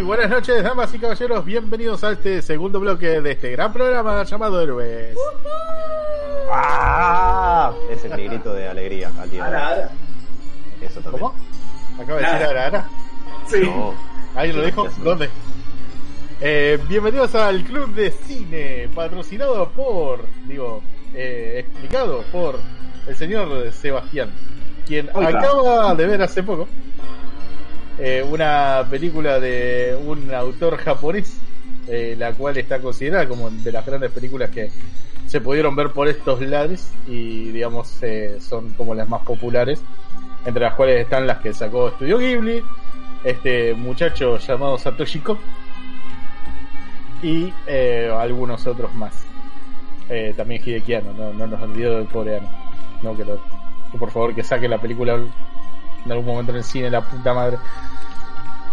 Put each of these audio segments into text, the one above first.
Muy buenas noches, damas y caballeros. Bienvenidos a este segundo bloque de este gran programa llamado Héroes. ¡Ah! Es el grito de alegría al día de Ara, hoy. ara. Eso también. ¿Cómo? Acaba de decir ahora, ahora. Sí. No. ¿Alguien lo sé. ¿Dónde? Eh, bienvenidos al Club de Cine, patrocinado por, digo, eh, explicado por el señor Sebastián, quien acaba de ver hace poco eh, una película de un autor japonés, eh, la cual está considerada como de las grandes películas que se pudieron ver por estos lares y, digamos, eh, son como las más populares, entre las cuales están las que sacó Studio Ghibli, este muchacho llamado Satoshi Kon y algunos otros más. También Hidekiano, no, no nos olvidó del coreano. No, que por favor que saque la película en algún momento en el cine, la puta madre.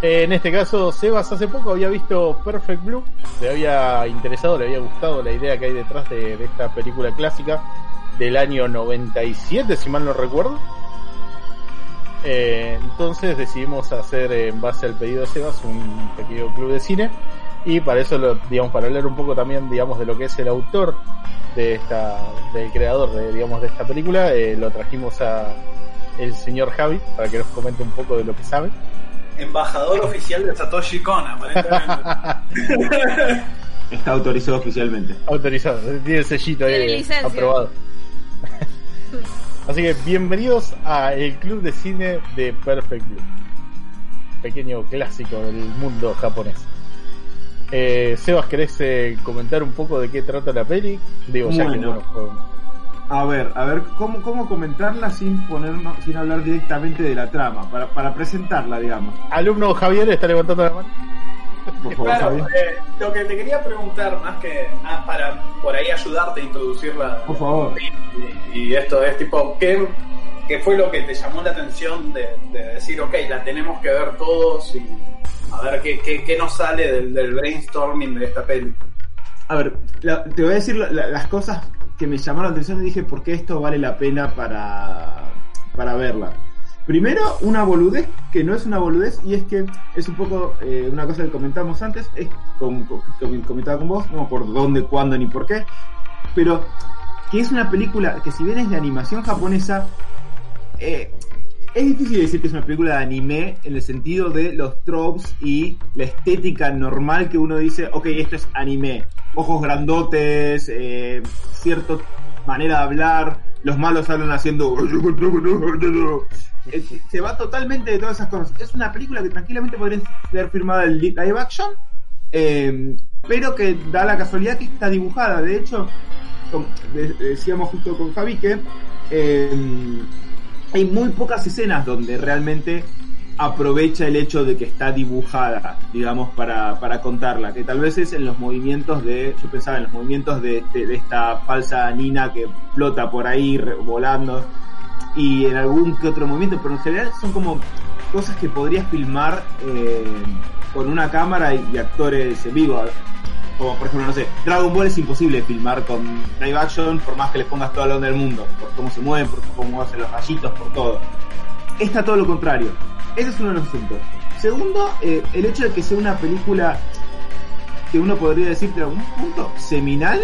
Eh, en este caso, Sebas hace poco había visto Perfect Blue, le había interesado, le había gustado la idea que hay detrás de, esta película clásica del año 97, si mal no recuerdo. Eh, entonces decidimos hacer en base al pedido de Sebas un pequeño club de cine y para eso lo, digamos para hablar un poco también digamos de lo que es el autor de esta del creador de digamos de esta película eh, lo trajimos a el señor Javi para que nos comente un poco de lo que sabe Embajador oficial de Satoshi Kon, aparentemente. Está autorizado oficialmente. autorizado tiene el sellito ahí Tiene licencia. aprobado así que bienvenidos a el club de cine de Perfect Blue pequeño clásico del mundo japonés Eh, Sebas, ¿querés eh, comentar un poco de qué trata la peli? Digo, ya que bueno, fue- A ver, a ver, ¿cómo, cómo comentarla sin ponernos, sin hablar directamente de la trama? Para, para presentarla, digamos. Alumno Javier está levantando la mano. Por favor, Claro, eh, lo que te quería preguntar, más que ah, para por ahí ayudarte a introducirla. Por favor. Y, y esto es tipo, ¿qué, qué fue lo que te llamó la atención de, de decir, ok, la tenemos que ver todos y a ver qué, qué, qué nos sale del, del brainstorming de esta peli? A ver, la- te voy a decir la- la- las cosas que me llamaron la atención y dije por qué esto vale la pena para, para verla. Primero, una boludez que no es una boludez y es que es un poco eh, una cosa que comentamos antes, es comentaba con vos, no por dónde, cuándo ni por qué, pero que es una película que si bien es de animación japonesa, eh, es difícil decir que es una película de anime en el sentido de los tropes y la estética normal que uno dice, ok, esto es anime. Ojos grandotes, eh, cierta manera de hablar, los malos hablan haciendo... Eh, Se va totalmente de todas esas cosas. Es una película que tranquilamente podría ser firmada en li- live action, eh, pero que da la casualidad que está dibujada. De hecho, decíamos justo con Javi que eh, hay muy pocas escenas donde realmente aprovecha el hecho de que está dibujada, digamos, para, para contarla, que tal vez es en los movimientos de, yo pensaba en los movimientos de, de- esta falsa Nina que flota por ahí volando y en algún que otro movimiento, pero en general son como cosas que podrías filmar eh, con una cámara y, actores en vivo. Como por ejemplo, no sé, Dragon Ball es imposible filmar con live action por más que les pongas toda la onda del mundo, por cómo se mueven, por cómo hacen los rayitos, por todo. Esta todo lo contrario. Ese es uno de los asuntos. Segundo, eh, el hecho de que sea una película que uno podría decir de algún punto seminal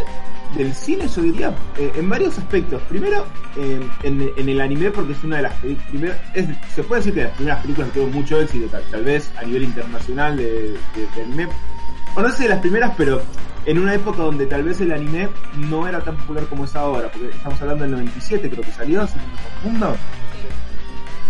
del cine, yo diría, eh, en varios aspectos. Primero, en, el anime, porque es una de las primeras, se puede decir que las primeras películas que tuvo mucho éxito, tal, tal vez a nivel internacional de, de- anime. O no sé de las primeras, pero en una época donde tal vez el anime no era tan popular como es ahora, porque estamos hablando del 97, creo que salió, si no me.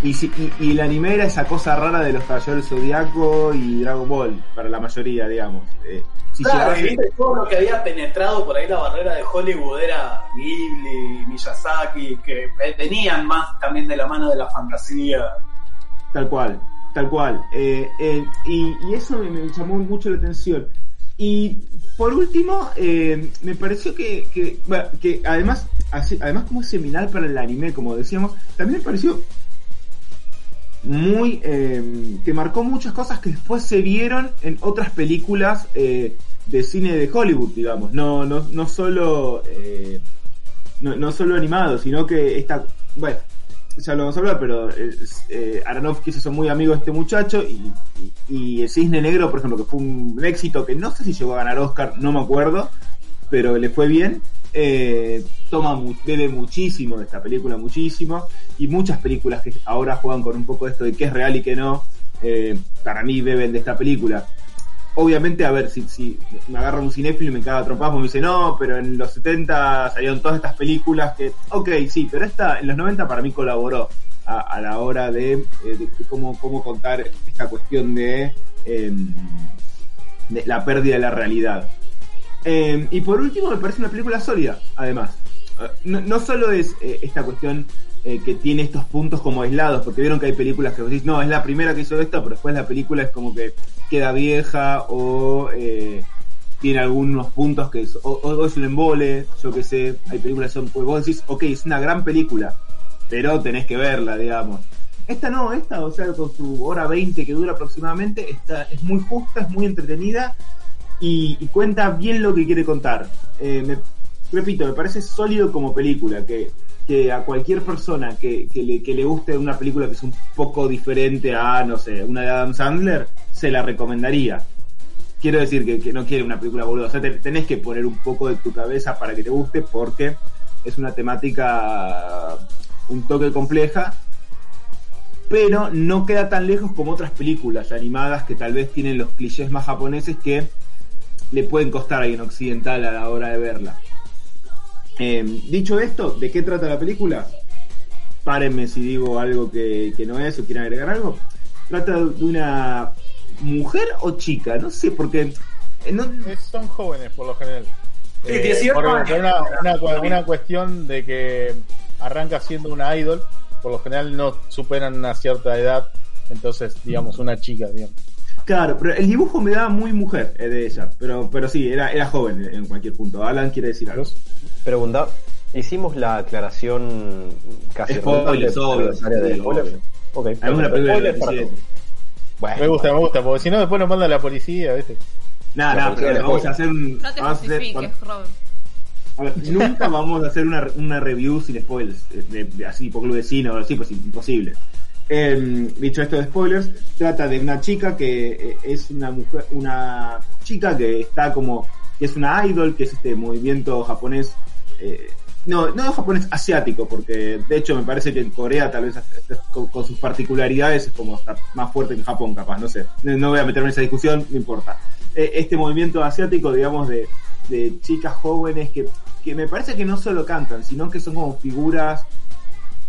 Y, si- y, y el anime era esa cosa rara de los Caballeros del Zodiaco y Dragon Ball, para la mayoría, digamos. Eh, si Claro, viste todo lo que había penetrado por ahí la barrera de Hollywood era Ghibli, Miyazaki, que venían más también de la mano de la fantasía. Tal cual, tal cual. Eh, eh, y, y eso me, me llamó mucho la atención. Y por último, eh, me pareció que, que, bueno, que además, así- además como es seminal para el anime, como decíamos, también me pareció muy eh, que marcó muchas cosas que después se vieron en otras películas eh, de cine de Hollywood, digamos, no, no, no solo eh, no, solo animado, sino que esta, bueno, ya lo vamos a hablar, pero eh, Aronofsky se hizo muy amigo de este muchacho y, y, El Cisne Negro, por ejemplo, que fue un éxito que no sé si llegó a ganar Oscar, no me acuerdo, pero le fue bien. Eh, toma bebe muchísimo de esta película, muchísimo, y muchas películas que ahora juegan con un poco esto de qué es real y qué no, eh, para mí beben de esta película. Obviamente, a ver, si, me agarra un cinéfilo y me caga trompazo, me dice, no, pero en los 70 salieron todas estas películas que, ok, sí, pero esta en los 90 para mí colaboró a, la hora de, eh, de, cómo, cómo contar esta cuestión de, em, de la pérdida de la realidad. Em, y por último, me parece una película sólida, además. Eh, no, no solo es eh, esta cuestión eh, que tiene estos puntos como aislados, porque vieron que hay películas que vos decís, no, es la primera que hizo esto, pero después la película es como que queda vieja o eh, tiene algunos puntos que es, o, es un embole, yo que sé, hay películas que son, pues vos decís, ok, es una gran película, pero tenés que verla, digamos. Esta no, esta, o sea, con su hora 20 que dura aproximadamente, esta es muy justa, es muy entretenida y, cuenta bien lo que quiere contar. Eh, repito, me parece sólido como película, que que a cualquier persona que, que, le, que le guste una película que es un poco diferente a, no sé, una de Adam Sandler, se la recomendaría. Quiero decir que, que no quiere una película boluda, o sea, tenés que poner un poco de tu cabeza para que te guste porque es una temática un toque compleja, pero no queda tan lejos como otras películas animadas que tal vez tienen los clichés más japoneses que le pueden costar a alguien occidental a la hora de verla. Eh, dicho esto, ¿de qué trata la película? Párenme si digo algo que, no es o quieren agregar algo. Trata de una mujer o chica, no sé, porque... Eh, son jóvenes por lo general. Sí, 18 eh, Una, una, cuestión de que arranca siendo una idol, por lo general no superan una cierta edad, entonces, digamos, una chica, digamos. Claro, pero el dibujo me daba muy mujer de ella, pero pero sí, era, era joven en cualquier punto. Alan quiere decir algo. Pregunta, hicimos la aclaración casi spoilers, obvio. Okay, bueno, me gusta, me gusta, porque si no después nos manda la policía, ¿viste? Nada, nada, pero vamos a hacer un. No te justifiques, Robert. A ver, nunca vamos a hacer una, una review sin spoilers, de, de así, por club vecino o así, pues imposible. Eh, dicho esto de spoilers, trata de una chica que eh, es una mujer, una chica que está como, que es una idol, que es este movimiento japonés, eh, no, no japonés asiático, porque de hecho me parece que en Corea tal vez con, sus particularidades es como estar más fuerte que en Japón, capaz, no sé, no voy a meterme en esa discusión, no importa. Eh, este movimiento asiático, digamos, de, de chicas jóvenes que, que me parece que no solo cantan, sino que son como figuras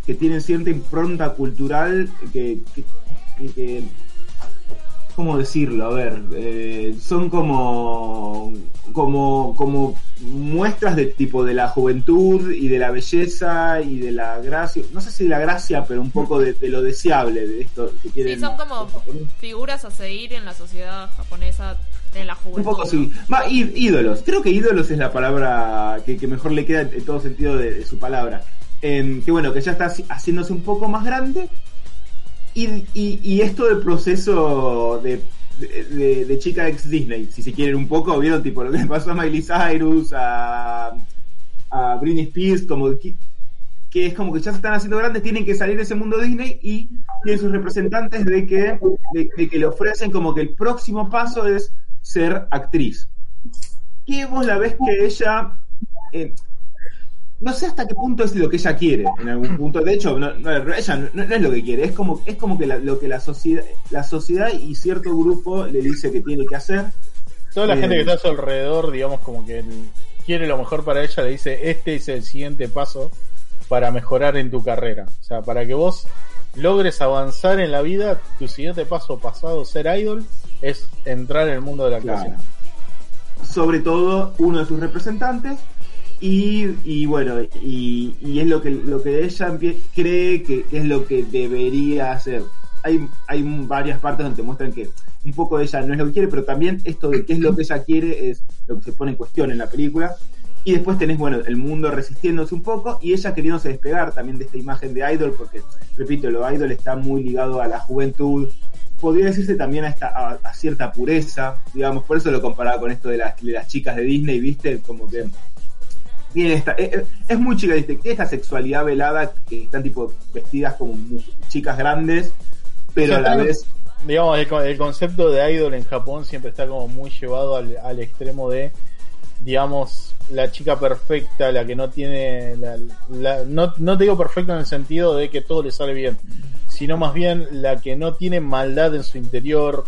que tienen cierta impronta cultural que, que, ¿cómo decirlo? A ver, eh, son como, como, como muestras de tipo de la juventud y de la belleza y de la gracia, no sé si de la gracia, pero un poco de, lo deseable de esto que quieren. Sí, son como figuras a seguir en la sociedad japonesa de la juventud. Un poco sí. ídolos. Creo que ídolos es la palabra que, mejor le queda en todo sentido de su palabra que bueno, que ya está haciéndose un poco más grande. Y, y, esto del proceso de, de, chica ex Disney, si se quieren un poco, vieron tipo lo que le pasó a Miley Cyrus, a, a Britney Spears, como que, es como que ya se están haciendo grandes, tienen que salir de ese mundo Disney y tienen sus representantes de que, de, que le ofrecen como que el próximo paso es ser actriz. Que vos la ves que ella, eh, no sé hasta qué punto es lo que ella quiere en algún punto. De hecho, no, ella no, es lo que quiere, es como, es como que lo que la sociedad, la sociedad y cierto grupo le dice que tiene que hacer. Toda la gente que eh, está a su alrededor, digamos, como que quiere lo mejor para ella, le dice, este es el siguiente paso para mejorar en tu carrera. O sea, para que vos logres avanzar en la vida, tu siguiente paso pasado ser idol es entrar en el mundo de la clase. Sobre todo, uno de sus representantes y, bueno, y, es lo que, lo que ella cree que, es lo que debería hacer. Hay, hay varias partes donde te muestran que un poco ella no es lo que quiere, pero también esto de qué es lo que ella quiere es lo que se pone en cuestión en la película. Y después tenés, bueno, el mundo resistiéndose un poco y ella queriéndose despegar también de esta imagen de idol, porque, repito, lo idol está muy ligado a la juventud, podría decirse también a, esta, a, cierta pureza, digamos, por eso lo comparaba con esto de las, de las chicas de Disney, ¿viste? Como que tiene esta, es, es- es muy chica, tiene esta sexualidad velada que están tipo vestidas como chicas grandes, pero a la vez digamos, el, el concepto de idol en Japón siempre está como muy llevado al, al extremo de, digamos, la chica perfecta, la que no tiene, la- la- no, no te digo perfecta en el sentido de que todo le sale bien, sino más bien la que no tiene maldad en su interior,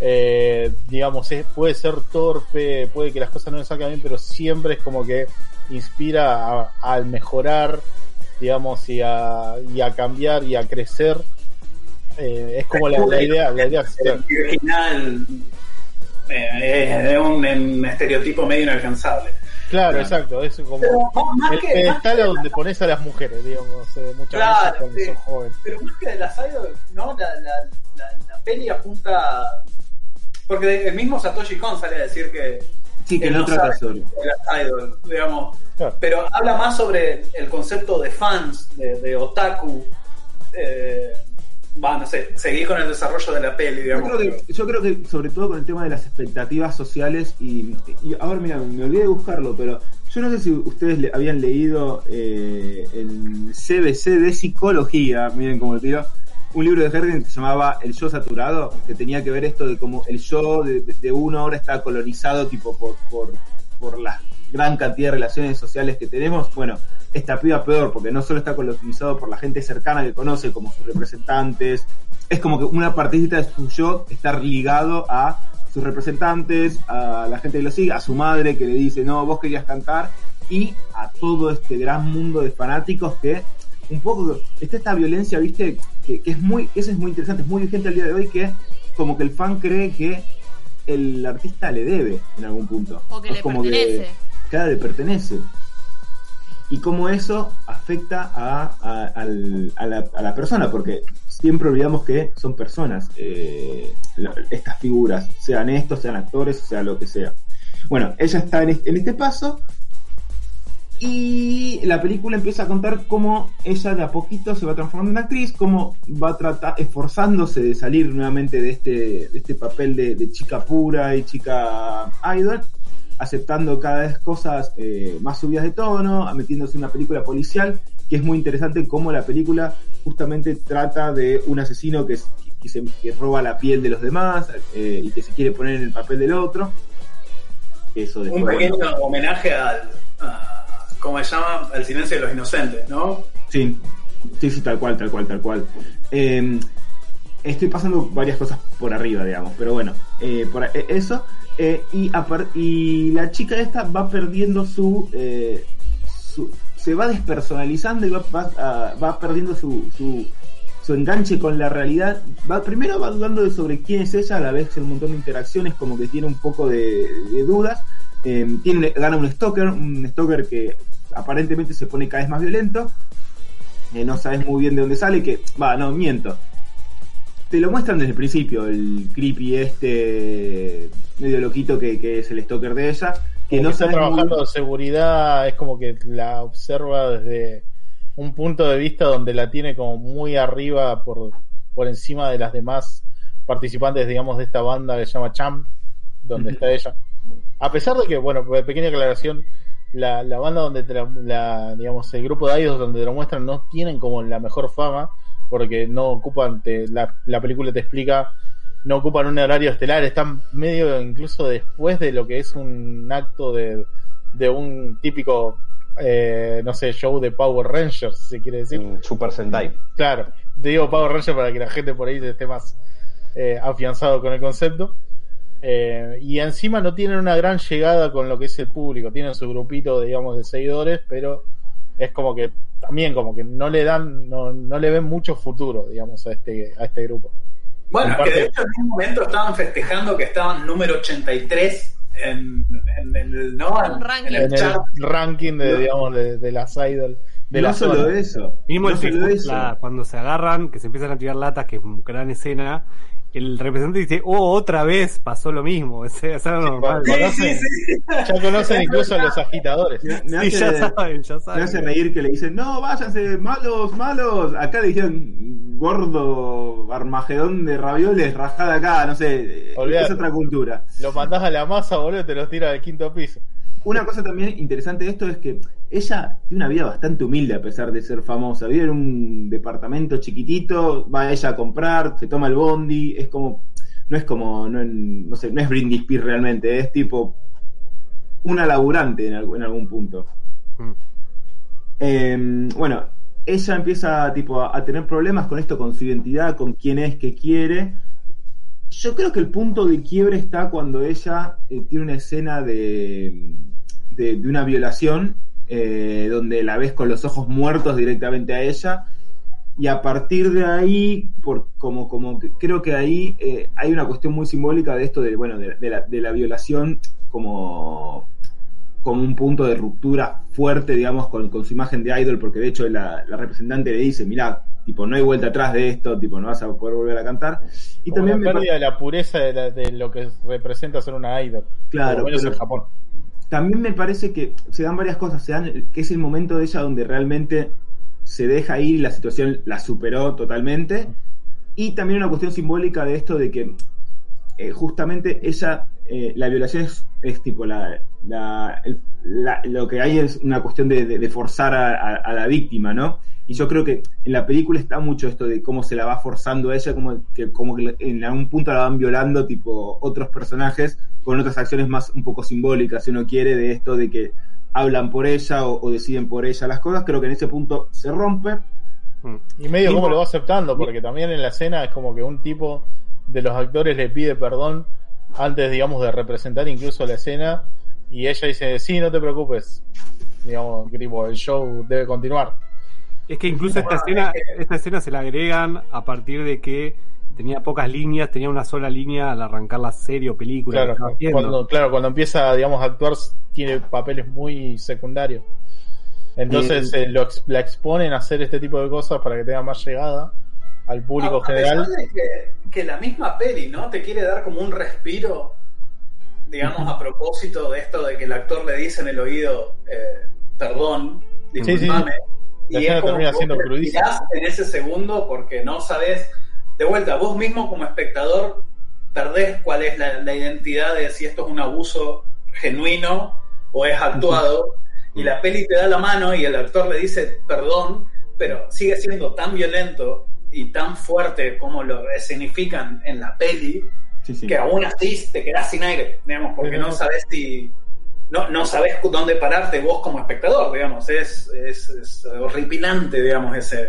eh, digamos, es, puede ser torpe, puede que las cosas no le salgan bien, pero siempre es como que inspira a- al mejorar, digamos, y a, y a cambiar y a crecer. Eh, es como la, la idea, la idea El original eh, es un, un estereotipo medio inalcanzable. Claro, exacto, es como Pero más el pedestal donde pones a las mujeres, digamos, eh, muchas Claro, veces cuando sí. son jóvenes. pero más que de las idols, ¿no? La, la, la, la peli apunta. Porque el mismo Satoshi Kon sale a decir que. Sí que no trata sobre. las idols, digamos. Claro. Pero habla más sobre el concepto de fans, de, de otaku. Eh, va, no sé, seguir con el desarrollo de la peli, Yo digamos. creo, que, yo creo que sobre todo con el tema de las expectativas sociales y, y ahora mira, me olvidé de buscarlo, pero yo no sé si ustedes le, habían leído eh, el CBC de psicología, miren cómo lo tiro, un libro de Hergen que se llamaba El yo saturado, que tenía que ver esto de cómo el yo de, de uno ahora está colonizado tipo por, por, por la gran cantidad de relaciones sociales que tenemos. Bueno, esta piba peor, porque no solo está colonizado por la gente cercana que conoce, como sus representantes, es como que una partecita de su yo estar ligado a sus representantes, a la gente que lo sigue, a su madre que le dice, no, vos querías cantar, y a todo este gran mundo de fanáticos que un poco está esta violencia, viste, que, que es muy, eso es muy interesante, es muy vigente al día de hoy, que como que el fan cree que el artista le debe en algún punto. O que Es le como pertenece. cada le pertenece. Y cómo eso afecta a, a- al- a la, a la persona, porque siempre olvidamos que son personas, eh, estas figuras, sean estos, sean actores, sea lo que sea. Bueno, ella está en este, en este paso y la película empieza a contar cómo ella de a poquito se va transformando en actriz, cómo va a tratar, esforzándose de salir nuevamente de este, de este papel de, de chica pura y chica idol, aceptando cada vez cosas eh, más subidas de tono, metiéndose en una película policial, que es muy interesante cómo la película justamente trata de un asesino que, que se, que roba la piel de los demás eh, y que se quiere poner en el papel del otro. Eso después, Un pequeño bueno, homenaje al. a- ¿Cómo se llama? Al silencio de los inocentes, ¿no? Sí, sí, sí, tal cual, tal cual, tal cual. Eh, estoy pasando varias cosas por arriba, digamos, pero bueno, eh, por eh, eso. eh, y, y la chica esta va perdiendo su, eh, se va despersonalizando y va, va, va perdiendo su, su, su enganche con la realidad. Va, primero va dudando de sobre quién es ella, a la vez en un montón de interacciones, como que tiene un poco de dudas. Eh, tiene, gana un stalker, un stalker que aparentemente se pone cada vez más violento. Eh, no sabes muy bien de dónde sale, que, va, no, miento. Te lo muestran desde el principio, el creepy este medio loquito que, que es el stalker de ella, que Como no que está muy trabajando de seguridad, es como que la observa desde un punto de vista donde la tiene como muy arriba por, por encima de las demás participantes, digamos, de esta banda que se llama Cham, donde está ella. A pesar de que, bueno, pequeña aclaración, la, la banda donde te la, la- digamos, el grupo de idols donde te lo muestran no tienen como la mejor fama, porque no ocupan, te- la, la película te explica, no ocupan un horario estelar, están medio incluso después de lo que es un acto de, de un típico, eh, no sé, show de Power Rangers, si quiere decir. Super Sentai. Claro, te digo Power Rangers para que la gente por ahí esté más eh, afianzado con el concepto. Eh, y encima no tienen una gran llegada con lo que es el público, tienen su grupito, digamos, de seguidores, pero es como que también como que no le dan, no, no le ven mucho futuro, digamos, a este, a este grupo. Bueno, que de hecho en un momento estaban festejando que estaban número 83 en, en el, ¿no? En ranking. el el de, digamos, de, de las idol de no la solo zona. eso, Mismo no el solo eso. la- cuando se agarran, que se empiezan a tirar latas, que es una gran escena, el representante dice, oh, otra vez pasó lo mismo. O sea, es algo normal. Sí, conocen. sí, sí. Ya conocen incluso a los agitadores. Me, me Sí, hace, ya saben, ya me saben. hace reír que le dicen, no, váyanse, malos, malos. Acá le dijeron, gordo armagedón de ravioles, rajada acá, no sé, Olvidate. es otra cultura. Lo mandás a la masa, boludo, te los tira del quinto piso. Una cosa también interesante de esto es que ella tiene una vida bastante humilde a pesar de ser famosa. Vive en un departamento chiquitito, va ella a comprar, se toma el bondi, es como, no es como, no, no sé, no es Brindis Spears realmente, es tipo una laburante en, algún- en algún punto. Mm. Eh, bueno, ella empieza tipo a, a tener problemas con esto, con su identidad, con quién es, qué quiere. Yo creo que el punto de quiebre está cuando ella eh, tiene una escena de, de, de una violación, eh, donde la ves con los ojos muertos directamente a ella. Y a partir de ahí, por, como, como creo que ahí eh, hay una cuestión muy simbólica de esto de, bueno, de, de la, de la violación como como un punto de ruptura fuerte, digamos, con, con su imagen de idol, porque de hecho la, la representante le dice, mirá, tipo, no hay vuelta atrás de esto, tipo, no vas a poder volver a cantar. Y Como también la me pérdida de la pureza de, la- de lo que representa ser una idol. Claro, Por lo menos pero- en Japón. También me parece que se dan varias cosas, se dan, que es el momento de ella donde realmente se deja ir y la situación la superó totalmente. Y también una cuestión simbólica de esto de que eh, justamente ella, eh, la violación es, es tipo la, la- el- la- lo que hay es una cuestión de, de- de forzar a, a- a la víctima, ¿no? Y yo creo que en la película está mucho esto de cómo se la va forzando a ella, como que, como que en algún punto la van violando tipo otros personajes con otras acciones más un poco simbólicas, si uno quiere, de esto de que hablan por ella o, o deciden por ella las cosas. Creo que en ese punto se rompe. Y medio Y como lo va aceptando, porque también en la escena es como que un tipo de los actores le pide perdón antes, digamos, de representar incluso la escena. Y ella dice, sí, no te preocupes. Digamos, que tipo, el show debe continuar. Es que incluso esta escena, esta escena se la agregan a partir de que tenía pocas líneas, tenía una sola línea al arrancar la serie o película Claro, cuando, claro, cuando empieza, digamos, a actuar, tiene papeles muy secundarios. Entonces eh, lo la exponen a hacer este tipo de cosas para que tenga más llegada al público A- a pesar general. de que, que la misma peli, ¿no? Te quiere dar como un respiro, digamos, a propósito de esto de que el actor le dice en el oído, eh, perdón, Sí, sí, sí. disculpame. Y es como termina siendo en ese segundo porque no sabes, de vuelta, vos mismo como espectador perdés cuál es la, la identidad de si esto es un abuso genuino o es actuado. Y la peli te da la mano y el actor le dice perdón, pero sigue siendo tan violento y tan fuerte como lo significan en la peli, Sí, sí. que aún así te quedás sin aire, digamos, porque Pero- no sabes si. No, no sabes dónde pararte vos como espectador, digamos. Es, es, es horripilante, digamos, ese.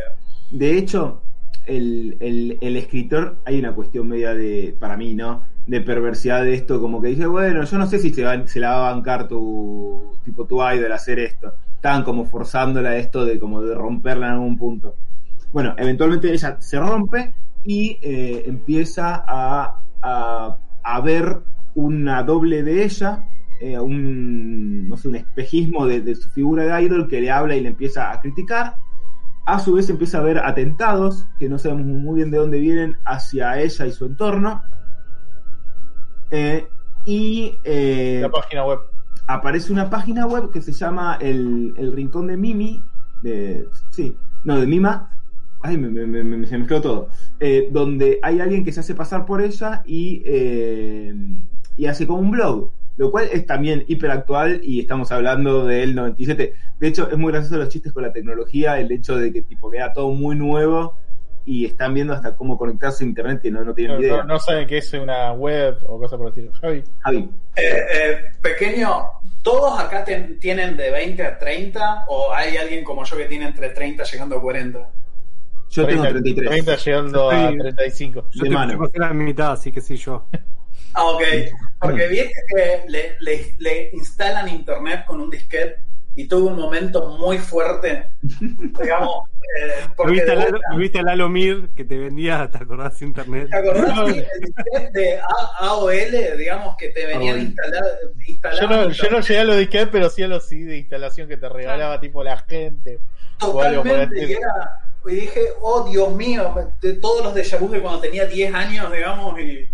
De hecho, el, el, el escritor, hay una cuestión media de, para mí, ¿no? De perversidad de esto, como que dice, bueno, yo no sé si se, va- se la va a bancar tu, tipo, tu idol hacer esto. Estaban como forzándola a esto de como de romperla en algún punto. Bueno, eventualmente ella se rompe y eh, empieza a, a, a ver una doble de ella, eh, un, no sé, un espejismo de, de su figura de idol que le habla y le empieza a criticar. A su vez empieza a ver atentados, que no sabemos muy bien de dónde vienen, hacia ella y su entorno. Eh, y La página web. aparece una página web que se llama El, el Rincón de Mimi. De, sí, no, de Mima. Ay, me, me, me- me- se mezcló todo. Eh, donde hay alguien que se hace pasar por ella y, eh, y hace como un blog. Lo cual es también hiperactual y estamos hablando del 97. De hecho, es muy gracioso los chistes con la tecnología, el hecho de que tipo queda todo muy nuevo y están viendo hasta cómo conectarse a internet que no, no tienen No, idea. no- no saben que es una web o cosas por el estilo. Javi. Javi, Eh, eh, pequeño, ¿todos acá ten- tienen de 20 a 30 o hay alguien como yo que tiene entre 30 llegando a 40? Yo tengo 33. 30 llegando a Estoy- 35. Yo de mano. la mitad, así que sí, yo. Ah, ok. Porque viste que le, le- le instalan internet con un disquete y tuvo un momento muy fuerte, digamos, eh, ¿Lo porque viste, a Lalo, viste a Lalo Mir que te vendía, ¿te acordás? Internet. ¿te acordás? Sí, el disquete de A- AOL, digamos, que te venían AOL. instalar, Yo no, yo no llegué a los disquetes, pero sí a los CD de instalación que te regalaba tipo la gente. o algo por el Totalmente, y, era- y dije, oh Dios mío, de todos los déjà vu de cuando tenía 10 años, digamos, y,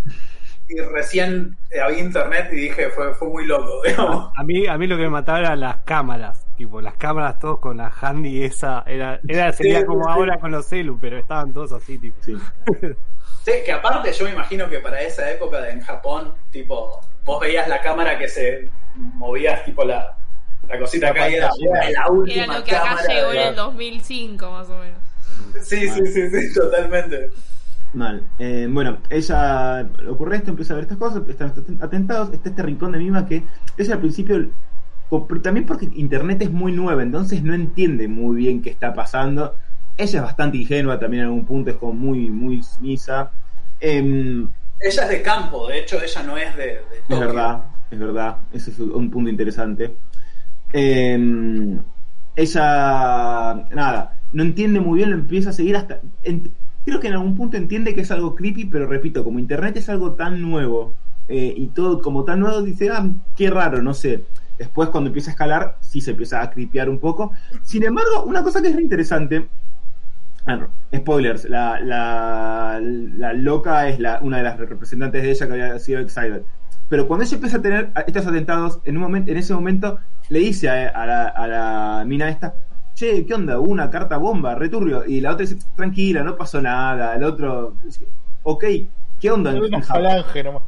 y recién eh, había internet y dije, fue, fue muy loco, digamos. A mí, a mí lo que me mataba eran las cámaras. Tipo, las cámaras todos con la handy esa, era, era sería Sí, como sí. ahora con los celu, pero estaban todos así, tipo. Sí. Sí, que aparte yo me imagino que para esa época de- en Japón, tipo, vos veías la cámara que se movía, tipo la, la cosita La acá y era la última Era lo que acá cámara llegó en el 2005, más o menos. Sí, sí, sí, sí, totalmente. Mal. Eh, bueno, ella ocurre esto, empieza a ver estas cosas, están atentados, está este rincón de Mima que ella al principio, también porque Internet es muy nueva, entonces no entiende muy bien qué está pasando. Ella es bastante ingenua también en algún punto, es como muy, muy sumisa. Em, Ella es de campo, de hecho ella no es de, de es verdad, es verdad, ese es un punto interesante. Em, ella, nada, no entiende muy bien, lo empieza a seguir hasta... creo que en algún punto entiende que es algo creepy, pero repito, como Internet es algo tan nuevo eh, y todo como tan nuevo, dice, ah, qué raro, no sé. Después cuando empieza a escalar, sí se empieza a creepear un poco. Sin embargo, una cosa que es re interesante, Ah, no, spoilers, la, la, la loca es la, una de las representantes de ella que había sido Excited. Pero cuando ella empieza a tener estos atentados, en un momento, en ese momento le dice a, a la, a la mina esta, che, ¿qué onda? Una carta bomba, returbio. Y la otra dice, tranquila, no pasó nada. El otro, ok, ¿qué onda? en- en Una Japón?" falange nomás.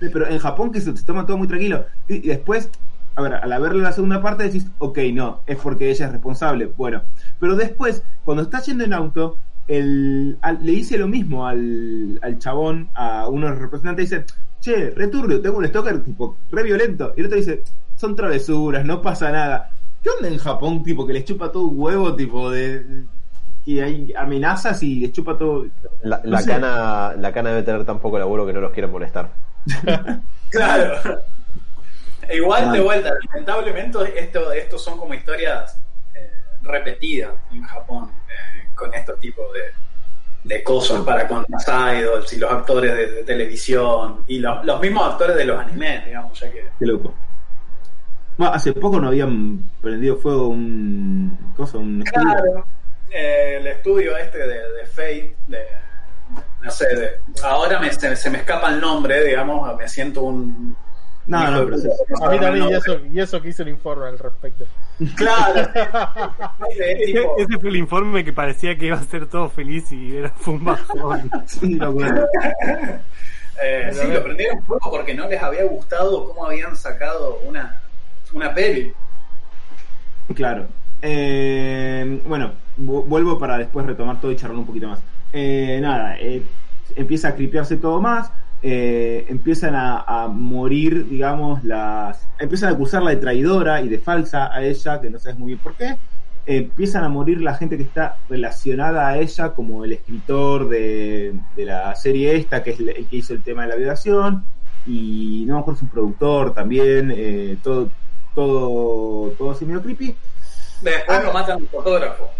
Sí, pero en Japón que se, se toma todo muy tranquilo. Y, y después, a ver, al verle la segunda parte decís, ok, no, es porque ella es responsable. Bueno, pero después, cuando está yendo en auto, el, al- le dice lo mismo al, al chabón, a uno de los representantes, dice, che, returbio, tengo un stalker tipo re violento. Y el otro dice, son travesuras, no pasa nada. ¿Qué onda en Japón, tipo, que les chupa todo un huevo, tipo, de... que hay amenazas y les chupa todo... La, No la sé. cana, la cana debe tener tan poco laburo que no los quieren molestar. Claro. E Igual de vuelta, lamentablemente esto, estos son como historias eh, repetidas en Japón eh, con estos tipos de, de cosas para con las idols y los actores de, de televisión y los, los mismos actores de los animes, digamos, ya que Qué loco. Bueno, hace poco no habían prendido fuego un. cosa, un estudio. Claro, eh, el estudio este de, de Fate, de, no sé, de, ahora me, se, se me escapa el nombre, digamos, me siento un... No, no, pero A mí también, y eso, y eso que hizo el informe al respecto. Claro. Ese fue el informe que parecía que iba a ser todo feliz y era fue un bajón. Sí, lo. Eh, sí, lo prendieron fuego porque no les había gustado cómo habían sacado una, una peli. Claro. Eh, bueno, vu- vuelvo para después retomar todo y charlar un poquito más. Eh, nada, eh, empieza a cripearse todo más. Eh, empiezan a, a morir, digamos, las. Empiezan a acusarla de traidora y de falsa a ella, que no sabes muy bien por qué. Eh, empiezan a morir la gente que está relacionada a ella, como el escritor de, de la serie esta, que es el el que hizo el tema de la violación, y no me acuerdo si un productor también, eh, todo, todo, todo así medio creepy. Después Ah. lo matan al fotógrafo.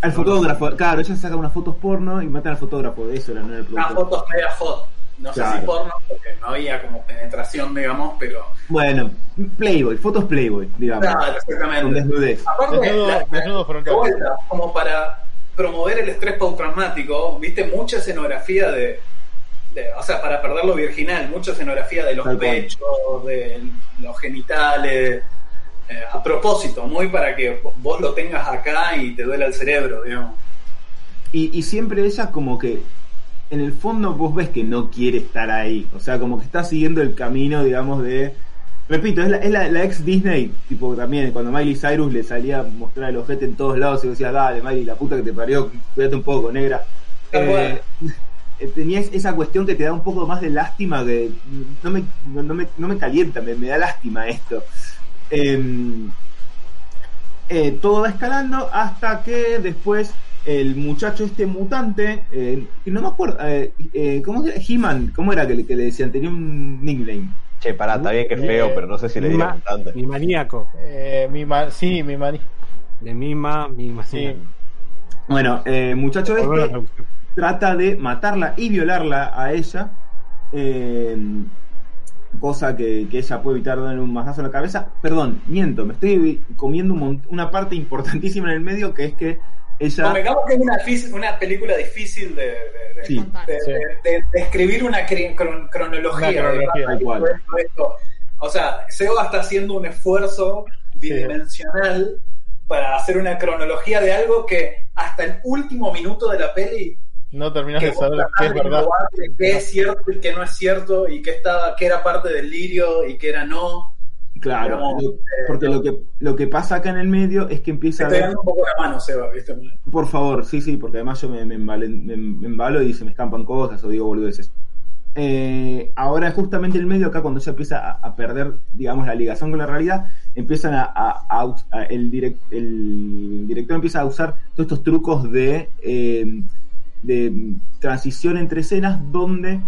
Al fotógrafo, claro, ella saca unas fotos porno y matan al fotógrafo, de eso era, no era el Unas productor. fotos media hot. No sé si porno, porque no había como penetración, digamos, pero. Bueno, Playboy, fotos Playboy, digamos, Claro, con exactamente. desnudez. Aparte, Desnudo- la- desnudo vuelta, como para promover el estrés postraumático, viste mucha escenografía de, de- o sea, para perder lo virginal, mucha escenografía de los Tal cual. pechos, de los genitales, eh, a propósito, muy para que vos lo tengas acá y te duela el cerebro, digamos. Y, y siempre ella como que, en el fondo vos ves que no quiere estar ahí, o sea, como que está siguiendo el camino, digamos, de... Repito, es la, es la, la ex Disney, tipo también, cuando Miley Cyrus le salía a mostrar el ojete en todos lados y decía, dale, Miley, la puta que te parió, cuídate un poco, negra. Eh, eh, tenía es- esa cuestión que te da un poco más de lástima, que no me, no, me, no me calienta, me, me da lástima esto. Em, eh, todo va escalando hasta que después el muchacho este mutante, eh, que no me acuerdo, eh, eh, ¿cómo era? He-Man, ¿cómo era que le, que le decían? Tenía un nickname. Che, pará, está bien que es feo, pero no sé si le diría bastante. mi maníaco. Eh, mi ma- sí, mi mani. De mima, mi maníaco. Sí. Bueno, eh, muchacho este trata de matarla y violarla a ella, eh, cosa que, que ella puede evitar darle un mazazo en la cabeza. Perdón, miento, me estoy comiendo un una parte importantísima en el medio que es que ella... Convengamos que es una, una película difícil de, de- Sí. de, de- de- escribir una cron- cronología. Una cronología, tal cual. de esto. O sea, Seba está haciendo un esfuerzo bidimensional para hacer una cronología de algo que hasta el último minuto de la peli No terminas de saber qué es verdad. qué es cierto y qué no es cierto y qué estaba qué era parte del lirio y qué era no Claro, Digamos, lo- eh, porque lo que, lo que pasa acá en el medio es que empieza te a un poco la mano Seba ¿viste? Por favor, sí, sí, porque además yo me, me, embalen- me- me embalo y se me escampan cosas o digo boludeces. Eh, ahora justamente el medio acá cuando ya empieza a, a perder, digamos, la ligación con la realidad, empiezan a, el director empieza a usar todos estos trucos de, eh, de transición entre escenas donde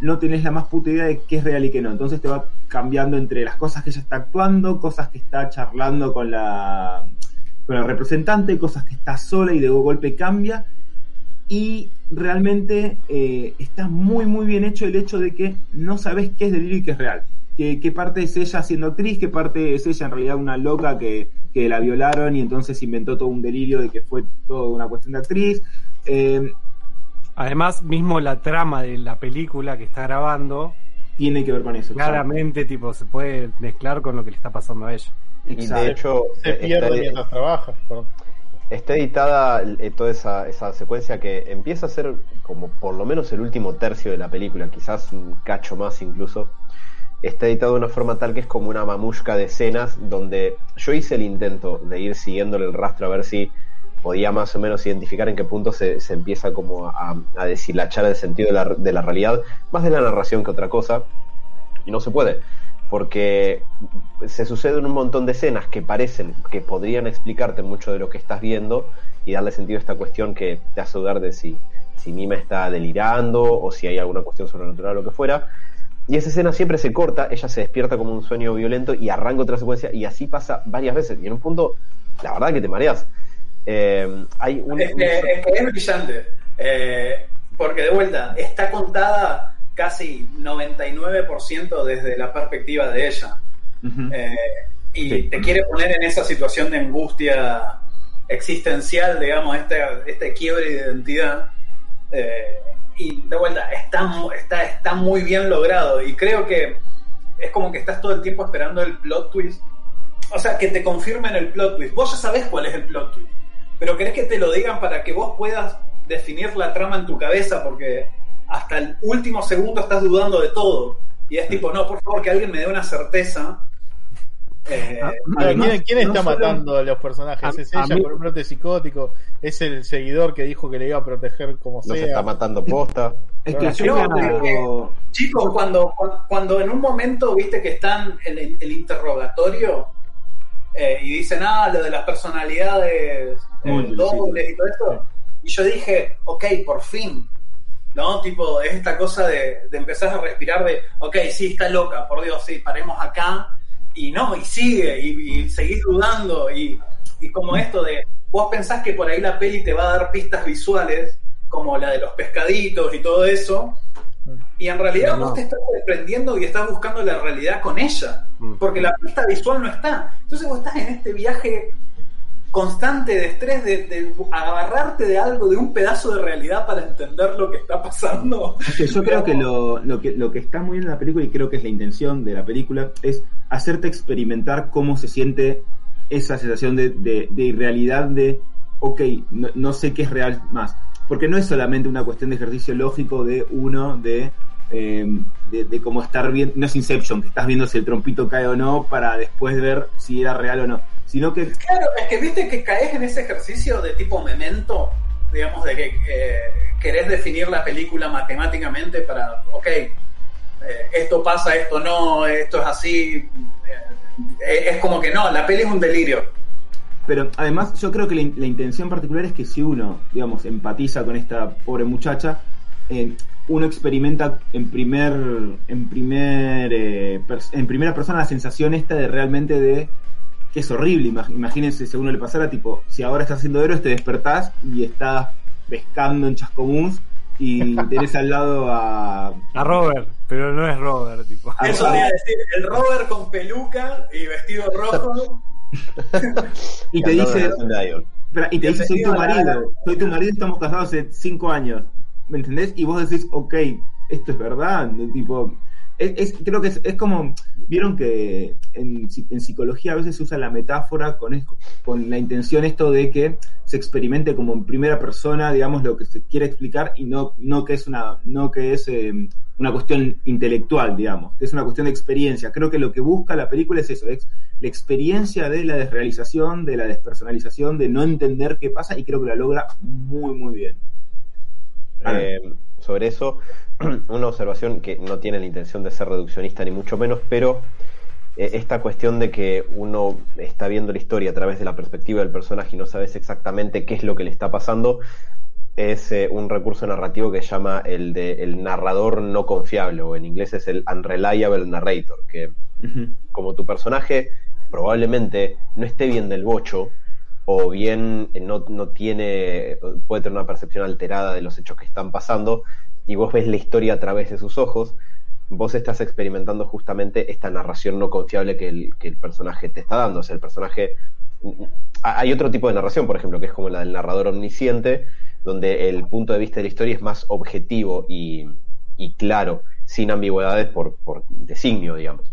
no tenés la más puta idea de qué es real y qué no. Entonces te va cambiando entre las cosas que ella está actuando, cosas que está charlando con la con representante, cosas que está sola y de golpe cambia. Y realmente eh, está muy, muy bien hecho el hecho de que no sabes qué es delirio y qué es real. Qué, parte es ella siendo actriz, qué parte es ella en realidad una loca que, que la violaron y entonces inventó todo un delirio de que fue todo una cuestión de actriz. Eh, Además, mismo la trama de la película que está grabando, tiene que ver con eso. claramente, tipo, se puede mezclar con lo que le está pasando a ella. Y de hecho, Se eh, pierde está, mientras trabaja. perdón. está editada eh, toda esa, esa secuencia que empieza a ser como por lo menos el último tercio de la película, quizás un cacho más incluso. Está editado de una forma tal que es como una mamushka de escenas donde yo hice el intento de ir siguiéndole el rastro a ver si podía más o menos identificar en qué punto se, empieza como a, a deshilachar el sentido de la, de la realidad, más de la narración que otra cosa, y no se puede, porque se suceden un montón de escenas que parecen que podrían explicarte mucho de lo que estás viendo y darle sentido a esta cuestión que te hace dudar de si, si Mima está delirando o si hay alguna cuestión sobrenatural o lo que fuera. Y esa escena siempre se corta, ella se despierta como un sueño violento y arranca otra secuencia y así pasa varias veces. Y en un punto, la verdad que te mareas. Eh, hay un, Es un- que, es brillante. Eh, porque de vuelta, está contada casi 99% desde la perspectiva de ella. Eh, y Sí. te quiere poner en esa situación de angustia existencial, digamos, este, este quiebre de identidad. Y de vuelta, está, está, está muy bien logrado. Y creo que es como que estás todo el tiempo esperando el plot twist. O sea, que te confirmen el plot twist. Vos ya sabés cuál es el plot twist. Pero querés que te lo digan para que vos puedas definir la trama en tu cabeza, porque hasta el último segundo estás dudando de todo. Y es tipo, no, por favor, que alguien me dé una certeza. Eh, Ah, Además, ¿Quién, quién está no solo- matando a los personajes? ¿Es a ella mí- por un brote psicótico? ¿Es el seguidor que dijo que le iba a proteger como nos sea? está matando posta. Es que yo no, Chicos, cuando, cuando, cuando en un momento viste que están en el, el interrogatorio eh, y dicen, ah, lo de las personalidades eh, dobles y todo esto, y yo dije, ok, por fin, ¿no? Tipo, es esta cosa de, de empezar a respirar de, ok, sí, está loca, por Dios, sí, paremos acá, y no, y sigue, y, y seguís dudando, y, y como esto de, vos pensás que por ahí la peli te va a dar pistas visuales, como la de los pescaditos y todo eso, y en realidad No. vos te estás sorprendiendo y estás buscando la realidad con ella, Mm. porque la pista visual no está. Entonces vos estás en este viaje constante de estrés, de, de agarrarte de algo, de un pedazo de realidad para entender lo que está pasando. Es que yo creo que lo, lo que lo que está muy bien en la película, y creo que es la intención de la película, es hacerte experimentar cómo se siente esa sensación de, de, de irrealidad de, ok, no, no sé qué es real más. Porque no es solamente una cuestión de ejercicio lógico de uno, de, eh, de, de cómo estar viendo, no es Inception, que estás viendo si el trompito cae o no para después ver si era real o no. Sino que Claro, es que viste que caes en ese ejercicio de tipo memento, digamos, de que eh, querés definir la película matemáticamente para, ok, eh, esto pasa, esto no, esto es así. eh, es como que no, la peli es un delirio. Pero además yo creo que la, in- la intención particular es que si uno, digamos, empatiza con esta pobre muchacha, eh, uno experimenta en primer, en primer, eh, en primera persona la sensación esta de realmente de que es horrible. Imag- Imagínense si a uno le pasara, tipo, si ahora estás haciendo héroes, te despertás y estás pescando en Chascomús y tenés al lado a, A Robert, pero no es Robert, tipo. Eso te iba a decir, el Robert con peluca y vestido rojo. y te dice, y te dice, soy tu marido, soy tu marido, estamos casados hace cinco años. ¿Me entendés? Y vos decís, ok, esto es verdad. Tipo, es, es- creo que es, es como, vieron que en, psi- en psicología a veces se usa la metáfora con, con la intención esto de que se experimente como en primera persona, digamos, lo que se quiere explicar y no, no que es una, no que es eh, una cuestión intelectual, digamos, que es una cuestión de experiencia. Creo que lo que busca la película es eso, es la experiencia de la desrealización, de la despersonalización, de no entender qué pasa y creo que la logra muy, muy bien. Eh, sobre eso, una observación que no tiene la intención de ser reduccionista ni mucho menos, pero eh, esta cuestión de que uno está viendo la historia a través de la perspectiva del personaje y no sabes exactamente qué es lo que le está pasando, es eh, un recurso narrativo que se llama el de el narrador no confiable, o en inglés es el unreliable narrator, que como tu personaje probablemente no esté bien del bocho o bien eh, no, no tiene, puede tener una percepción alterada de los hechos que están pasando y vos ves la historia a través de sus ojos, vos estás experimentando justamente esta narración no confiable que el, que el personaje te está dando. O sea, el personaje... Hay otro tipo de narración, por ejemplo, que es como la del narrador omnisciente, donde el punto de vista de la historia es más objetivo y, y claro, sin ambigüedades por, por designio, digamos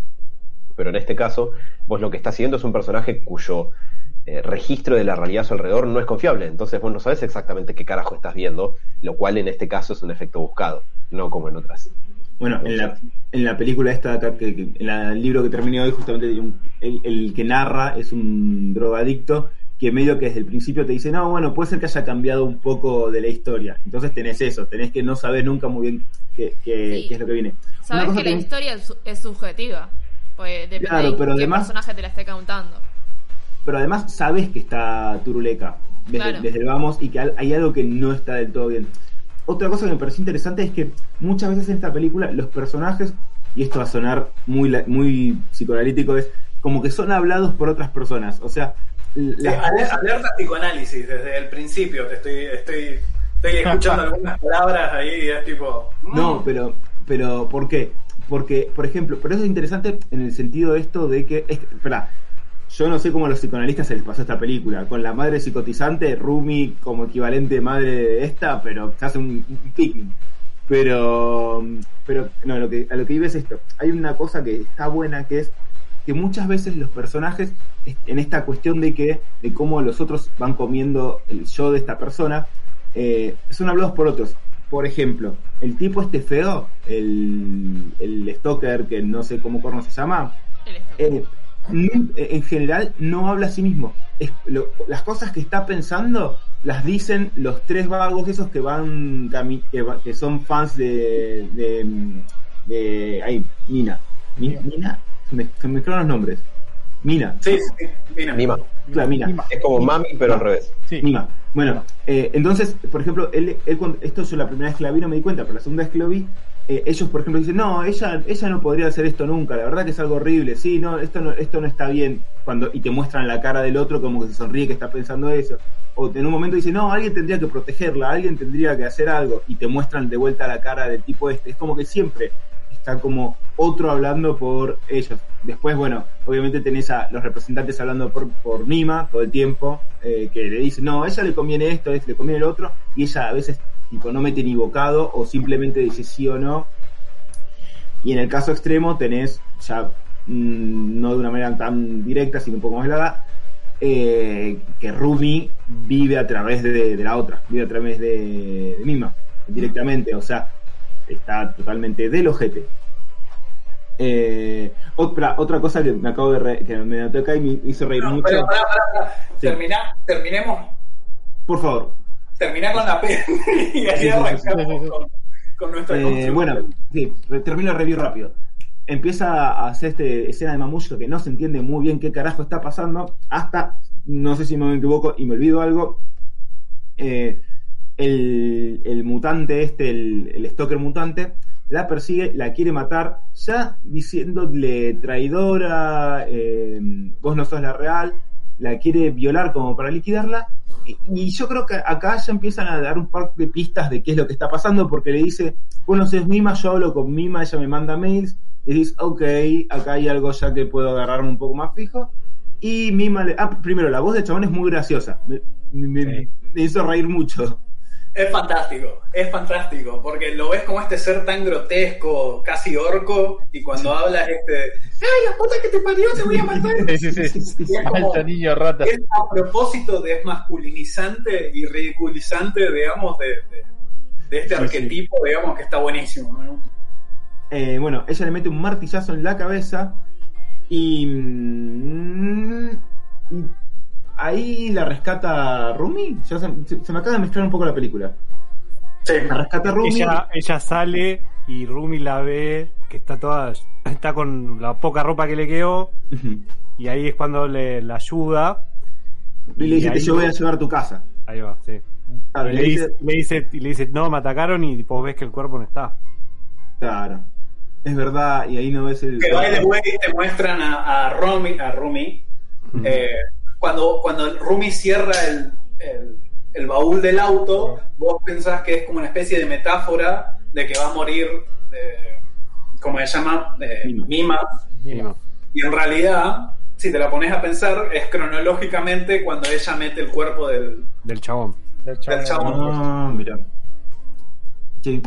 pero en este caso vos lo que estás siguiendo es un personaje cuyo eh, registro de la realidad a su alrededor no es confiable, entonces vos no sabes exactamente qué carajo estás viendo, lo cual en este caso es un efecto buscado, no como en otras. Bueno, en la, en la película esta, acá, que, que- en la- el libro que terminé hoy, justamente un- el, el que narra es un drogadicto que medio que desde el principio te dice, no, bueno, puede ser que haya cambiado un poco de la historia. Entonces tenés eso, tenés que no saber nunca muy bien qué, qué- Sí. qué es lo que viene. Una Sabes cosa que la historia es, su- es subjetiva. Pues depende Claro, de pero qué además- personaje te la esté contando. Pero además sabes que está turuleca desde, Claro. desde el vamos y que hay algo que no está del todo bien. Otra cosa que me pareció interesante es que muchas veces en esta película los personajes, y esto va a sonar muy, muy psicoanalítico, es como que son hablados por otras personas. O sea, Sí, alerta psicoanálisis desde el principio. Te estoy, estoy, estoy escuchando algunas palabras ahí y es tipo. mm, No, pero, pero ¿por qué? Porque, por ejemplo, pero eso es interesante en el sentido de esto de que, es, que- espera, yo no sé cómo a los psicoanalistas se les pasó esta película, con la madre psicotizante, Rumi como equivalente madre de esta, pero se hace un, un picnic. Pero, pero, no, lo que, a lo que iba es esto. Hay una cosa que está buena que es que muchas veces los personajes, en esta cuestión de que, de cómo los otros van comiendo el yo de esta persona, eh, son hablados por otros. Por ejemplo, el tipo este feo, el, el stalker, que no sé cómo corno se llama, El nu- eh, en general no habla a sí mismo. Es- lo- las cosas que está pensando las dicen los tres vagos esos que van que, va- que son fans de de, de ay, Nina. Mi- Mina, se me, se mezclaron los nombres. Mina, Sí, sí, mira. Mima. claro, Mina. Mima. Es como mami, pero al revés. Sí. Mima. Bueno, eh, entonces, por ejemplo, él, él cuando- esto yo la primera vez que la vi no me di cuenta, pero la segunda vez que lo vi, eh, ellos, por ejemplo, dicen, no, ella, ella no podría hacer esto nunca, la verdad que es algo horrible, sí, no, esto no, esto no está bien, cuando y te muestran la cara del otro como que se sonríe que está pensando eso. O en un momento dice, no, alguien tendría que protegerla, alguien tendría que hacer algo, y te muestran de vuelta la cara del tipo este. Es como que siempre está como otro hablando por ellos. Después, bueno, obviamente tenés a los representantes hablando por, por Nima todo el tiempo, eh, que le dicen, no, ella le conviene esto, le conviene el otro, y ella a veces tipo no mete ni bocado o simplemente dice sí o no. Y en el caso extremo tenés ya mm, no de una manera tan directa, sino un poco más helada, eh, que Rumi vive a través de, de la otra, vive a través de, de Mima, directamente, o sea, está totalmente del ojete. Eh, otra, otra cosa que me acabo de re- que me noté acá y me hizo reír No, mucho. pero pará, pará, pará. Sí. Terminá- terminemos, Por favor. Terminá con la peli y ahí Sí, sí, sí, arrancamos con, con nuestra Eh, bueno, sí, termino el review rápido. Empieza a hacer este escena de Mamushka que no se entiende muy bien qué carajo está pasando, hasta, no sé si me equivoco y me olvido algo, eh, el, el mutante este, el, el stalker mutante, la persigue, la quiere matar, ya diciéndole traidora, eh, vos no sos la real, la quiere violar como para liquidarla, y, yo creo que acá ya empiezan a dar un par de pistas de qué es lo que está pasando, porque le dice, vos no sos Mima, yo hablo con Mima, ella me manda mails, y dices, ok, acá hay algo ya que puedo agarrarme un poco más fijo, y Mima le... Ah, primero, la voz de chabón es muy graciosa, me, me- Sí. me hizo reír mucho. Es fantástico, es fantástico, porque lo ves como este ser tan grotesco, casi orco, y cuando hablas este, ¡ay, la puta que te parió, te voy a matar! Sí, sí, sí. Y es como- Alto niño rata. es a propósito de masculinizante y ridiculizante, digamos, de, de- de este arquetipo, digamos, que está buenísimo. ¿no? Eh, bueno, ella le mete un martillazo en la cabeza y, mm, y ahí la rescata Rumi. Ya se, se- se me acaba de mezclar un poco la película. Sí. La rescata Rumi. Ella, ella sale y Rumi la ve que está toda está con la poca ropa que le quedó y ahí es cuando le la ayuda Y le dice, ahí- te yo voy a llevar a tu casa. ahí va sí Claro, y y le, le dice, dice, le dice y le dice no me atacaron y vos ves que el cuerpo no está claro, es verdad, y ahí no ves el... Que by the way te muestran a, a Rumi, a Rumi eh, cuando, cuando Rumi cierra el, el, el baúl del auto, vos pensás que es como una especie de metáfora de que va a morir, eh, como se llama, Eh, Mima. Mima. Mima. Y en realidad, si te la pones a pensar, es cronológicamente cuando ella mete el cuerpo del... del chabón Del chabón. Del chabón. Ah, mira. Sí.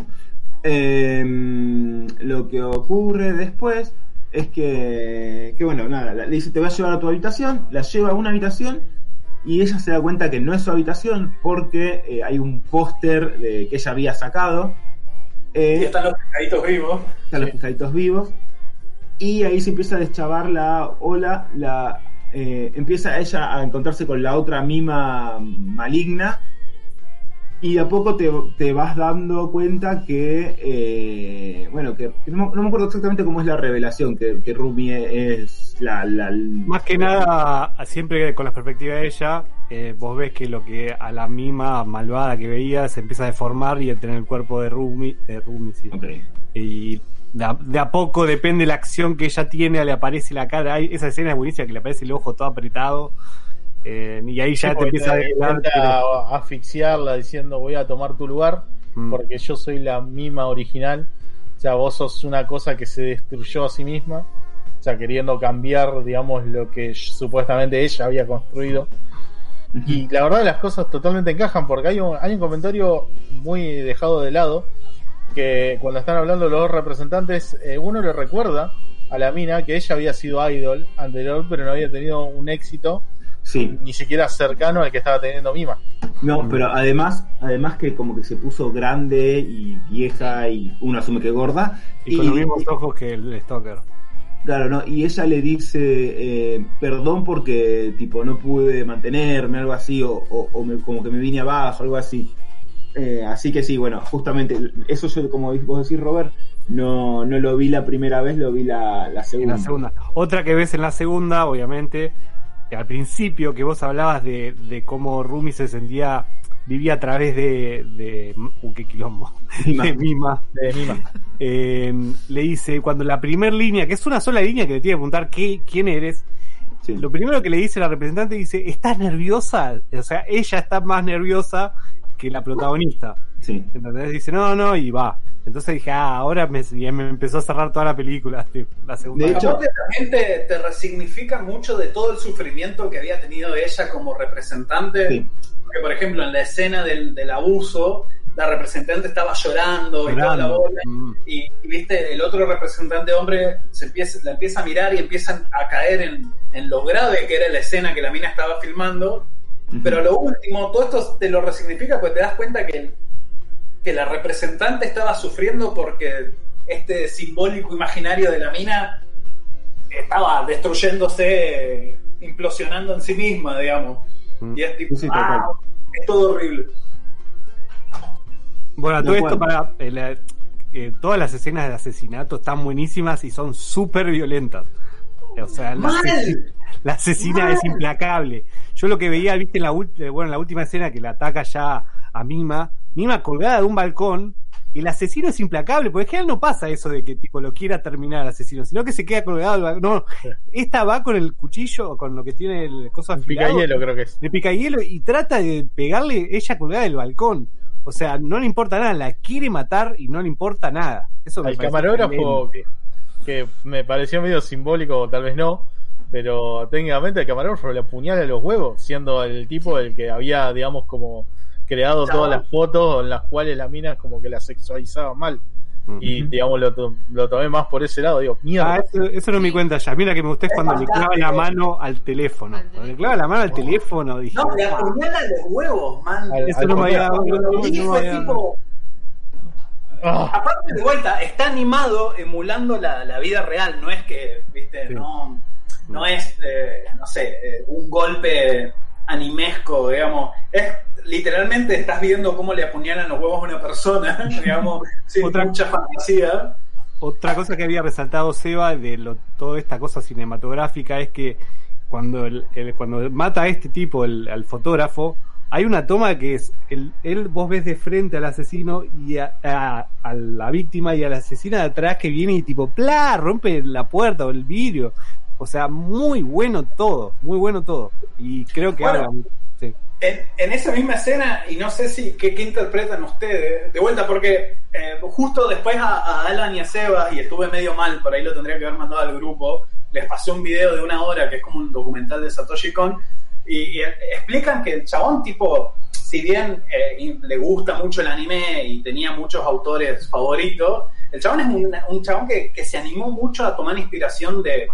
Em, lo que ocurre después es que, que bueno, nada, le dice te voy a llevar a tu habitación, la lleva a una habitación y ella se da cuenta que no es su habitación porque eh, hay un póster de- que ella había sacado. eh, Y están los pescaditos vivos. están los pescaditos vivos y ahí se empieza a deschavar la ola, la eh, empieza ella a encontrarse con la otra mima maligna y de a poco te, te vas dando cuenta que eh, bueno que, que no, me- no me acuerdo exactamente cómo es la revelación que, que Rumi es la, la- Más que nada, siempre con la perspectiva de ella, eh, vos ves que lo que a la misma malvada que veía se empieza a deformar y a tener el cuerpo de Rumi, de Rumi sí. Y de a, de a poco depende la acción que ella tiene, le aparece la cara. Hay, esa escena es buenísima que le aparece el ojo todo apretado. Eh, y ahí ya Sí, te empieza a te quién es. asfixiarla diciendo voy a tomar tu lugar Mm. porque yo soy la mima original. O sea, vos sos una cosa que se destruyó a sí misma. O sea, queriendo cambiar, digamos, lo que supuestamente ella había construido. Y la verdad las cosas totalmente encajan porque hay un, hay un comentario muy dejado de lado que cuando están hablando los dos representantes, eh, uno le recuerda a la mina que ella había sido idol anterior pero no había tenido un éxito sí ni siquiera cercano al que estaba teniendo Mima. No, pero además, además que como que se puso grande y vieja y uno asume que gorda. Y con los mismos ojos que el Stalker. Claro, ¿no? Y ella le dice, eh, perdón porque tipo no pude mantenerme, algo así, o, o- o me- como que me vine abajo, algo así. Eh, así que sí, bueno, justamente, eso yo, como vos decís, Robert, no, no lo vi la primera vez, lo vi la, la En segunda. la segunda. Otra que ves en la segunda, obviamente, al principio que vos hablabas de, de cómo Rumi se sentía, vivía a través de. de uh, qué quilombo. Mima. De Mima. De Mima. Eh, le dice, cuando la primer línea, que es una sola línea que le tiene que preguntar qué, quién eres, Sí. lo primero que le dice la representante dice, ¿estás nerviosa? O sea, ella está más nerviosa que la protagonista. Sí. ¿Entendés? Dice, no, no, y va. Entonces dije, ah, ahora me, y me empezó a cerrar toda la película, tipo, la segunda. De hecho- también te, te resignifica mucho de todo el sufrimiento que había tenido ella como representante. Sí. Porque, por ejemplo, en la escena del, del abuso, la representante estaba llorando, y toda la bola. Mm. Y, y, viste, el otro representante hombre se empieza, la empieza a mirar y empiezan a caer en, en lo grave que era la escena que la mina estaba filmando. Pero lo último, todo esto te lo resignifica porque te das cuenta que, que la representante estaba sufriendo porque este simbólico imaginario de la mina estaba destruyéndose, implosionando en sí misma, digamos. Mm. Y es tipo, Sí, sí, tal ah, es todo horrible. Bueno, todo esto para. eh, la- eh, todas las escenas de asesinato están buenísimas y son súper violentas. O sea, la, asesina es implacable. Yo lo que veía, viste, en la, eh, bueno, en la última escena que la ataca ya a Mima, Mima colgada de un balcón, y el asesino es implacable, porque en general no pasa eso de que tipo lo quiera terminar el asesino, sino que se queda colgado del balcón. No, esta va con el cuchillo, con lo que tiene el coso Un afilado, pica hielo creo que es. de picahielo y trata de pegarle ella colgada del balcón. O sea, no le importa nada, la quiere matar y no le importa nada. Eso me Al camarógrafo excelente. que me pareció medio simbólico, o tal vez no, pero técnicamente el camarógrafo le apuñala los huevos, siendo el tipo el que había, digamos, como creado Chabón. todas las fotos en las cuales la mina como que la sexualizaba mal. Y digamos, lo, lo tomé más por ese lado. Digo, mierda. Ah, eso, eso no me cuenta ya. Mira que me gustó es cuando le clava la mano al teléfono. Cuando le clava la mano al teléfono, dije. No, le "Ah". apuñala los huevos, man. Al- Eso al no me había no, tipo, Ah, Aparte de vuelta, está animado emulando la, la vida real, no es que, viste, Sí. no, no es, eh, no sé, eh, un golpe animesco, digamos, es literalmente estás viendo cómo le apuñalan los huevos a una persona, digamos, sin Otra- mucha fantasía. Otra cosa que había resaltado Seba de lo, toda esta cosa cinematográfica es que cuando el, el- cuando mata a este tipo, el, al fotógrafo, hay una toma que es el, él vos ves de frente al asesino y a, a- a la víctima y a la asesina de atrás que viene y tipo ¡plá! rompe la puerta o el vidrio. O sea, muy bueno todo, muy bueno todo. Y creo que Bueno. habla. Sí. En, en esa misma escena, y no sé si qué, interpretan ustedes, de vuelta, porque eh, justo después a, a Alan y a Sebas, y estuve medio mal, por ahí lo tendría que haber mandado al grupo, les pasé un video de una hora que es como un documental de Satoshi Kon, y, y, explican que el chabón, tipo, si bien eh, le gusta mucho el anime y tenía muchos autores favoritos, el chabón es un, un chabón que, que se animó mucho a tomar inspiración de,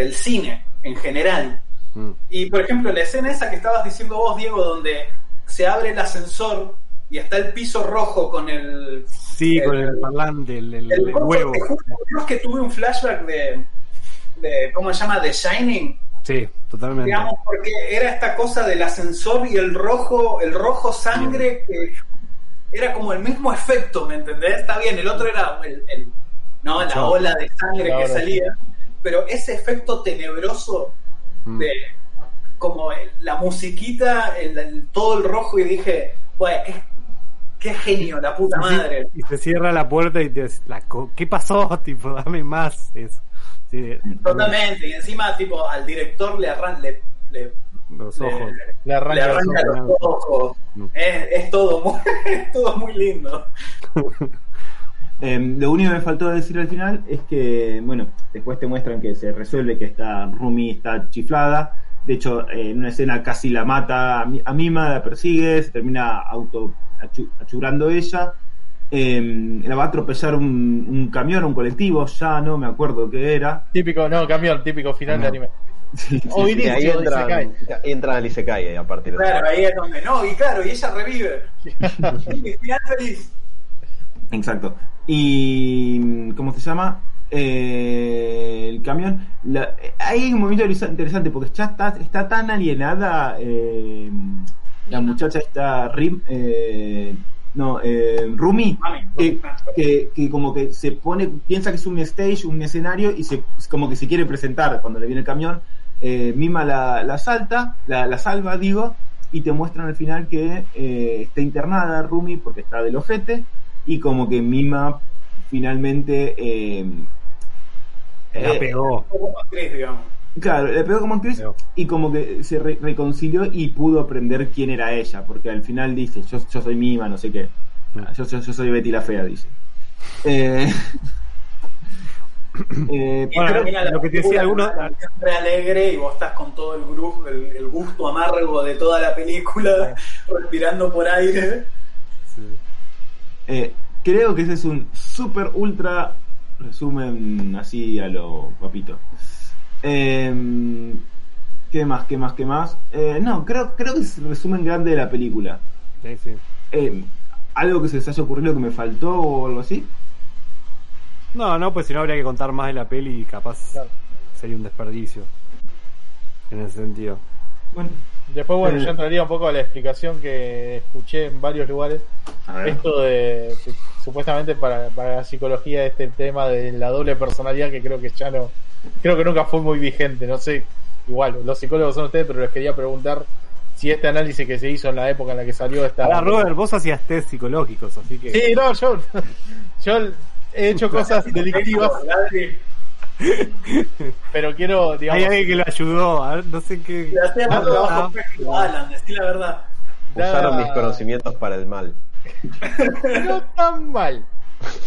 del cine en general. Mm. Y por ejemplo, la escena esa que estabas diciendo vos, Diego, donde se abre el ascensor y está el piso rojo con el. Sí, el- con el parlante, el, huevo. Dios que tuve un flashback de, de. ¿Cómo se llama? De Shining. Sí, totalmente. Digamos, porque era esta cosa del ascensor y el rojo, el rojo sangre que era como el mismo efecto, ¿me entendés? Está bien, el otro era el, el- no, la ola de sangre que salía, pero ese efecto tenebroso Mm. de como la musiquita, el- el- todo el rojo y dije, bueno, qué, qué genio, la puta madre. Y se cierra la puerta y te la ¿qué pasó? Tipo, dame más eso. Sí, Totalmente, y encima tipo al director le arran le, le, Los le- ojos. le le arranca los arranca ojos. los ojos. Mm. Es, es todo muy, es todo muy lindo. Eh, lo único que me faltó decir al final es que, bueno, después te muestran que se resuelve que está Rumi está chiflada. De hecho, eh, en una escena casi la mata a, Mi- a Mima, la persigue, se termina auto achu- achurando ella. Eh, la va a atropellar un, un camión, un colectivo, ya no me acuerdo qué era. Típico, no, camión, típico final No. de anime. Sí, sí, O ahí inicio, dice entran, Kai. entran al Isekai a partir de Claro, ahí es donde no, y claro, y ella revive. y final feliz. Exacto. Y. ¿Cómo se llama? Eh, el camión. la- hay un movimiento interesante porque ya está, está tan alienada. eh, la muchacha está. Rim, eh, no, eh, Rumi. Mami. Que, que, que como que se pone, piensa que es un stage, un escenario y se como que se quiere presentar cuando le viene el camión. Eh, Mima la, la salta, la, la salva, digo, y te muestran al final que eh, está internada Rumi porque está del ojete y como que Mima finalmente eh, La eh, pegó. Como actriz, digamos. Claro, le pegó como actriz Pegó. y como que se re- reconcilió y pudo aprender quién era ella, porque al final dice, yo, yo soy Mima, no sé qué. Ah, Yo, yo, yo soy Betty la Fea, dice. Eh, eh, Bueno, termina la lo que te decía alguno- con una canción re alegre y vos estás con todo el, gru- el, el gusto amargo de toda la película, respirando por aire. Eh, creo que ese es un super ultra resumen así a lo papito. Eh, ¿Qué más? ¿Qué más? ¿Qué más? Eh, no, creo, creo que es el resumen grande de la película. Sí, sí. Eh, ¿Algo que se les haya ocurrido que me faltó o algo así? No, no, pues si no habría que contar más de la peli y capaz Claro. sería un desperdicio. En ese sentido. Bueno, Después, bueno, yo entraría un poco a la explicación que escuché en varios lugares. Esto de, supuestamente para, para la psicología, este tema de la doble personalidad que creo que ya no, creo que nunca fue muy vigente. No sé, igual, los psicólogos son ustedes, pero les quería preguntar si este análisis que se hizo en la época en la que salió esta. Ahora, Robert, vos hacías test psicológicos, así que. Sí, no, yo, yo he hecho cosas delictivas, pero quiero, digamos, Hay alguien que lo ayudó, a ver, no sé qué. Le Ah, un trabajo a Alan, decí la verdad. Usaron da- mis conocimientos para el mal. no tan mal.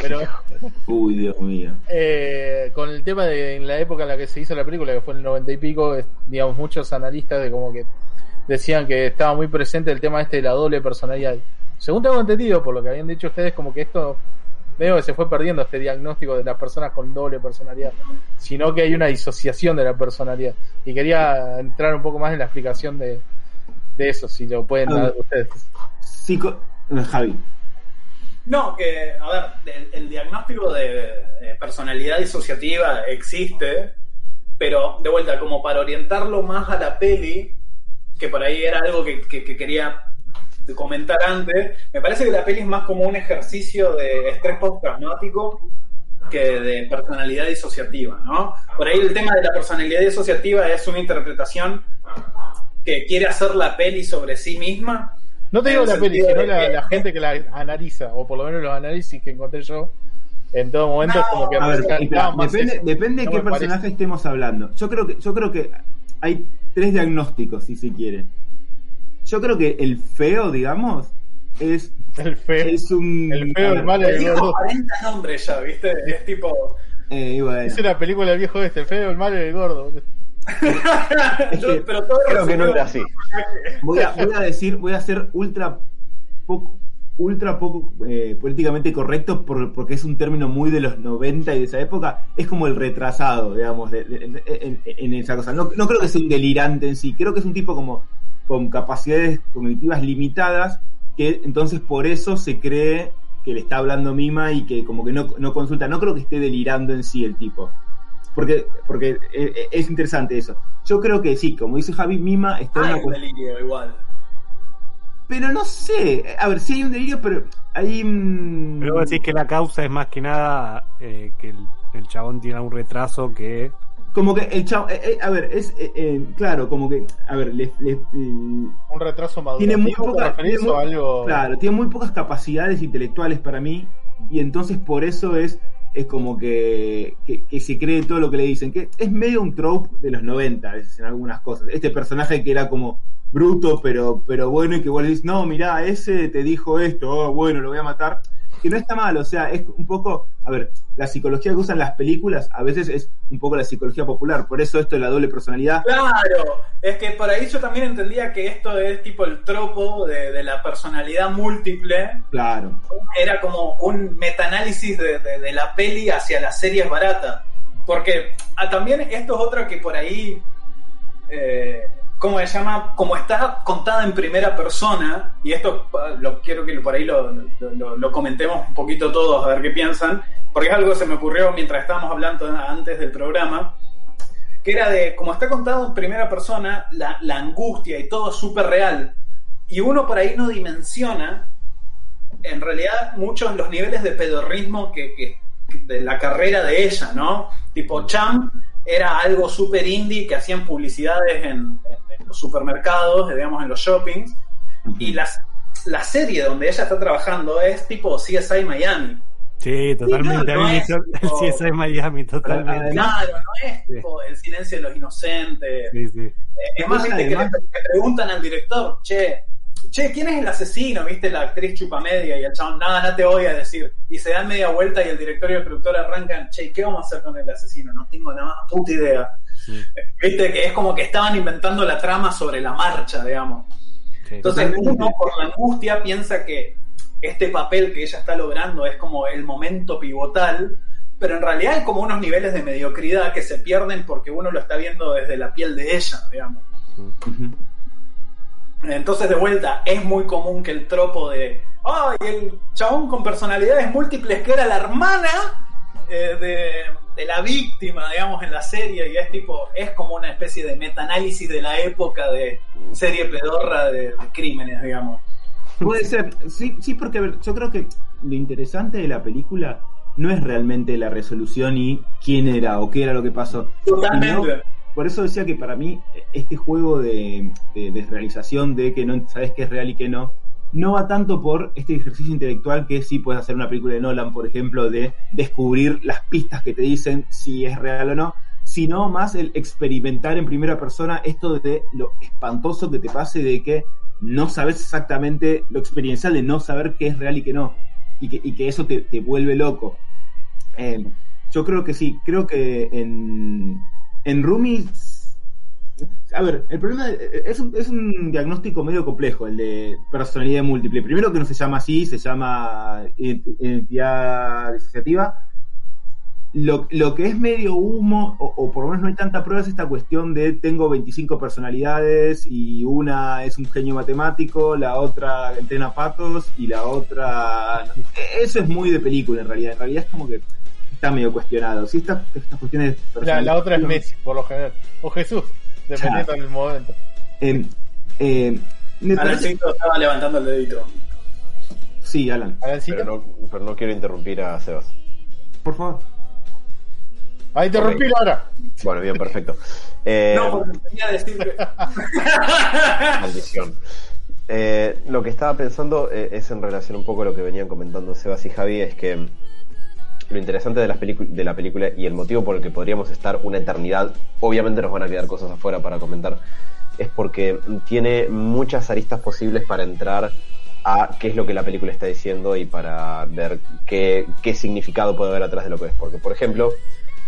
Pero Uy, Dios mío. eh, con el tema de en la época en la que se hizo la película, que fue en el noventa y pico, es- digamos, muchos analistas de como que decían que estaba muy presente el tema este de la doble personalidad. Según tengo entendido, por lo que habían dicho ustedes, como que esto veo que se fue perdiendo este diagnóstico de las personas con doble personalidad, sino que hay una disociación de la personalidad. Y quería entrar un poco más en la explicación de, de eso, si lo pueden Ah. dar ustedes. Psico... eh, Javi. No, que, a ver, el, el diagnóstico de, de personalidad disociativa existe, pero de vuelta, como para orientarlo más a la peli, que por ahí era algo que, que- que quería comentar antes, me parece que la peli es más como un ejercicio de estrés postraumático que de personalidad disociativa, ¿no? Por ahí el tema de la personalidad disociativa es una interpretación que quiere hacer la peli sobre sí misma. No te digo la peli, sino de la, gente que la analiza, o por lo menos los análisis que encontré yo en todo momento, es como que A ver, resaltaba espera, más depende, eso. depende de No qué parece. personaje estemos hablando. Yo creo que, yo creo que hay tres diagnósticos, si se quiere. Yo creo que el feo, digamos, es, El feo. es un. El feo, el malo, Le el gordo. 40 nombres ya, ¿viste? Es tipo. eh, y bueno. Es una película del viejo este, el feo, el malo y el gordo. Yo- pero todo Creo que no era así. Voy a, voy a decir, voy a ser ultra poco, ultra poco eh, políticamente correcto por- porque es un término muy de los 90 y de esa época. Es como el retrasado, digamos, de- de- de- en, en esa cosa. No, no creo que sea un delirante en sí. Creo que es un tipo como con capacidades cognitivas limitadas que entonces por eso se cree que le está hablando Mima y que como que no, no consulta. No creo que esté delirando en sí el tipo. Porque, porque eh, eh, es interesante eso. Yo creo que sí, como dice Javi, Mima está en Hay una cuestión. igual. Pero no sé, a ver, sí hay un delirio, pero hay... mm, Pero vos decís que la causa es más que nada eh, que el, el chabón tiene un retraso que. Como que el chavo, eh, eh, a ver, es, eh, eh, claro, como que, a ver, le, le- eh, Un retraso madurativo. tiene muy ¿te poca, referís tiene o muy- algo? claro, tiene muy pocas capacidades intelectuales para mí, y entonces por eso es, es como que, que, que se cree todo lo que le dicen, que es medio un trope de los 90 a veces en algunas cosas. Este personaje que era como bruto, pero, pero bueno, y que vos le dices, no, mirá, ese te dijo esto, oh, bueno, lo voy a matar. Que no está mal, o sea, es un poco, a ver, la psicología que usan las películas a veces es un poco la psicología popular, por eso esto de la doble personalidad. Claro, es que por ahí yo también entendía que esto es tipo el tropo de, de la personalidad múltiple. Claro, Era como un metaanálisis de, de, de la peli hacia las series baratas. Porque ah, también esto es otra que por ahí, eh, ¿cómo se llama? Como está contada en primera persona, y esto lo quiero que por ahí lo- lo- lo comentemos un poquito todos, a ver qué piensan, porque es algo que se me ocurrió mientras estábamos hablando antes del programa, que era de, como está contado en primera persona, la, la angustia y todo es súper real, y uno por ahí no dimensiona, en realidad, muchos los niveles de pedorrismo que, que- de la carrera de ella, ¿no? Tipo, Cham era algo súper indie que hacían publicidades en, en- en los supermercados, digamos, en los shoppings, y las, la serie donde ella está trabajando es tipo CSI Miami. Sí, totalmente. no, no es tipo- eso es Miami, totalmente. Claro, no es Sí. tipo el silencio de los inocentes. Sí, sí. Es más, viste, que le preguntan al director, che, che, ¿quién es el asesino? ¿Viste? La actriz chupamedia y el chabón, nada, no te voy a decir. Y se dan media vuelta y el director y el productor arrancan, che, ¿qué vamos a hacer con el asesino? No tengo nada, puta idea. Sí, Viste, que es como que estaban inventando la trama sobre la marcha, digamos. sí. Entonces Totalmente. uno por la angustia piensa que este papel que ella está logrando es como el momento pivotal, pero en realidad hay como unos niveles de mediocridad que se pierden porque uno lo está viendo desde la piel de ella, digamos. Entonces, de vuelta, es muy común que el tropo de. ¡Ay, el chabón con personalidades múltiples que era la hermana eh, de, de la víctima, digamos, en la serie! Y es tipo. Es como una especie de metaanálisis de la época de serie pedorra de, de crímenes, digamos. Puede ser, sí, sí, porque a ver, yo creo que lo interesante de la película no es realmente la resolución y quién era o qué era lo que pasó. Totalmente. Por eso decía que para mí este juego de, de desrealización de que no sabes qué es real y qué no, no va tanto por este ejercicio intelectual que sí puedes hacer una película de Nolan, por ejemplo, de descubrir las pistas que te dicen si es real o no, sino más el experimentar en primera persona esto de lo espantoso que te pase de que no sabes exactamente lo experiencial de no saber qué es real y qué no, y que, y que eso te, te vuelve loco. Eh, yo creo que sí, creo que en, en Rumi A ver, el problema de- es un, es un diagnóstico medio complejo, el de personalidad múltiple. Primero que no se llama así, se llama ident- identidad disociativa. Lo, lo que es medio humo, o, o por lo menos no hay tanta prueba, es esta cuestión de tengo 25 personalidades y una es un genio matemático, la otra entrena patos y la otra... Eso es muy de película en realidad. En realidad es como que está medio cuestionado. Si estas, estas cuestiones... La, la otra es Messi, por lo general. O Jesús, dependiendo del momento. Eh, eh, me parece- Alancito estaba levantando el dedito. Sí, Alan. Pero no, pero no quiero interrumpir a Sebas. por favor. Ahí te rompí ahora. Bueno, bien, perfecto. Eh, No, porque quería decir que. Maldición. Eh, lo que estaba pensando eh, es en relación un poco a lo que venían comentando Sebas y Javi, es que lo interesante de, pelicu- de la película y el motivo por el que podríamos estar una eternidad, obviamente nos van a quedar cosas afuera para comentar, es porque tiene muchas aristas posibles para entrar a qué es lo que la película está diciendo y para ver qué, qué significado puede haber atrás de lo que es. Porque, por ejemplo,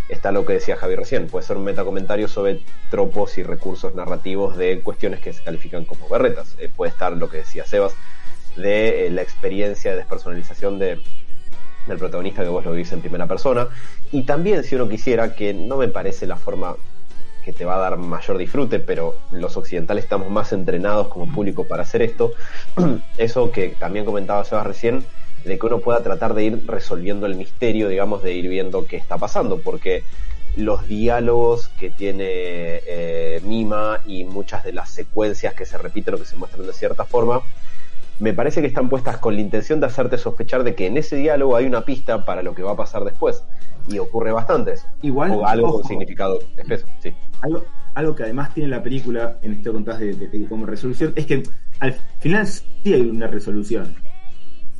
está lo que decía Javi recién, puede ser un metacomentario sobre tropos y recursos narrativos de cuestiones que se califican como berretas. Eh, puede estar lo que decía Sebas, de eh, la experiencia de despersonalización de, del protagonista que vos lo vivís en primera persona. Y también, si uno quisiera, que no me parece la forma que te va a dar mayor disfrute, pero los occidentales estamos más entrenados como público para hacer esto. Eso que también comentaba Sebas recién, de que uno pueda tratar de ir resolviendo el misterio, digamos, de ir viendo qué está pasando, porque los diálogos que tiene eh, Mima y muchas de las secuencias que se repiten o que se muestran de cierta forma, me parece que están puestas con la intención de hacerte sospechar de que en ese diálogo hay una pista para lo que va a pasar después. Y ocurre bastante eso. Igual, o algo ojo, con significado espeso, sí. algo, algo que además tiene la película, en esto contás de, de- de como resolución, es que al final sí hay una resolución.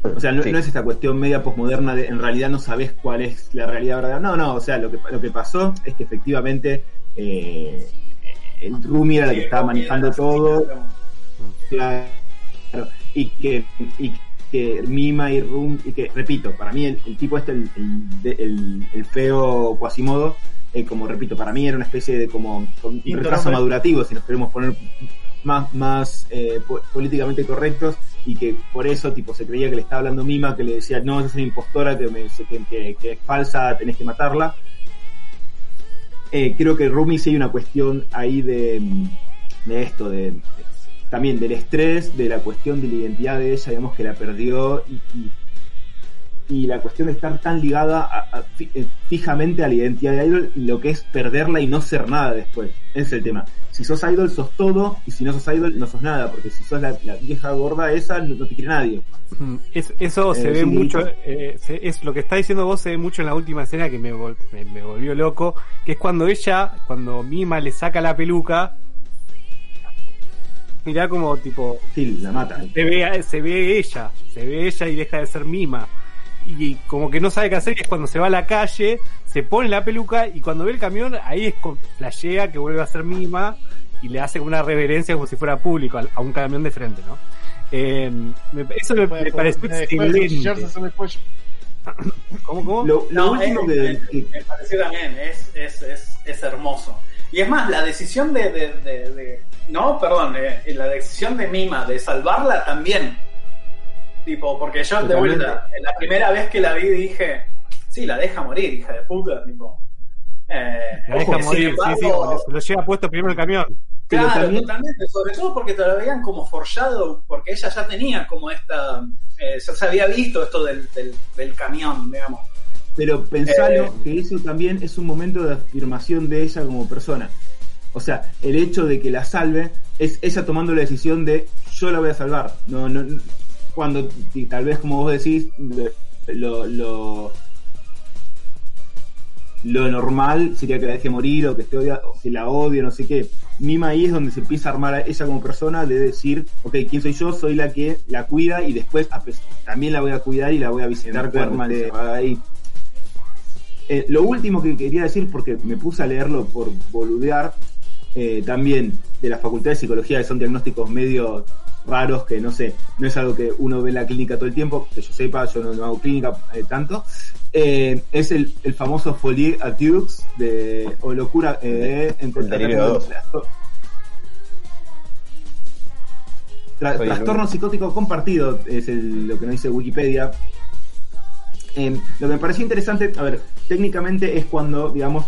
O sea, no, Sí. no es esta cuestión media posmoderna de en realidad no sabes cuál es la realidad verdadera. No, no, o sea, lo que, lo que pasó es que efectivamente eh, el Rumi era la que estaba manejando todo. Claro. Y que, y que Mima y Rum, y que, repito, para mí el, el tipo este, el, el, el- el feo Quasimodo, eh, como repito, para mí era una especie de como un retraso madurativo, si nos queremos poner más, más eh, po- políticamente correctos, y que por eso tipo se creía que le estaba hablando Mima, que le decía, no, esa es una impostora, que, me, que, que- que es falsa, tenés que matarla. Eh, creo que Rumi sí hay una cuestión ahí de, de esto, de, de- también del estrés, de la cuestión de la identidad de ella, digamos que la perdió y, y, y la cuestión de estar tan ligada a- a- eh, fijamente a la identidad de idol y lo que es perderla y no ser nada después. Ese es el tema. Si sos idol sos todo y si no sos idol no sos nada, porque si sos la, la vieja gorda esa no, no te quiere nadie. Es- eso se Eh, ve sí, mucho, eh, se- es lo que está diciendo vos se ve mucho en la última escena que me, vol- me, me volvió loco, que es cuando ella, cuando Mima le saca la peluca, mirá como tipo, Sí, la mata. se ve, se ve ella, se ve ella y deja de ser Mima. Y como que no sabe qué hacer, que es cuando se va a la calle, se pone la peluca y cuando ve el camión, ahí es con flashea que vuelve a ser Mima y le hace una reverencia como si fuera público a un camión de frente, ¿no? Eh, eso me, me pareció excelente. ¿Cómo, cómo? Lo, lo No, último es- que, es- me pareció también, es, es, es, es hermoso. Y es más, la decisión de, de, de- de- no, perdón, eh, la decisión de Mima de salvarla también. Tipo, porque yo de vuelta, la primera vez que la vi dije, sí, la deja morir, hija de puta, tipo. Eh, La deja morir, sí, sí, embargo, se lo lleva puesto primero el camión. Claro, también- totalmente, sobre todo porque te lo habían como forjado, porque ella ya tenía como esta, eh, ya se había visto esto del, del, del camión, digamos. Pero pensalo Eh. que eso también es un momento de afirmación de ella como persona. O sea, el hecho de que la salve es ella tomando la decisión de yo la voy a salvar. No, no, cuando tal vez como vos decís lo, lo lo normal sería que la deje morir o que esté odia- o que la odie, no sé qué. Mima ahí es donde se empieza a armar a ella como persona de decir, ok, ¿quién soy yo? Soy la que la cuida y después también la voy a cuidar y la voy a visitar esté ahí. Eh, lo último que quería decir, porque me puse a leerlo por boludear, eh, también de la Facultad de Psicología, que son diagnósticos medio raros que no sé, no es algo que uno ve en la clínica todo el tiempo, que yo sepa, yo no, hago clínica eh, tanto, eh, es el, el famoso folie attux de, o locura eh, el trastorno, psicótico compartido, es lo que nos dice Wikipedia. Em, lo que me pareció interesante, a ver, técnicamente es cuando, digamos,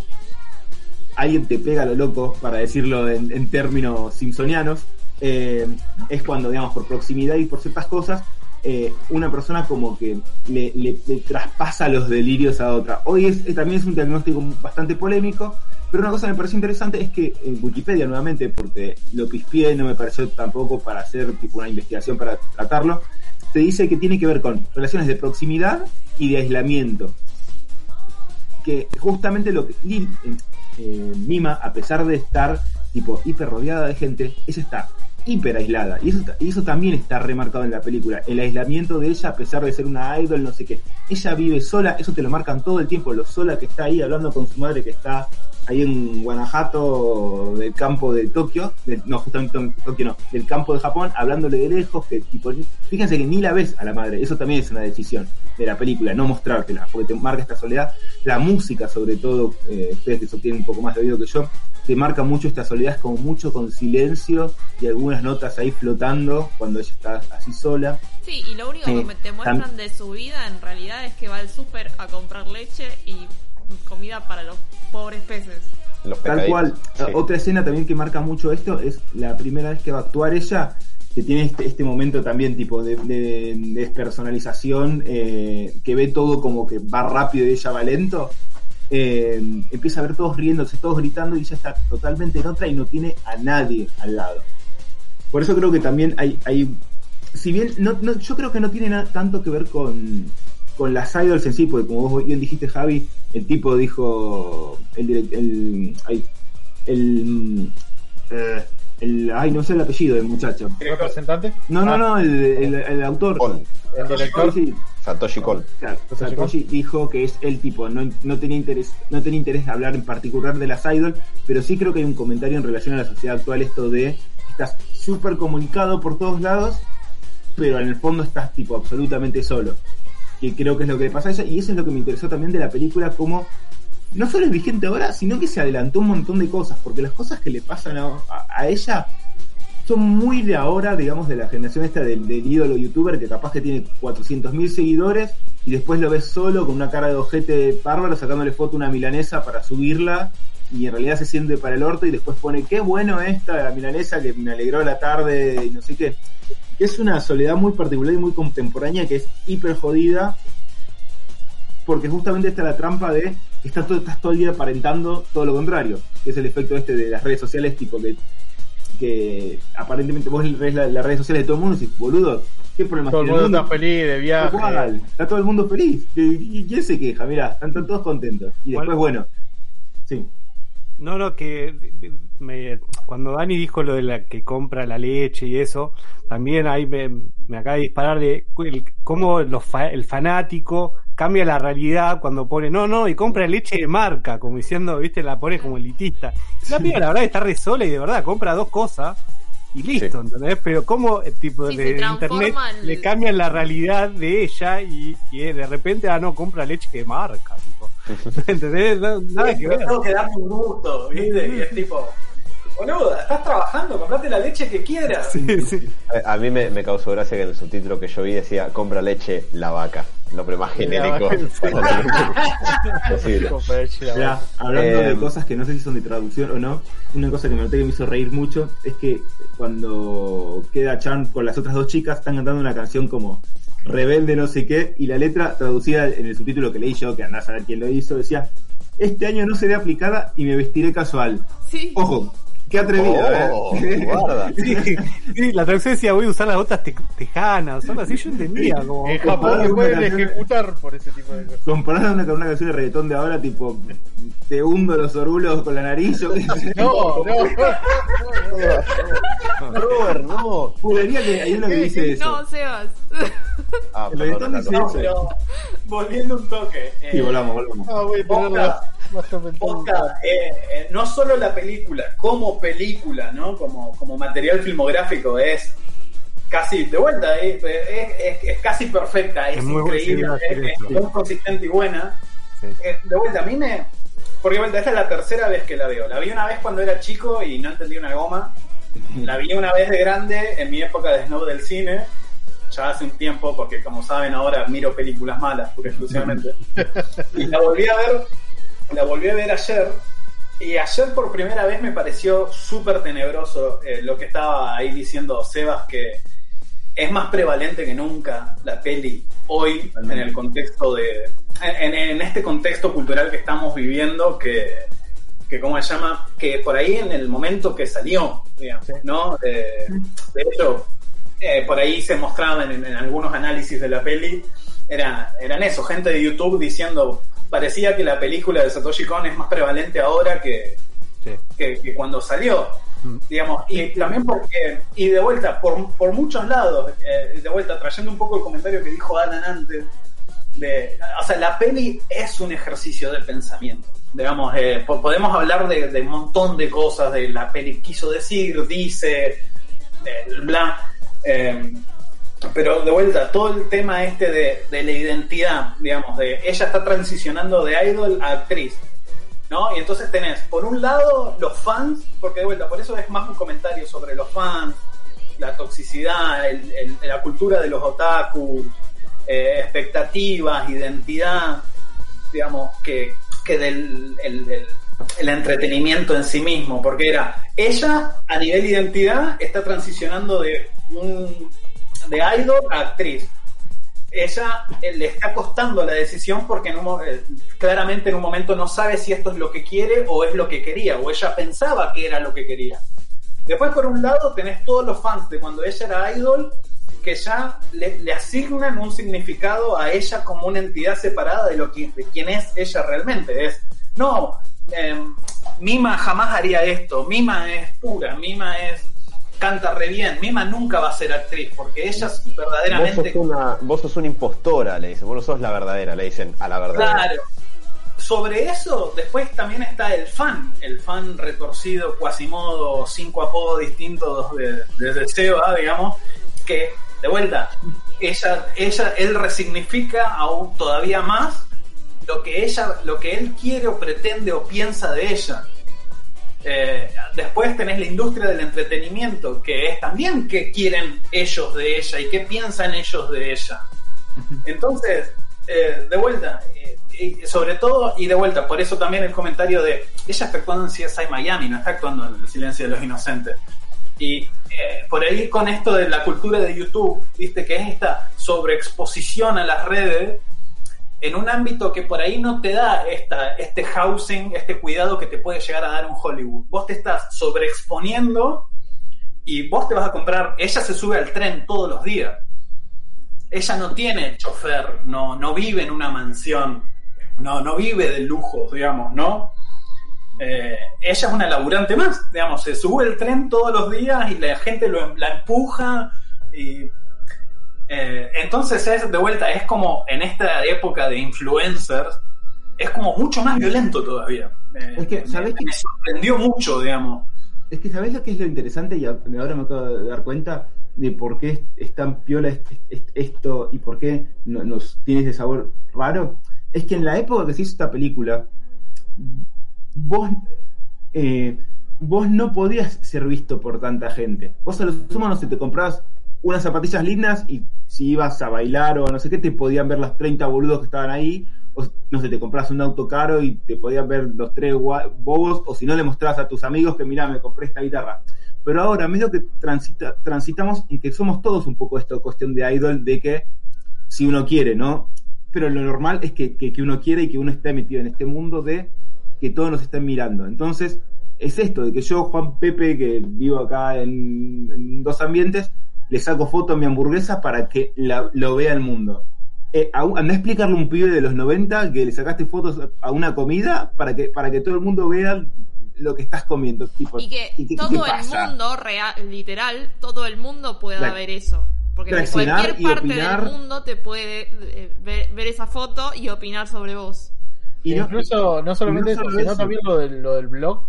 alguien te pega lo loco, para decirlo en, términos simpsonianos, eh, es cuando, digamos, por proximidad y por ciertas cosas, eh, una persona como que le, traspasa los delirios a otra. Hoy eh, también es un diagnóstico bastante polémico, pero una cosa que me pareció interesante es que en Wikipedia, nuevamente, porque lo pispié, no me pareció tampoco para hacer tipo una investigación para tratarlo, te dice que tiene que ver con relaciones de proximidad y de aislamiento. Que justamente lo que eh, Mima, a pesar de estar tipo hiper rodeada de gente, ella está hiper aislada. Y eso, y eso también está remarcado en la película. El aislamiento de ella, a pesar de ser una idol, no sé qué. Ella vive sola, eso te lo marcan todo el tiempo, lo sola que está ahí hablando con su madre que está ahí en Guanajuato del campo de Tokio, de- no, justamente en Tokio no, del campo de Japón, hablándole de lejos, que tipo, fíjense que ni la ves a la madre, eso también es una decisión de la película, no mostrártela, porque te marca esta soledad, la música sobre todo, eh, ustedes que eso tienen un poco más de oído que yo, te marca mucho esta soledad, es como mucho con silencio y algunas notas ahí flotando cuando ella está así sola. Sí, y lo único Eh, que me- te muestran de su vida en realidad es que va al súper a comprar leche y comida para los pobres peces. Los Tal cual. Sí. Otra escena también que marca mucho esto es la primera vez que va a actuar ella, que tiene este, este momento también tipo de, de- de despersonalización, eh, que ve todo como que va rápido y ella va lento. Eh, empieza a ver todos riéndose, todos gritando y ella está totalmente en otra y no tiene a nadie al lado. Por eso creo que también hay, hay si bien no, no- yo creo que no tiene nada tanto que ver con, con las idols en sí, porque como vos bien dijiste, Javi, el tipo dijo, el, direct- el, ay, el, mm, eh, el, ay, no sé el apellido del muchacho. ¿Representante? No, no, Ah, no, el, el, el autor. Kon, El director. Sí, Satoshi Kon. Claro, Satoshi Satoshi dijo que es el tipo, no, no tenía interés, no tenía interés de hablar en particular de las idol, pero sí creo que hay un comentario en relación a la sociedad actual esto de estás súper comunicado por todos lados, pero en el fondo estás tipo absolutamente solo. Que creo que es lo que le pasa a ella, y eso es lo que me interesó también de la película, como no solo es vigente ahora, sino que se adelantó un montón de cosas, porque las cosas que le pasan a, a- ella son muy de ahora, digamos, de la generación esta del, del ídolo youtuber que capaz que tiene 400.000 seguidores y después lo ves solo con una cara de ojete bárbaro sacándole foto a una milanesa para subirla y en realidad se siente para el orto y después pone qué bueno esta la milanesa que me alegró la tarde y no sé qué. Que es una soledad muy particular y muy contemporánea que es hiper jodida porque justamente está la trampa de que estás todo, estás todo el día aparentando todo lo contrario, que es el efecto este de las redes sociales, tipo que, que aparentemente vos lees la- las redes sociales de todo el mundo y dices, boludo, ¿qué problema Todo el mundo está feliz de viaje. cual, Está todo el mundo feliz. ¿Qui- qui- ¿Quién se queja? Mirá, están to- todos contentos. Y después, Bueno. bueno, sí. No, no, que me- cuando Dani dijo lo de la que compra la leche y eso, también ahí me, me acaba de disparar de el- cómo los fa- el fanático cambia la realidad cuando pone, no, no, y compra leche de marca, como diciendo, viste, la pone como elitista. La piba la verdad está re sola y de verdad compra dos cosas y listo, ¿entendés? Pero cómo el tipo Sí, de internet le cambian la realidad de ella y, y de repente, ah, no, compra leche de marca, tipo. ¿Entendés? No- nada que ver. Tengo que darme un gusto, ¿viste? Y es tipo, boluda, estás trabajando, comprate la leche que quieras. Sí, sí. A, a mí me, me causó gracia que en el subtítulo que yo vi decía compra leche la vaca. Lo más genérico posible. Hablando Eh, de cosas que no sé si son de traducción o no, una cosa que me noté que me hizo reír mucho es que cuando queda Chan con las otras dos chicas, están cantando una canción como rebelde no sé qué, y la letra traducida en el subtítulo que leí yo, que andás a ver quién lo hizo, decía, este año no seré aplicada y me vestiré casual. Sí. Ojo, qué atrevido, Oh, ¿eh? guarda. Sí, sí, la traducción decía voy a usar las botas te- tejanas, algo así, yo entendía como En Japón con pueden una canción- ejecutar por ese tipo de cosas. Comparada una, con una canción de reggaetón de ahora, tipo, te hundo los orulos con la nariz, yo qué sé. No, no, Robert, no. Juraría que hay uno que dice eso. No, Sebas. Ah, El reggaetón dice no, No, eso. pero volviendo un toque. eh, Sí, volvamos, volvamos. no. voy a Posta, eh, eh, no solo la película, como película, ¿no? Como, como material filmográfico es casi, de vuelta, eh, es, es- es casi perfecta, es, Es muy bueno, increíble, es, muy consistente y buena. Sí. Eh, de vuelta, a mí me... Porque vuelta, esta es la tercera vez que la veo. La vi una vez cuando era chico y no entendí una goma. La vi una vez de grande en mi época de snow del cine, ya hace un tiempo, porque como saben ahora miro películas malas, pura y exclusivamente. y la volví a ver, la volví a ver ayer, y ayer por primera vez me pareció súper tenebroso eh, lo que estaba ahí diciendo Sebas, que es más prevalente que nunca la peli hoy en el contexto de. En, en este contexto cultural que estamos viviendo, que, que ¿cómo se llama? Que por ahí en el momento que salió, digamos, ¿no? Eh, de hecho, eh, por ahí se mostraban en, en algunos análisis de la peli, era, eran eso, gente de YouTube diciendo, parecía que la película de Satoshi Kon es más prevalente ahora que, Sí. que, que cuando salió. Mm. Digamos, y también porque, y de vuelta, por, por muchos lados, eh, de vuelta, trayendo un poco el comentario que dijo Alan antes, de, o sea, la peli es un ejercicio de pensamiento. Digamos, eh, po- podemos hablar de, de un montón de cosas de la peli quiso decir, dice, de bla. eh, pero de vuelta, todo el tema este de, de la identidad, digamos, de ella está transicionando de idol a actriz, ¿no? Y entonces tenés, por un lado, los fans, porque de vuelta, por eso es más un comentario sobre los fans, la toxicidad, el- la cultura de los otaku, eh, expectativas, identidad, digamos, que, que del el, el- el entretenimiento en sí mismo, porque era ella a nivel identidad está transicionando de un de idol a actriz. Ella eh, le está costando la decisión porque un eh, claramente en un momento no sabe si esto es lo que quiere o es lo que quería, o ella pensaba que era lo que quería. Después, por un lado, tenés todos los fans de cuando ella era idol que ya le, asignan un significado a ella como una entidad separada de lo que, de quién es ella realmente. Es, no, eh, Mima jamás haría esto, Mima es pura, Mima es canta re bien, Mima nunca va a ser actriz porque ella es Vos verdaderamente sos, una, vos sos una impostora, le dicen. Vos no sos la verdadera, le dicen a la verdadera. Claro. Sobre eso, después también está el fan, el fan retorcido, Quasimodo, cinco apodos distintos de, de Seba, digamos, que, de vuelta, ella, ella, él resignifica aún todavía más lo que ella, lo que él quiere o pretende o piensa de ella. Eh, después tenés la industria del entretenimiento, que es también qué quieren ellos de ella y qué piensan ellos de ella. Entonces, eh, de vuelta, eh, y sobre todo, y de vuelta, por eso también el comentario de ella está actuando en CSI Miami, no está actuando en El Silencio de los Inocentes. Y por ahí con esto de la cultura de YouTube, viste que es esta sobreexposición a las redes en un ámbito que por ahí no te da esta, este housing, este cuidado que te puede llegar a dar un Hollywood. Vos te estás sobreexponiendo y vos te vas a comprar, ella se sube al tren todos los días. Ella no tiene chofer, no, no vive en una mansión, no, no vive de lujos, digamos, ¿no? Eh, ella es una laburante más, digamos, se sube el tren todos los días y la gente lo, la empuja y eh, entonces es de vuelta, es como en esta época de influencers, es como mucho más violento todavía. Eh, Es que, ¿sabés me, sorprendió mucho, digamos. Es que ¿sabés lo que es lo interesante? Y ahora me acabo de dar cuenta de por qué es, tan piola est- est- esto y por qué no- nos tiene ese sabor raro. Es que en la época que se hizo esta película, vos, eh, vos no podías ser visto por tanta gente. Vos a lo sumo, no sé, te comprabas unas zapatillas lindas y si ibas a bailar o no sé qué, te podían ver los 30 boludos que estaban ahí. O no sé, te compras un auto caro y te podían ver los tres bobos, o si no le mostrabas a tus amigos que mira, me compré esta guitarra. Pero ahora, medio que transita- transitamos en que somos todos un poco esto, cuestión de idol, de que si uno quiere, ¿no? Pero lo normal es que, que, que uno quiere y que uno esté metido en este mundo de que todos nos estén mirando. Entonces, es esto, de que yo, Juan Pepe, que vivo acá en, en dos ambientes, le saco foto a mi hamburguesa para que la- lo vea el mundo. Eh, a un- andá a explicarle a un pibe de los 90 que le sacaste fotos a- una comida para que, para que todo el mundo vea lo que estás comiendo. Tipo, Y que ¿y qué- todo qué el mundo, real, literal, todo el mundo pueda ver eso. Porque cualquier parte opinar. del mundo te puede eh, ver, ver esa foto y opinar sobre vos. Y no- Incluso, no solamente no eso, sino eso. también lo del, lo del blog.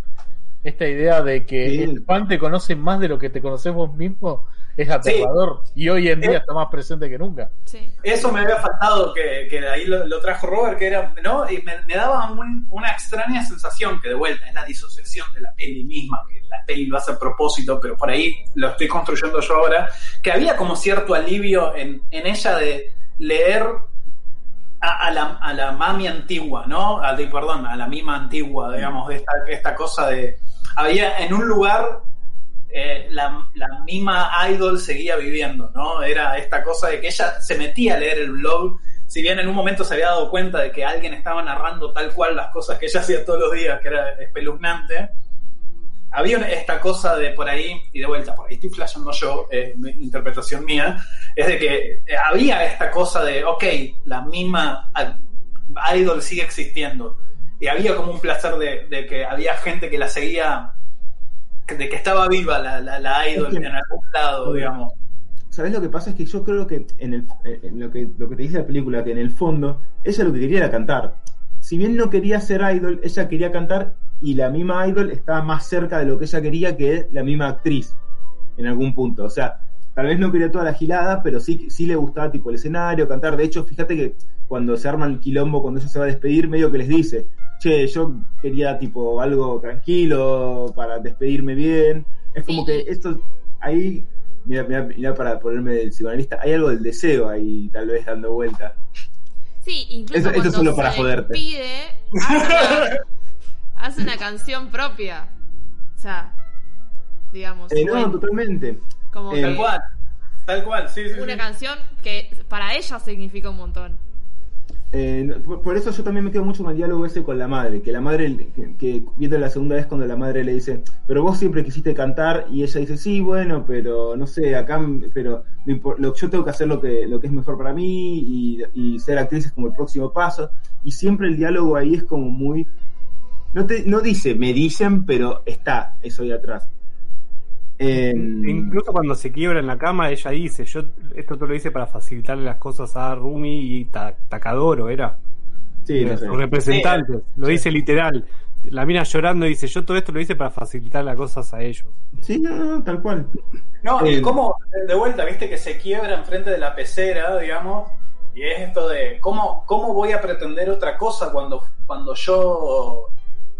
Esta idea de que Sí. el fan te conoce más de lo que te conoces vos mismo es aterrador y hoy en día está más presente que nunca. Sí. Eso me había faltado que, que de ahí lo, lo trajo Robert, que era, ¿no? Y me, me daba un- una extraña sensación que de vuelta es la disociación de la peli misma, que la peli lo hace a propósito, pero por ahí lo estoy construyendo yo ahora, que había como cierto alivio en, en ella de leer a, a la, a la mami antigua, ¿no? A, de- perdón, a la mima antigua, digamos, de esta, esta cosa de... Había en un lugar eh, la, la misma idol seguía viviendo, ¿no? Era esta cosa de que ella se metía a leer el blog, si bien en un momento se había dado cuenta de que alguien estaba narrando tal cual las cosas que ella hacía todos los días, que era espeluznante, había esta cosa de por ahí, y de vuelta, por ahí estoy flasheando yo, interpretación mía, es de que eh, había esta cosa de, ok, la misma idol sigue existiendo. Y había como un placer de que había gente que la seguía, de que estaba viva la, la, la idol Es que- en algún lado, digamos. ¿Sabes lo que pasa? Es que yo creo que en, el, en lo que lo que te dice la película, que en el fondo, ella lo que quería era cantar. Si bien no quería ser idol, ella quería cantar y la misma idol estaba más cerca de lo que ella quería que la misma actriz en algún punto. O sea, tal vez no quería toda la gilada, pero sí, sí le gustaba tipo el escenario, cantar. De hecho, fíjate que cuando se arma el quilombo, cuando ella se va a despedir, medio que les dice, che, yo quería tipo algo tranquilo para despedirme bien. Es como Sí. que esto ahí, mira, mira, mira para ponerme del psicoanalista, hay algo del deseo ahí tal vez dando vuelta. Sí, incluso Eso- eso cuando solo para se joderte. pide, hace una, hace una canción propia. O sea, digamos, Eh, no, bueno, totalmente. como eh, Tal cual, tal cual, sí, sí. una sí. canción que para ella significa un montón. Eh, por, eso yo también me quedo mucho con el diálogo ese con la madre, que la madre, que, que viendo la segunda vez cuando la madre le dice, pero vos siempre quisiste cantar, y ella dice, sí, bueno, pero no sé, acá, pero yo tengo que hacer lo que, lo que es mejor para mí, y, y ser actriz es como el próximo paso, y siempre el diálogo ahí es como muy, no, te, no dice, me dicen, pero está eso ahí atrás. Em, Incluso cuando se quiebra en la cama, ella dice, yo esto te lo hice para facilitarle las cosas a Rumi y Ta- Takadoro, era. sí, no sé. Sus representantes, lo dice literal. La mina llorando dice, yo todo esto lo hice para facilitar las cosas a ellos. Sí, no, no, tal cual. No, y Eh, cómo, de vuelta, viste que se quiebra enfrente de la pecera, digamos, y es esto de cómo, cómo voy a pretender otra cosa cuando, cuando yo,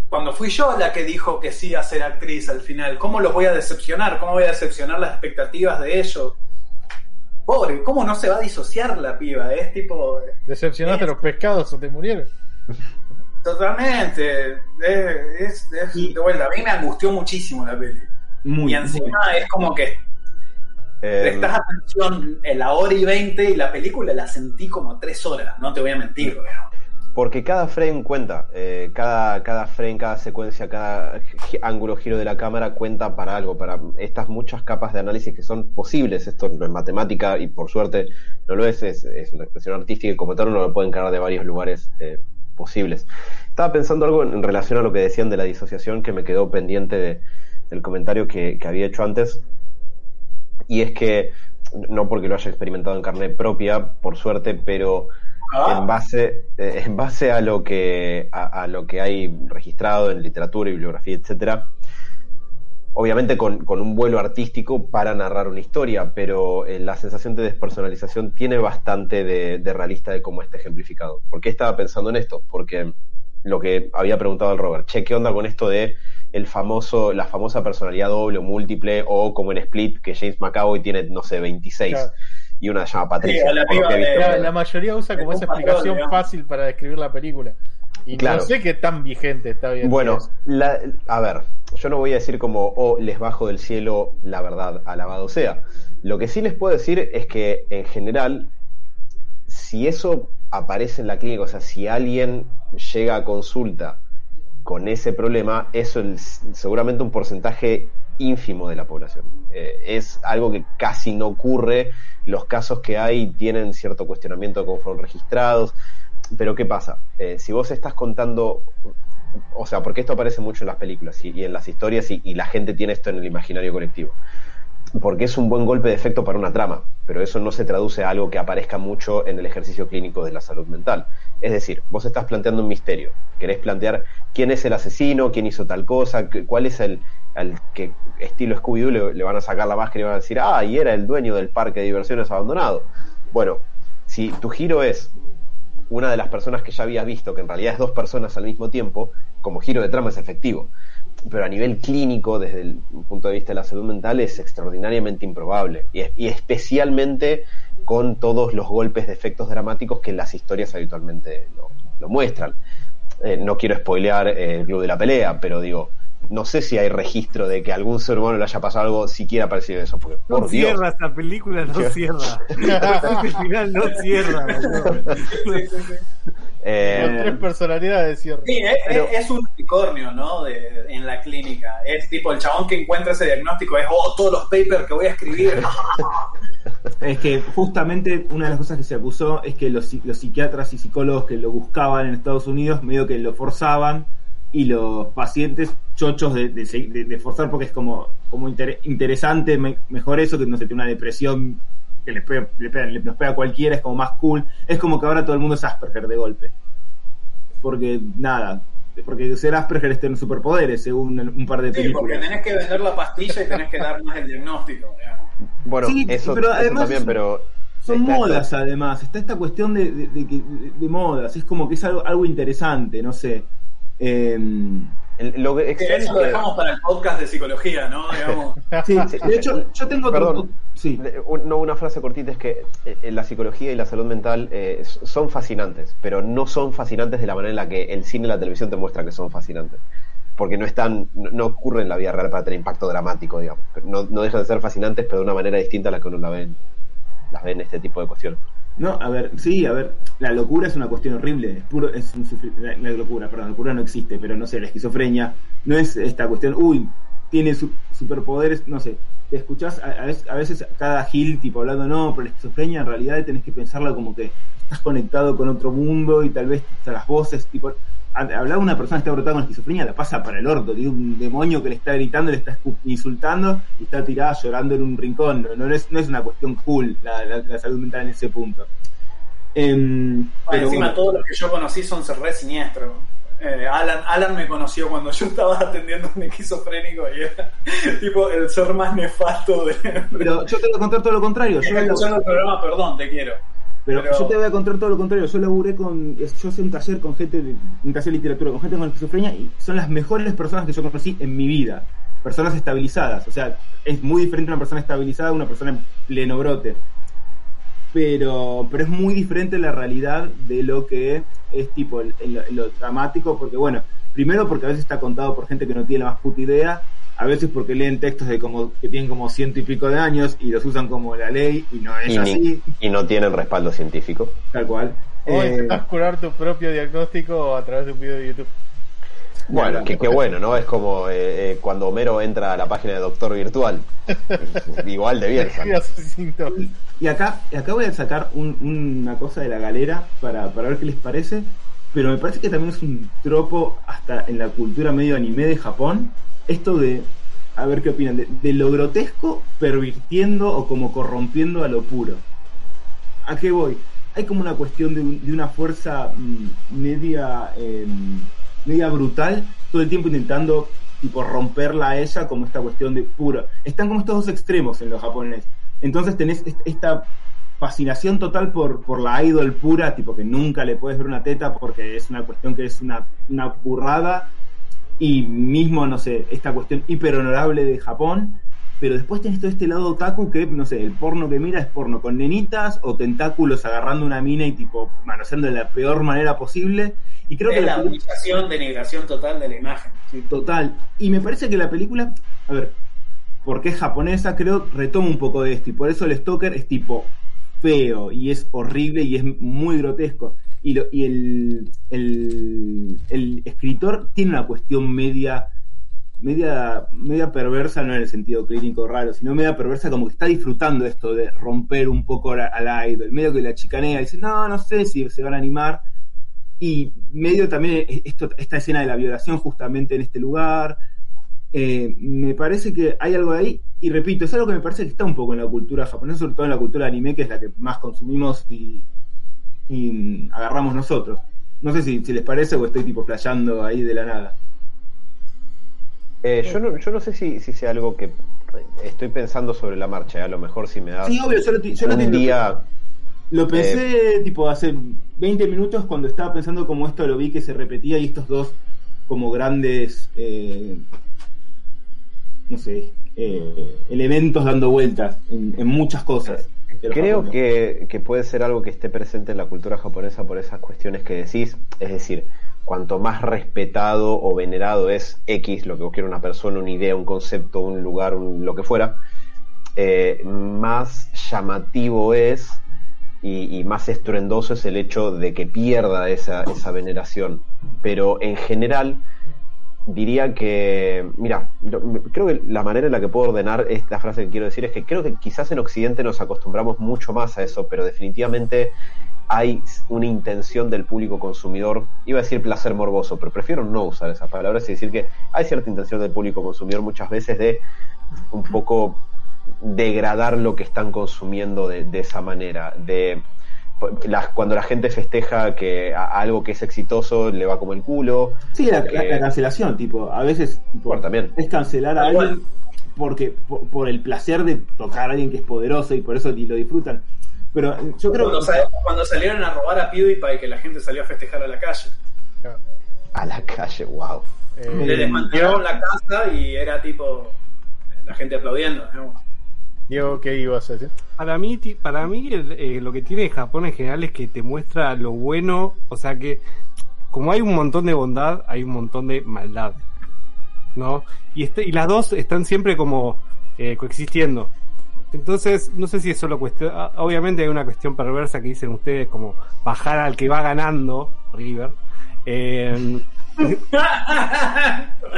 cuando fui yo la que dijo que sí a ser actriz al final, cómo los voy a decepcionar, cómo voy a decepcionar las expectativas de ellos. Pobre, ¿cómo no se va a disociar la piba? Es tipo, ¿Decepcionaste los pescados o te murieron? totalmente, es, es- es- Y- de vuelta, a mí me angustió muchísimo la peli. Muy, y encima es como que Eh, Prestás atención en la hora y veinte y la película la sentí como tres horas, no te voy a mentir. digamos. Porque cada frame cuenta, eh, cada, cada frame, cada secuencia, cada ángulo, giro de la cámara cuenta para algo, para estas muchas capas de análisis que son posibles. Esto no es matemática y por suerte no lo es, es, una expresión artística y como tal uno lo puede encarar de varios lugares eh, posibles. Estaba pensando algo en, relación a lo que decían de la disociación que me quedó pendiente de- del comentario que, que había hecho antes y es que, no porque lo haya experimentado en carne propia, por suerte, pero. En base eh, en base a lo que a, a lo que hay registrado en literatura y bibliografía etcétera obviamente con, con un vuelo artístico para narrar una historia pero eh, la sensación de despersonalización tiene bastante de, de realista de cómo está ejemplificado ¿por qué estaba pensando en esto? porque lo que había preguntado al Robert che, ¿qué onda con esto de el famoso, la famosa personalidad doble o múltiple, o como en Split, que James McAvoy tiene, no sé, 26, Claro. Y una se llama Patricia. Sí, la por lo piba que he de- visto. La, la mayoría usa como Es esa patrón, explicación fácil para describir la película. Y Claro. no sé qué tan vigente está bien. Bueno, la- a ver, yo no voy a decir como, oh, les bajo del cielo la verdad, alabado sea. Lo que sí les puedo decir es que, en general, si eso aparece en la clínica, o sea, si alguien llega a consulta con ese problema, eso es seguramente un porcentaje ínfimo de la población. Eh, es algo que casi no ocurre. Los casos que hay tienen cierto cuestionamiento de cómo fueron registrados. Pero ¿qué pasa? Eh, si vos estás contando, o sea, porque esto aparece mucho en las películas y, en las historias y la gente tiene esto en el imaginario colectivo. Porque es un buen golpe de efecto para una trama, pero eso no se traduce a algo que aparezca mucho en el ejercicio clínico de la salud mental. Es decir, vos estás planteando un misterio, querés plantear quién es el asesino, quién hizo tal cosa, cuál es el, al que estilo Scooby-Doo le van a sacar la máscara y van a decir, ah, y era el dueño del parque de diversiones abandonado. Bueno, si tu giro es una de las personas que ya habías visto, que en realidad es dos personas al mismo tiempo, como giro de trama es efectivo. Pero a nivel clínico, desde el punto de vista de la salud mental, es extraordinariamente improbable. Y, es- y especialmente con todos los golpes de efectos dramáticos que las historias habitualmente lo, lo muestran. Eh, no quiero spoilear eh, el club de la pelea, pero digo, no sé si hay registro de que a algún ser humano le haya pasado algo siquiera parecido a eso, porque No por Dios. cierra esta película, no cierra. Al final no cierra. Eh, Con tres personalidades, cierto. Sí, es, Pero- es- es un unicornio, ¿no? De, en la clínica. Es tipo el chabón que encuentra ese diagnóstico es, oh, todos los papers que voy a escribir. Es que justamente una de las cosas que se acusó es que los, los psiquiatras y psicólogos que lo buscaban en Estados Unidos medio que lo forzaban y los pacientes chochos de, de, se- de- de forzar porque es como, como inter- interesante, me- mejor eso que no sé, tiene una depresión que les pega, le pega- le- nos pega a cualquiera, es como más cool. Es como que ahora todo el mundo es Asperger de golpe. Porque nada, porque ser Asperger es tener superpoderes según un par de Sí, porque películas. tenés que vender la pastilla y tenés que dar más el diagnóstico. digamos. bueno, Sí, eso, pero eso también, pero... Son modas además, está esta cuestión de, de, de que- de- de modas, es como que es algo, algo interesante, no sé. Em, el- lo que extraño eso lo que- dejamos para el podcast de psicología, ¿no? Digamos. sí, de hecho, yo tengo otro- Perdón. sí, No, una frase cortita es que eh, la psicología y la salud mental eh, son fascinantes, pero no son fascinantes de la manera en la que el cine y la televisión te muestran que son fascinantes. Porque no están, no, no ocurre en la vida real para tener impacto dramático, digamos. No, no dejan de ser fascinantes, pero de una manera distinta a la que uno la ve en, las ve en este tipo de cuestiones. No, a ver, sí, a ver, la locura es una cuestión horrible, es puro, es un sufri- la, locura, perdón, la locura no existe, pero no sé, la esquizofrenia no es esta cuestión, uy, tiene su- superpoderes, no sé, te escuchás a, a veces, a veces cada Gil tipo hablando, no, pero la esquizofrenia en realidad tenés que pensarla como que estás conectado con otro mundo y tal vez hasta las voces, tipo, a- hablar una persona que está brotada con esquizofrenia la pasa para el orto, tiene un demonio que le está gritando, le está insultando y está tirada llorando en un rincón. No, no es, no es una cuestión cool la, la- la salud mental en ese punto. Em, pero encima bueno, todos los que yo conocí son re siniestros. Eh, Alan, Alan me conoció cuando yo estaba atendiendo a un esquizofrénico y era tipo el ser más nefasto de... pero yo te voy a contar todo lo contrario. Yo, escuchando el programa, perdón, te quiero. Pero pero- yo te voy a contar todo lo contrario. Yo laburé con. Yo hice un taller con gente, de- un taller de literatura con gente con esquizofrenia y son las mejores personas que yo conocí en mi vida. Personas estabilizadas. O sea, es muy diferente una persona estabilizada a una persona en pleno brote. pero, pero es muy diferente la realidad de lo que es tipo lo dramático, porque bueno, primero porque a veces está contado por gente que no tiene la más puta idea, a veces porque leen textos de como que tienen como ciento y pico de años y los usan como la ley y no es Y, ni- así, y no tienen respaldo científico. tal cual. O Eh, intentas curar tu propio diagnóstico a través de un video de YouTube. Bueno, que, que bueno, ¿no? Es como eh, eh, cuando Homero entra a la página de Doctor Virtual. Igual de bien. Y acá, acá voy a sacar un- una cosa de la galera para, para ver qué les parece, pero me parece que también es un tropo hasta en la cultura medio anime de Japón, esto de, a ver qué opinan, de, de lo grotesco pervirtiendo o como corrompiendo a lo puro. ¿A qué voy? Hay como una cuestión de, de una fuerza mm, media, eh, media brutal, todo el tiempo intentando tipo romperla a ella como esta cuestión de puro. Están como estos dos extremos en los japoneses. Entonces tenés est- esta fascinación total por, por la idol pura, tipo que nunca le puedes ver una teta porque es una cuestión que es una, una burrada. Y mismo, no sé, esta cuestión hiperhonorable de Japón. Pero después tenés todo este lado otaku que, no sé, el porno que mira es porno con nenitas o tentáculos agarrando una mina y tipo manoseando de la peor manera posible. Y creo que la la denigración total de la imagen. sí. Total. Y me parece que la película, a ver, porque es japonesa, creo, retoma un poco de esto. Y por eso el Stalker es tipo feo y es horrible y es muy grotesco. Y, el, el, escritor tiene una cuestión media, media, media perversa, no en el sentido clínico raro, sino media perversa, como que está disfrutando esto de romper un poco al idol. Medio que la chicanea, dice, no, no sé si se van a animar. Y medio también esto, esta escena de la violación justamente en este lugar. Eh, me parece que hay algo ahí, y repito, es algo que me parece que está un poco en la cultura japonesa, sobre todo en la cultura anime, que es la que más consumimos y, y, agarramos nosotros. No sé si, si les parece o estoy tipo flasheando ahí de la nada. Eh, yo, no, yo no sé si, si sea algo que estoy pensando sobre la marcha, eh, a lo mejor si me da Sí, obvio, yo lo, yo lo un entiendo. día... Lo pensé tipo hace 20 minutos cuando estaba pensando como esto lo vi que se repetía y estos dos como grandes, eh, no sé, eh, elementos dando vueltas en, en muchas cosas. Creo que, que puede ser algo que esté presente en la cultura japonesa por esas cuestiones que decís. Es decir, cuanto más respetado o venerado es X, lo que quiera una persona, una idea, un concepto, un lugar, un- lo que fuera, eh, más llamativo es y, y más estruendoso es el hecho de que pierda esa, esa veneración. Pero en general, diría que, mira, creo que la manera en la que puedo ordenar esta frase que quiero decir es que creo que quizás en Occidente nos acostumbramos mucho más a eso, pero definitivamente hay una intención del público consumidor, iba a decir placer morboso, pero prefiero no usar esa palabra, es decir, que hay cierta intención del público consumidor muchas veces de un poco degradar lo que están consumiendo de esa manera, de las- cuando la gente festeja que a- algo que es exitoso le va como el culo, Sí, la, la cancelación, tipo, a veces tipo, Bueno, también. es cancelar a alguien porque por, por el placer de tocar a alguien que es poderoso y por eso lo disfrutan. Pero eh, yo creo Cuando, que sal- cuando salieron a robar a PewDiePie, que la gente salió a festejar a la calle. a la calle, wow. Eh, Le desmantelaron la casa y era tipo la gente aplaudiendo. ¿no? Diego, ¿qué ibas a decir? Para mí, para mí eh, lo que tiene Japón en general es que te muestra lo bueno, o sea que como hay un montón de bondad, hay un montón de maldad, ¿no? Y, este, y las dos están siempre como eh, coexistiendo. Entonces, no sé si es solo cuestión, ah, obviamente hay una cuestión perversa que dicen ustedes como bajar al que va ganando, River. Eh,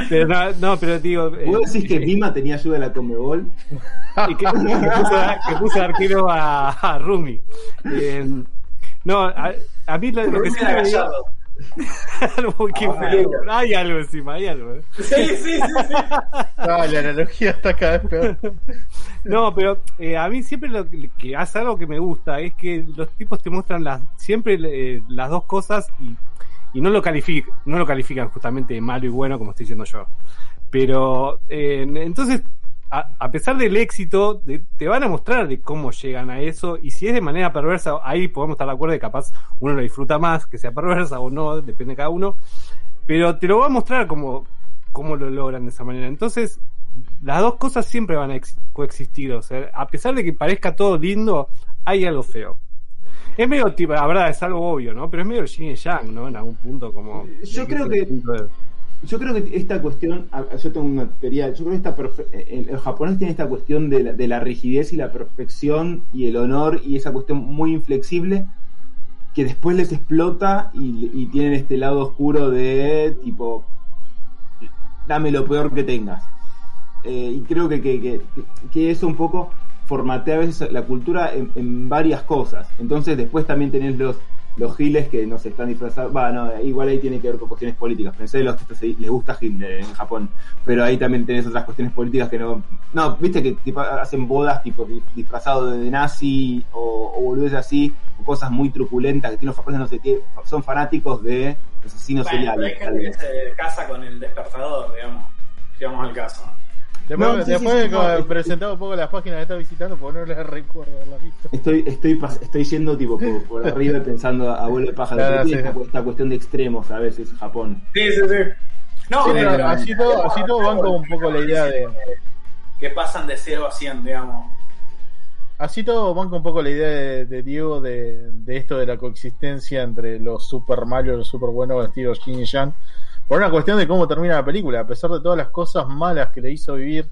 pero no, no, pero digo... eh, ¿Vos decís que Vima tenía ayuda de la Comebol? y que, que puso, que puso arquero a, a Rumi. Eh, no, a, a mí lo, lo que sí me dio- Ah. Hay algo encima, hay algo. eh. Sí, sí, sí, sí. Ah, la analogía está cada vez peor. No, pero eh, a mí siempre lo que, que hace algo que me gusta es que los tipos te muestran las siempre eh, las dos cosas y, y no lo califican, no lo califican justamente de malo y bueno como estoy diciendo yo. Pero eh, entonces a, pesar del éxito te van a mostrar de cómo llegan a eso y si es de manera perversa ahí podemos estar de acuerdo de capaz uno lo disfruta más que sea perversa o no depende de cada uno pero te lo va a mostrar como cómo lo logran de esa manera entonces las dos cosas siempre van a ex- coexistir. O sea, a pesar de que parezca todo lindo, hay algo feo. Es medio tipo, la verdad, es algo obvio, ¿no? Pero es medio yin y yang, ¿no? En algún punto, como. Yo creo que- de- Yo creo que esta cuestión, yo tengo una teoría, yo creo que esta perfe- el, el japonés tiene esta cuestión de la, de la rigidez y la perfección y el honor y esa cuestión muy inflexible que después les explota y, y tienen este lado oscuro de tipo, dame lo peor que tengas. Eh, y creo que, que, que, que eso un poco formatea a veces la cultura en, en varias cosas. Entonces después también tenés los los giles que nos están disfrazados. Va, no, igual ahí tiene que ver con cuestiones políticas. Pensé de los que les gusta Hitler en Japón, pero ahí también tenés otras cuestiones políticas que no. No, viste que tipo, hacen bodas tipo di- disfrazados de nazi o, o boludeces así, o cosas muy truculentas que tienen los japoneses, no sé qué, son fanáticos de asesinos Bueno, hay seriales. tal gente que se casa con el despertador, digamos. Llegamos al caso. Después, No, sí, después sí, de sí, no, presentaba un poco las páginas que está visitando, porque no les recuerdo haberlas visto. Estoy, estoy, estoy yendo tipo por, por arriba pensando a abuelo de pájaro. Claro, sí. esta, esta cuestión de extremos a veces Japón. Sí, sí, sí. No, Sí, pero pero así todo, así todo van como un poco la idea de. que pasan de 0 a 100, digamos. Así todo banca un poco la idea de, de Diego de, de esto de la coexistencia entre los super malos y los super buenos estilo Jin y Yang. Por una cuestión de cómo termina la película, a pesar de todas las cosas malas que le hizo vivir,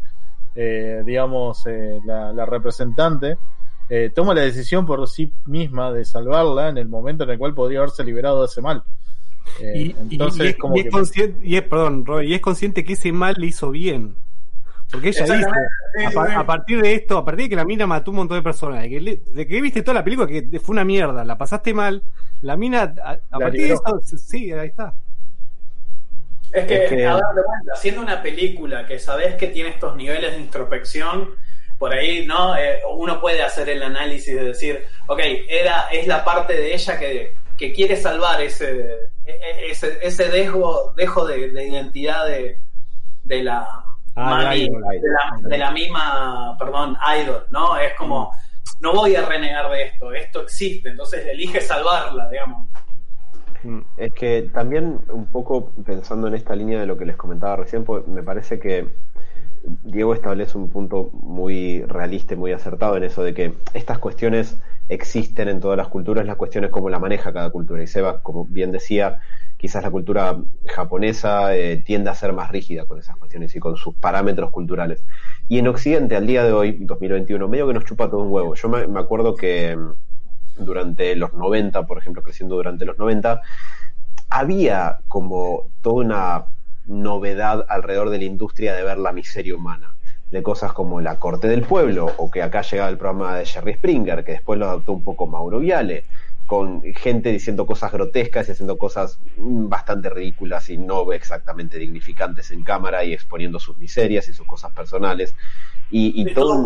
eh, digamos, eh, la, la representante, eh, toma la decisión por sí misma de salvarla en el momento en el cual podría haberse liberado de ese mal. Eh, Y, y- entonces, y es, como y es consciente, y es- perdón, Robert, y es consciente que ese mal le hizo bien. Porque ella dice, a, pa- partir de esto, a partir de que la mina mató un montón de personas, de que, le- de que viste toda la película que fue una mierda, la pasaste mal, la mina, a, partir de eso, sí, ahí está. Es que, Es que- a ver, de vuelta, haciendo una película que sabes que tiene estos niveles de introspección, por ahí, ¿no? Eh, uno puede hacer el análisis de decir, ok, era, es la parte de ella que, que quiere salvar ese, e- e- ese, ese dejo, dejo de, de identidad de, de la Ah, mami, de idol. de la, de la misma, perdón, idol, ¿no? Es como, no voy a renegar de esto, esto existe, entonces elige salvarla, digamos. Mm. Es que también un poco pensando en esta línea de lo que les comentaba recién, pues me parece que Diego establece un punto muy realista y muy acertado en eso de que estas cuestiones existen en todas las culturas, las cuestiones como la maneja cada cultura. Y Seba, como bien decía, quizás la cultura japonesa eh, tiende a ser más rígida con esas cuestiones y con sus parámetros culturales. Y en Occidente, al día de hoy, 2021, medio que nos chupa todo un huevo. Yo me, acuerdo que durante los 90, por ejemplo, creciendo durante los 90, había como toda una novedad alrededor de la industria de ver la miseria humana, de cosas como La Corte del Pueblo, o que acá llegaba el programa de Jerry Springer, que después lo adoptó un poco Mauro Viale, con gente diciendo cosas grotescas y haciendo cosas bastante ridículas y no exactamente dignificantes en cámara y exponiendo sus miserias y sus cosas personales. Y, y Y todo,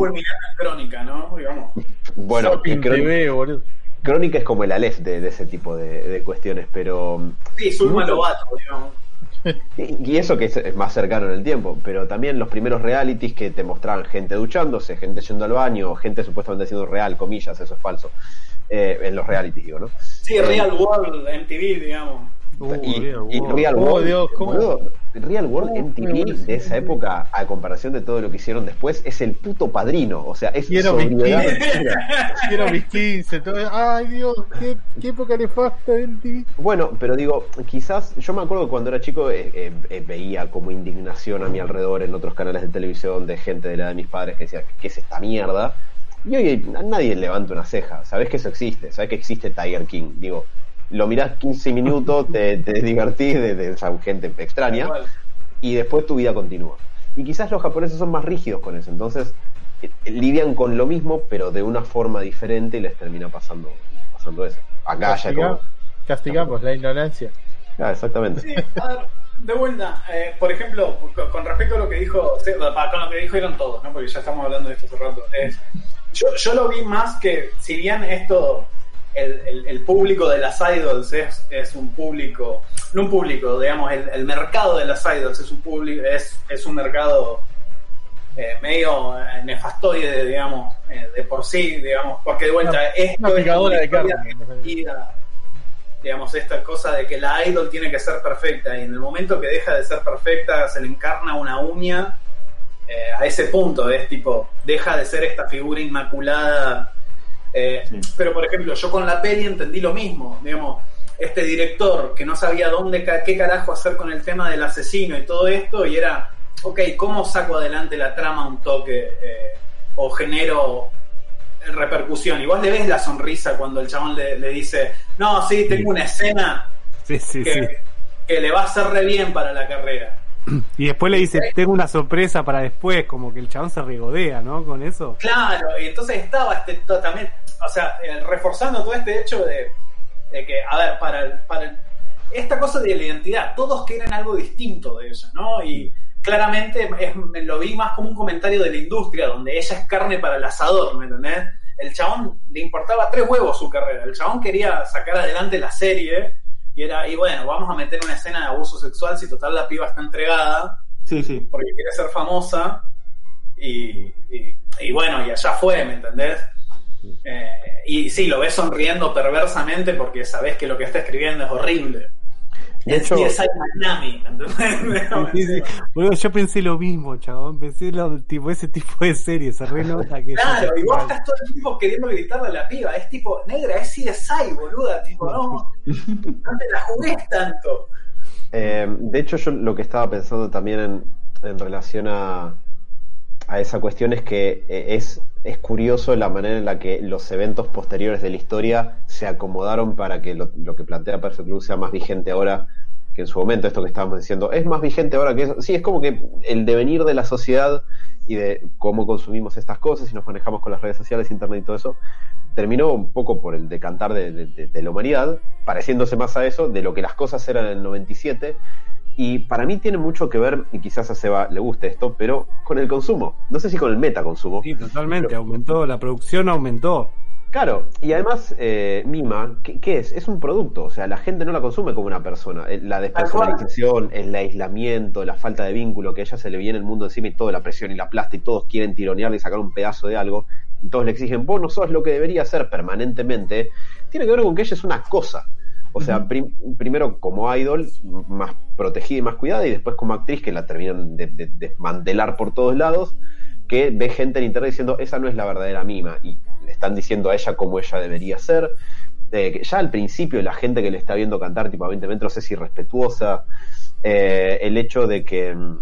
crónica, ¿no? Digamos. bueno, Shopping creo- TV, boludo. Crónica es como el Aleph de, de ese tipo de, de cuestiones, pero Sí, Zulma Mucho- Lobato, digamos. Y y eso que es, es más cercano en el tiempo, pero también los primeros realities que te mostraban gente duchándose, gente yendo al baño, gente supuestamente haciendo real, comillas, eso es falso, eh, en los realities, digo, ¿no? Sí, Eh, Real World, MTV, digamos. Uh, y, Real y World. Real Oh, World, Dios, ¿cómo? boludo, Real World ¿Cómo me MTV parece? de esa época, a comparación de todo lo que hicieron después, es el puto padrino, o sea, es Quiero mis sobriedad 15. pura. Quiero mis 15. todo- Ay, Dios, qué, qué época nefasta del TV. Bueno, pero digo, quizás yo me acuerdo que cuando era chico eh, eh, eh, veía como indignación a mi alrededor en otros canales de televisión de gente de la edad de mis padres que decía, ¿qué es esta mierda? Y hoy a nadie levanta una ceja, sabes que eso existe, sabes que existe Tiger King, digo, lo mirás 15 minutos, te, te divertís de, de esa gente extraña y después tu vida continúa. Y quizás los japoneses son más rígidos con eso, entonces eh, lidian con lo mismo, pero de una forma diferente y les termina pasando, pasando eso. Acá ya Castiga- como... Castigamos la ignorancia. Ah, exactamente. Sí, a ver, de vuelta, eh, por ejemplo, con, respecto a lo que dijo, con lo que dijeron todos, ¿no? porque ya estamos hablando de esto hace rato, es, yo, yo lo vi más que, si bien esto, el, el- el público de las idols es, es un público, no un público, digamos, el, el mercado de las idols es un público, es, es un mercado eh, medio eh, nefastoide, digamos, eh, de por sí, digamos, porque de vuelta, Una- esto una es una de carne, digamos, esta cosa de que la idol tiene que ser perfecta y en el momento que deja de ser perfecta se le encarna una uña eh, a ese punto, es tipo, deja de ser esta figura inmaculada. Eh, Pero, por ejemplo, yo con la peli entendí lo mismo, digamos, este director que no sabía dónde, qué carajo hacer con el tema del asesino y todo esto, y era, ok, ¿cómo saco adelante la trama un toque eh, o genero repercusión? Y vos le ves la sonrisa cuando el chabón le, le dice, no, sí, tengo una escena Sí, que, que le va a hacer re bien para la carrera. Y después le dice, tengo una sorpresa para después, como que el chabón se regodea, ¿no? Con eso. Claro, y entonces estaba este también, o sea, eh, reforzando todo este hecho de, de que, a ver, para, el- para el- esta cosa de la identidad, todos quieren algo distinto de ella, ¿no? Y claramente es- me lo vi más como un comentario de la industria, donde ella es carne para el asador, ¿me entendés? El chabón le importaba tres huevos su carrera, el chabón quería sacar adelante la serie y era, y bueno, vamos a meter una escena de abuso sexual si total la piba está entregada Sí, sí. porque quiere ser famosa y, y- y bueno, y allá fue, ¿me entendés? Eh, y sí, lo ves sonriendo perversamente porque sabes que lo que está escribiendo es horrible. De Es hecho- CSI Miami. Sí, sí. Boludo, yo pensé lo mismo, chabón. Pensé lo, tipo, ese tipo de serie, se renota que. Claro, y vos estás todo el tiempo queriendo gritarle a la piba. Es tipo, negra, es CSI, boluda. Tipo, no, no te la jugues tanto. Eh, de hecho, yo lo que estaba pensando también en, en relación a, a esa cuestión es que eh, es, es curioso la manera en la que los eventos posteriores de la historia se acomodaron para que lo, que plantea Perfect Blue sea más vigente ahora que en su momento, esto que estábamos diciendo, es más vigente ahora que eso. Sí, es como que el devenir de la sociedad y de cómo consumimos estas cosas y nos manejamos con las redes sociales, internet y todo eso, terminó un poco por el decantar de, de- de- de la humanidad, pareciéndose más a eso, de lo que las cosas eran en el 97, Y para mí tiene mucho que ver, y quizás a Seba le guste esto, pero con el consumo. No sé si con el metaconsumo. Sí, totalmente, aumentó, la producción aumentó. Claro, y además, eh, Mima, ¿qué, qué es? Es un producto, o sea, la gente no la consume como una persona. Eh, La despersonalización, el aislamiento, la falta de vínculo, que a ella se le viene el mundo encima y toda la presión y la plasta y todos quieren tironearle y sacar un pedazo de algo, y todos le exigen, vos no sos lo que debería ser permanentemente, tiene que ver con que ella es una cosa. O sea, prim- primero como idol, más protegida y más cuidada, y después como actriz, que la terminan de, de- desmantelar por todos lados, que ve gente en internet diciendo, esa no es la verdadera mima, y le están diciendo a ella cómo ella debería ser. Eh, que ya al principio la gente que le está viendo cantar, tipo a 20 metros, es irrespetuosa. Eh, el hecho de que mm,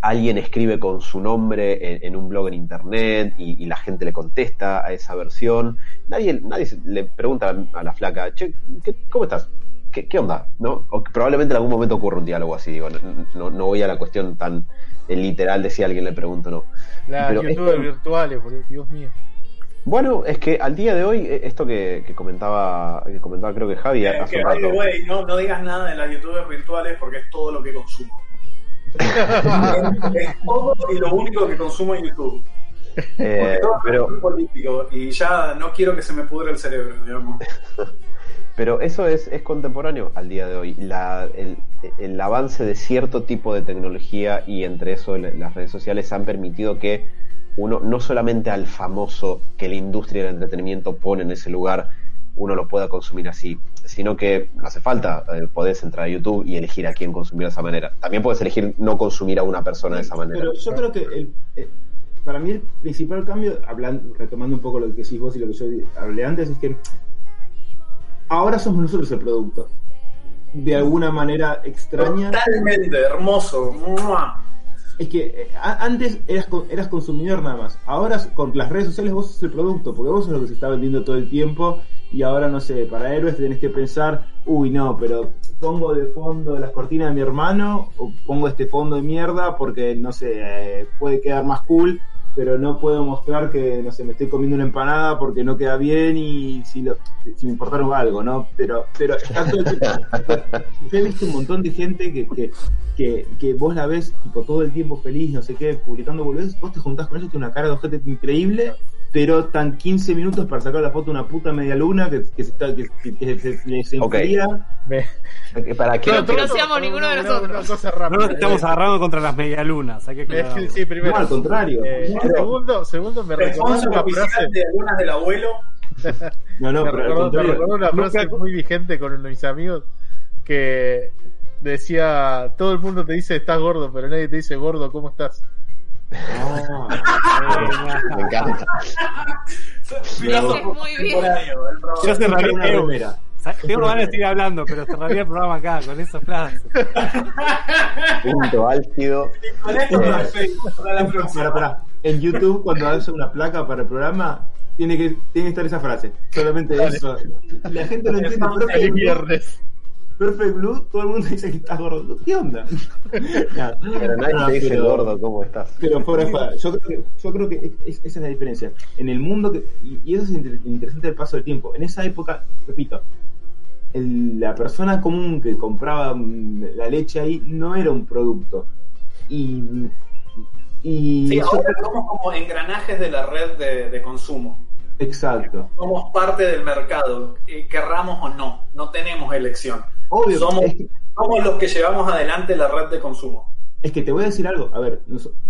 alguien escribe con su nombre en, en un blog en internet y, y la gente le contesta a esa versión. Nadie, nadie le pregunta a la flaca, che, ¿qué- ¿cómo estás? ¿Qué, qué onda? ¿No? O probablemente en algún momento ocurra un diálogo así, digo, no, no- no voy a la cuestión tan eh, literal de si alguien le pregunta o no. Las youtubers esto- virtuales, Dios mío. Bueno, es que al día de hoy, eh, esto que, que comentaba, que comentaba creo que Javi Eh, hace que, rato. no, no digas nada de las youtubers virtuales porque es todo lo que consumo. Es, todo y lo único que consumo en YouTube. eh, todo pero, es político y ya no quiero que se me pudre el cerebro, digamos. Pero eso es, es contemporáneo al día de hoy. La- el, el avance de cierto tipo de tecnología y entre eso la- las redes sociales han permitido que uno, no solamente al famoso que la industria del entretenimiento pone en ese lugar, uno lo pueda consumir así, sino que no hace falta, eh, podés entrar a YouTube y elegir a quién consumir de esa manera. También puedes elegir no consumir a una persona de esa manera. Pero yo creo que el- eh, para mí el principal cambio, hablando, retomando un poco lo que decís vos y lo que yo hablé antes, es que ahora somos nosotros el producto. De alguna manera extraña. Totalmente hermoso. ¡Mua! Es que eh, a- antes eras, co- eras consumidor nada más. Ahora con las redes sociales vos sos el producto, porque vos sos lo que se está vendiendo todo el tiempo. Y ahora, no sé, para héroes tenés que pensar, uy, no, pero pongo de fondo las cortinas de mi hermano o pongo este fondo de mierda porque, no sé, eh, puede quedar más cool, pero no puedo mostrar que, no sé, me estoy comiendo una empanada porque no queda bien y si, lo, si me importaron algo, ¿no? Pero, pero he visto un montón de gente que, que, que, que vos la ves tipo todo el tiempo feliz, no sé qué, publicando boludeces, vos te juntás con ellos, tiene una cara de ojete increíble, pero tan 15 minutos para sacar la foto de una puta media luna que, que, se, está- que, que- que se, que se Ok. enfría. Me- ¿Para qué? No, pero no seamos ninguno de nosotros. No nos estamos agarrando contra las medialunas, hay que Me- aclararlo. sí, primero. No, al contrario. Eh, No. segundo, segundo, me recordó una frase. de algunas del abuelo. No, no, me pero al recordó, me contrario. recordó una Nunca- frase muy vigente con mis amigos que decía: Todo el mundo te dice estás gordo, pero nadie te dice gordo, ¿cómo estás? Ah, Me encanta. Muy bien. Yo cerraría una remera. Tengo ganas de seguir hablando, pero cerraría el programa acá con esa frase. Punto álgido. Pará. En YouTube, cuando hace una placa para el programa, tiene que, tiene que estar esa frase. Solamente eso. La gente no entiende. Blue, viernes. Perfect Blue, todo el mundo dice que estás gordo. ¿Qué onda? Pero nadie No, te dice pero- gordo, ¿cómo estás? Pero fuera de joda, yo creo que, yo creo que es- esa es la diferencia. En el mundo, que, y, y eso es inter- interesante del paso del tiempo. En esa época, repito, el- la persona común que compraba mm, la leche ahí no era un producto. Y. y Sí, ahora somos como engranajes de la red de, de consumo. exacto. Somos parte del mercado, eh, querramos o no, no tenemos elección. Obvio, Somos, es, que, somos los que llevamos adelante la red de consumo. es que te voy a decir algo. A ver,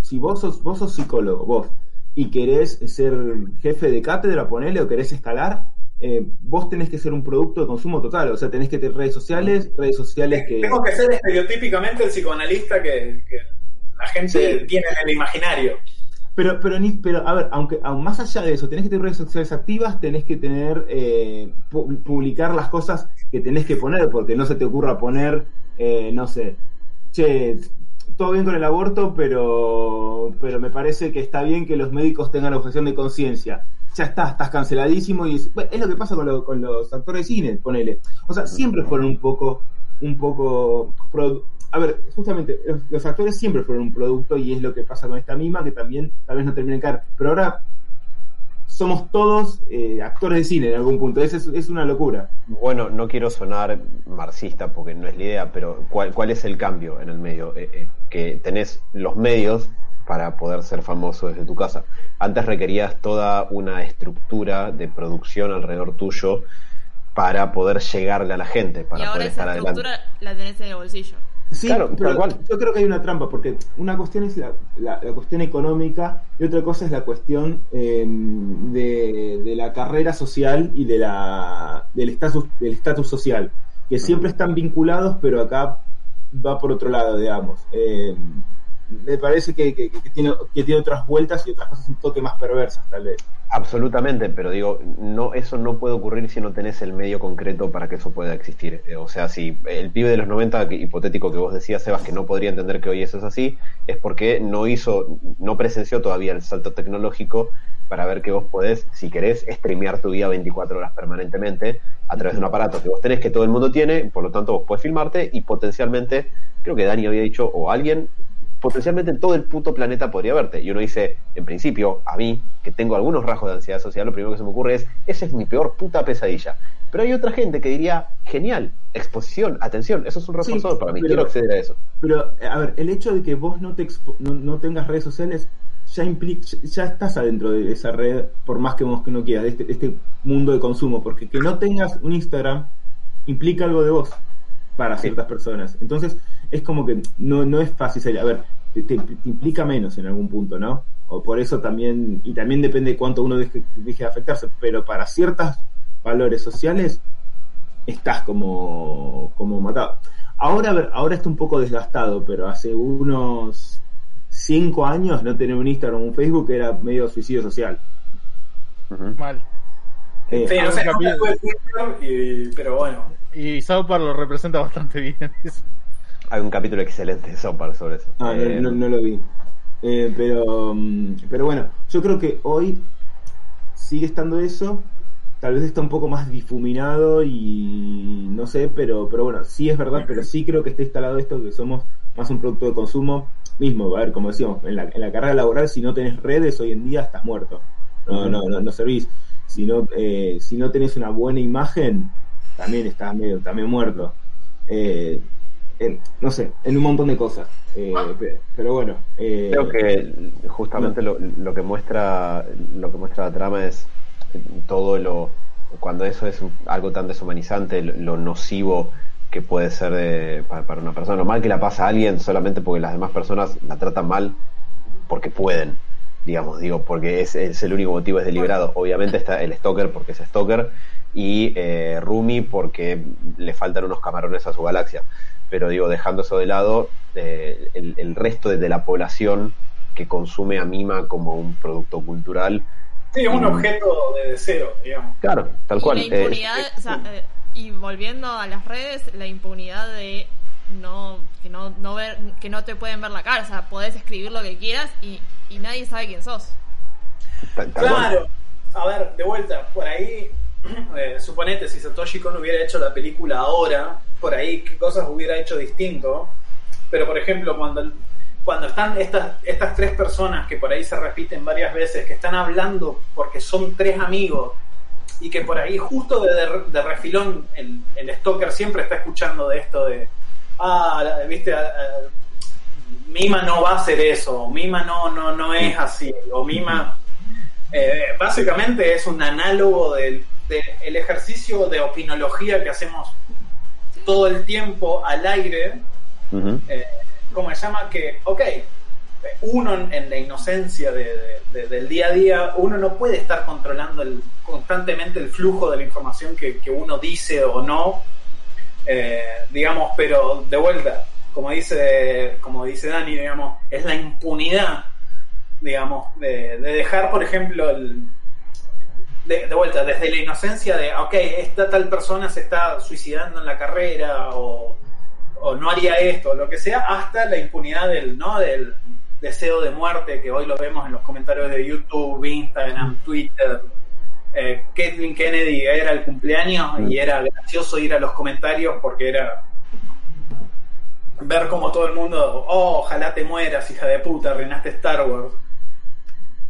si vos sos, vos sos psicólogo, vos, y querés ser jefe de cátedra, ponele, o querés escalar, eh, vos tenés que ser un producto de consumo total. O sea, tenés que tener redes sociales, redes sociales que. Tengo que ser estereotípicamente el psicoanalista que, que la gente Sí. tiene en el imaginario. Pero, pero, pero, a ver, aunque aún más allá de eso, tenés que tener redes sociales activas, tenés que tener, eh, pu- publicar las cosas que tenés que poner, porque no se te ocurra poner, eh, no sé, che, todo bien con el aborto, pero, pero me parece que está bien que los médicos tengan objeción de conciencia. Ya está, estás canceladísimo y es, lo que pasa con, lo- con los actores de cine, ponele. O sea, siempre fueron un poco, un poco, a ver, justamente, los, los actores siempre fueron un producto y es lo que pasa con esta mima, que también tal vez no termina de caer. Pero ahora somos todos eh, actores de cine en algún punto. Es, es, es una locura. Bueno, no quiero sonar marxista porque no es la idea, pero ¿cuál, cuál es el cambio en el medio? Eh, eh, que tenés los medios para poder ser famoso desde tu casa. Antes requerías toda una estructura de producción alrededor tuyo para poder llegarle a la gente, y para ahora poder esa estar adelante. estructura la tenés en el bolsillo. Sí, Claro, pero cual. yo creo que hay una trampa, porque una cuestión es la, la- la cuestión económica y otra cosa es la cuestión eh, de, de la carrera social y de la, del estatus del estatus social, que siempre están vinculados, pero acá va por otro lado, digamos. Eh, me parece que, que- que tiene, que tiene otras vueltas y otras cosas un toque más perversas, tal vez. Absolutamente, pero digo, no, eso no puede ocurrir si no tenés el medio concreto para que eso pueda existir. Eh, O sea, si el pibe de los 90, que- hipotético que vos decías, Sebas, que no podría entender que hoy eso es así, es porque no hizo, no presenció todavía el salto tecnológico para ver que vos podés, si querés, streamear tu vida 24 horas permanentemente a través de un aparato que vos tenés, que todo el mundo tiene, por lo tanto vos podés filmarte y potencialmente, creo que Dani había dicho, o alguien, potencialmente en todo el puto planeta podría verte. Y uno dice, en principio, a mí, que tengo algunos rasgos de ansiedad social, lo primero que se me ocurre es, esa es mi peor puta pesadilla. Pero hay otra gente que diría, genial, exposición, atención, eso es un Sí, reforzador para mí, pero- quiero acceder a eso. Pero, a ver, el hecho de que vos no, te expo- no, no tengas redes sociales ya implica, ya estás adentro de esa red, por más que vos que no quieras, de este, de este mundo de consumo, porque que no tengas un Instagram implica algo de vos para Sí. ciertas personas. Entonces, es como que no, no es fácil salir. A ver, te, te- te implica menos en algún punto, ¿no? O por eso también, y también depende de cuánto uno deje, deje de afectarse, pero para ciertos valores sociales estás como, como matado. Ahora, a ver, ahora está un poco desgastado, pero hace unos cinco años no tener un Instagram o un Facebook era medio suicidio social. Mal. Eh, Sí, no sé, y- pero bueno. Y South Park lo representa bastante bien. Hay un capítulo excelente de Sopar sobre eso. Ah, no, Eh, no- no lo vi. Eh, pero, mm, pero bueno, yo creo que hoy sigue estando eso. Tal vez está un poco más difuminado y no sé, pero, pero bueno, sí es verdad, pero sí creo que está instalado esto, que somos más un producto de consumo mismo. A ver, como decíamos, en la, en la carrera laboral, si no tenés redes hoy en día, estás muerto. No, no, no, no servís. Si no, eh, si no tenés una buena imagen, también estás medio, también muerto. Eh, en- no sé, en un montón de cosas. Eh, pe- pero bueno. eh, Creo que justamente lo, lo que muestra lo que muestra la trama es todo lo cuando eso es un- algo tan deshumanizante, lo, lo nocivo que puede ser de- para, para una persona, lo mal que la pasa a alguien solamente porque las demás personas la tratan mal porque pueden, digamos, digo, porque es, es el único motivo es deliberado. Obviamente está el stalker porque es stalker y eh, Rumi porque le faltan unos camarones a su galaxia. Pero digo, dejando eso de lado, eh, el, el resto de, de la población que consume a Mima como un producto cultural, Sí, es un Mm. objeto de deseo, digamos. claro, tal Y cual. la eh, impunidad, o sea, eh, y volviendo a las redes, la impunidad de no que no, no ver que no te pueden ver la cara, o sea, podés escribir lo que quieras y, y nadie sabe quién sos. tal- tal cual. Claro, a ver, de vuelta, por ahí, eh, suponete si Satoshi Kon hubiera hecho la película ahora, por ahí cosas hubiera hecho distinto, pero por ejemplo, cuando, cuando están estas, estas tres personas que por ahí se repiten varias veces, que están hablando porque son tres amigos, y que por ahí justo de, de- refilón el, el stalker siempre está escuchando de esto de, ah, viste, Mima no va a hacer eso, Mima no, no, no es así, o Mima... Eh, básicamente es un análogo del, del ejercicio de opinología que hacemos todo el tiempo al aire, eh, ¿cómo se llama? Que, ok, uno en, la inocencia de- de- de- del día a día, uno no puede estar controlando el, constantemente el flujo de la información que, que uno dice o no, eh, digamos, pero de vuelta, como dice, como dice Dani, digamos, es la impunidad, digamos, de, de dejar, por ejemplo, el, de, de vuelta, desde la inocencia de, ok, esta tal persona se está suicidando en la carrera o, o no haría esto, lo que sea, hasta la impunidad del, ¿no? del deseo de muerte que hoy lo vemos en los comentarios de YouTube, Instagram, Twitter. Eh, Kathleen Kennedy era el cumpleaños y era gracioso ir a los comentarios porque era ver como todo el mundo, oh, ojalá te mueras, hija de puta, reinaste Star Wars.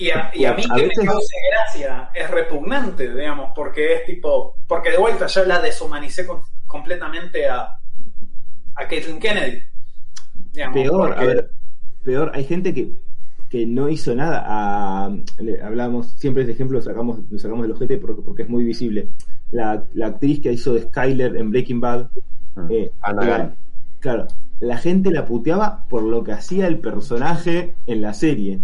Y a, y a mí A que veces- me cause gracia es repugnante, digamos, porque es tipo, porque de vuelta ya la deshumanicé con- completamente a, a Caitlyn Kennedy. digamos, Peor, porque- a ver, peor, hay gente que, que no hizo nada. A, le- hablamos, siempre ese ejemplo lo sacamos, lo sacamos del ojete porque, porque es muy visible. La, la actriz que hizo de Skyler en Breaking Bad, eh, Ana la- Gal. claro, la gente la puteaba por lo que hacía el personaje en la serie.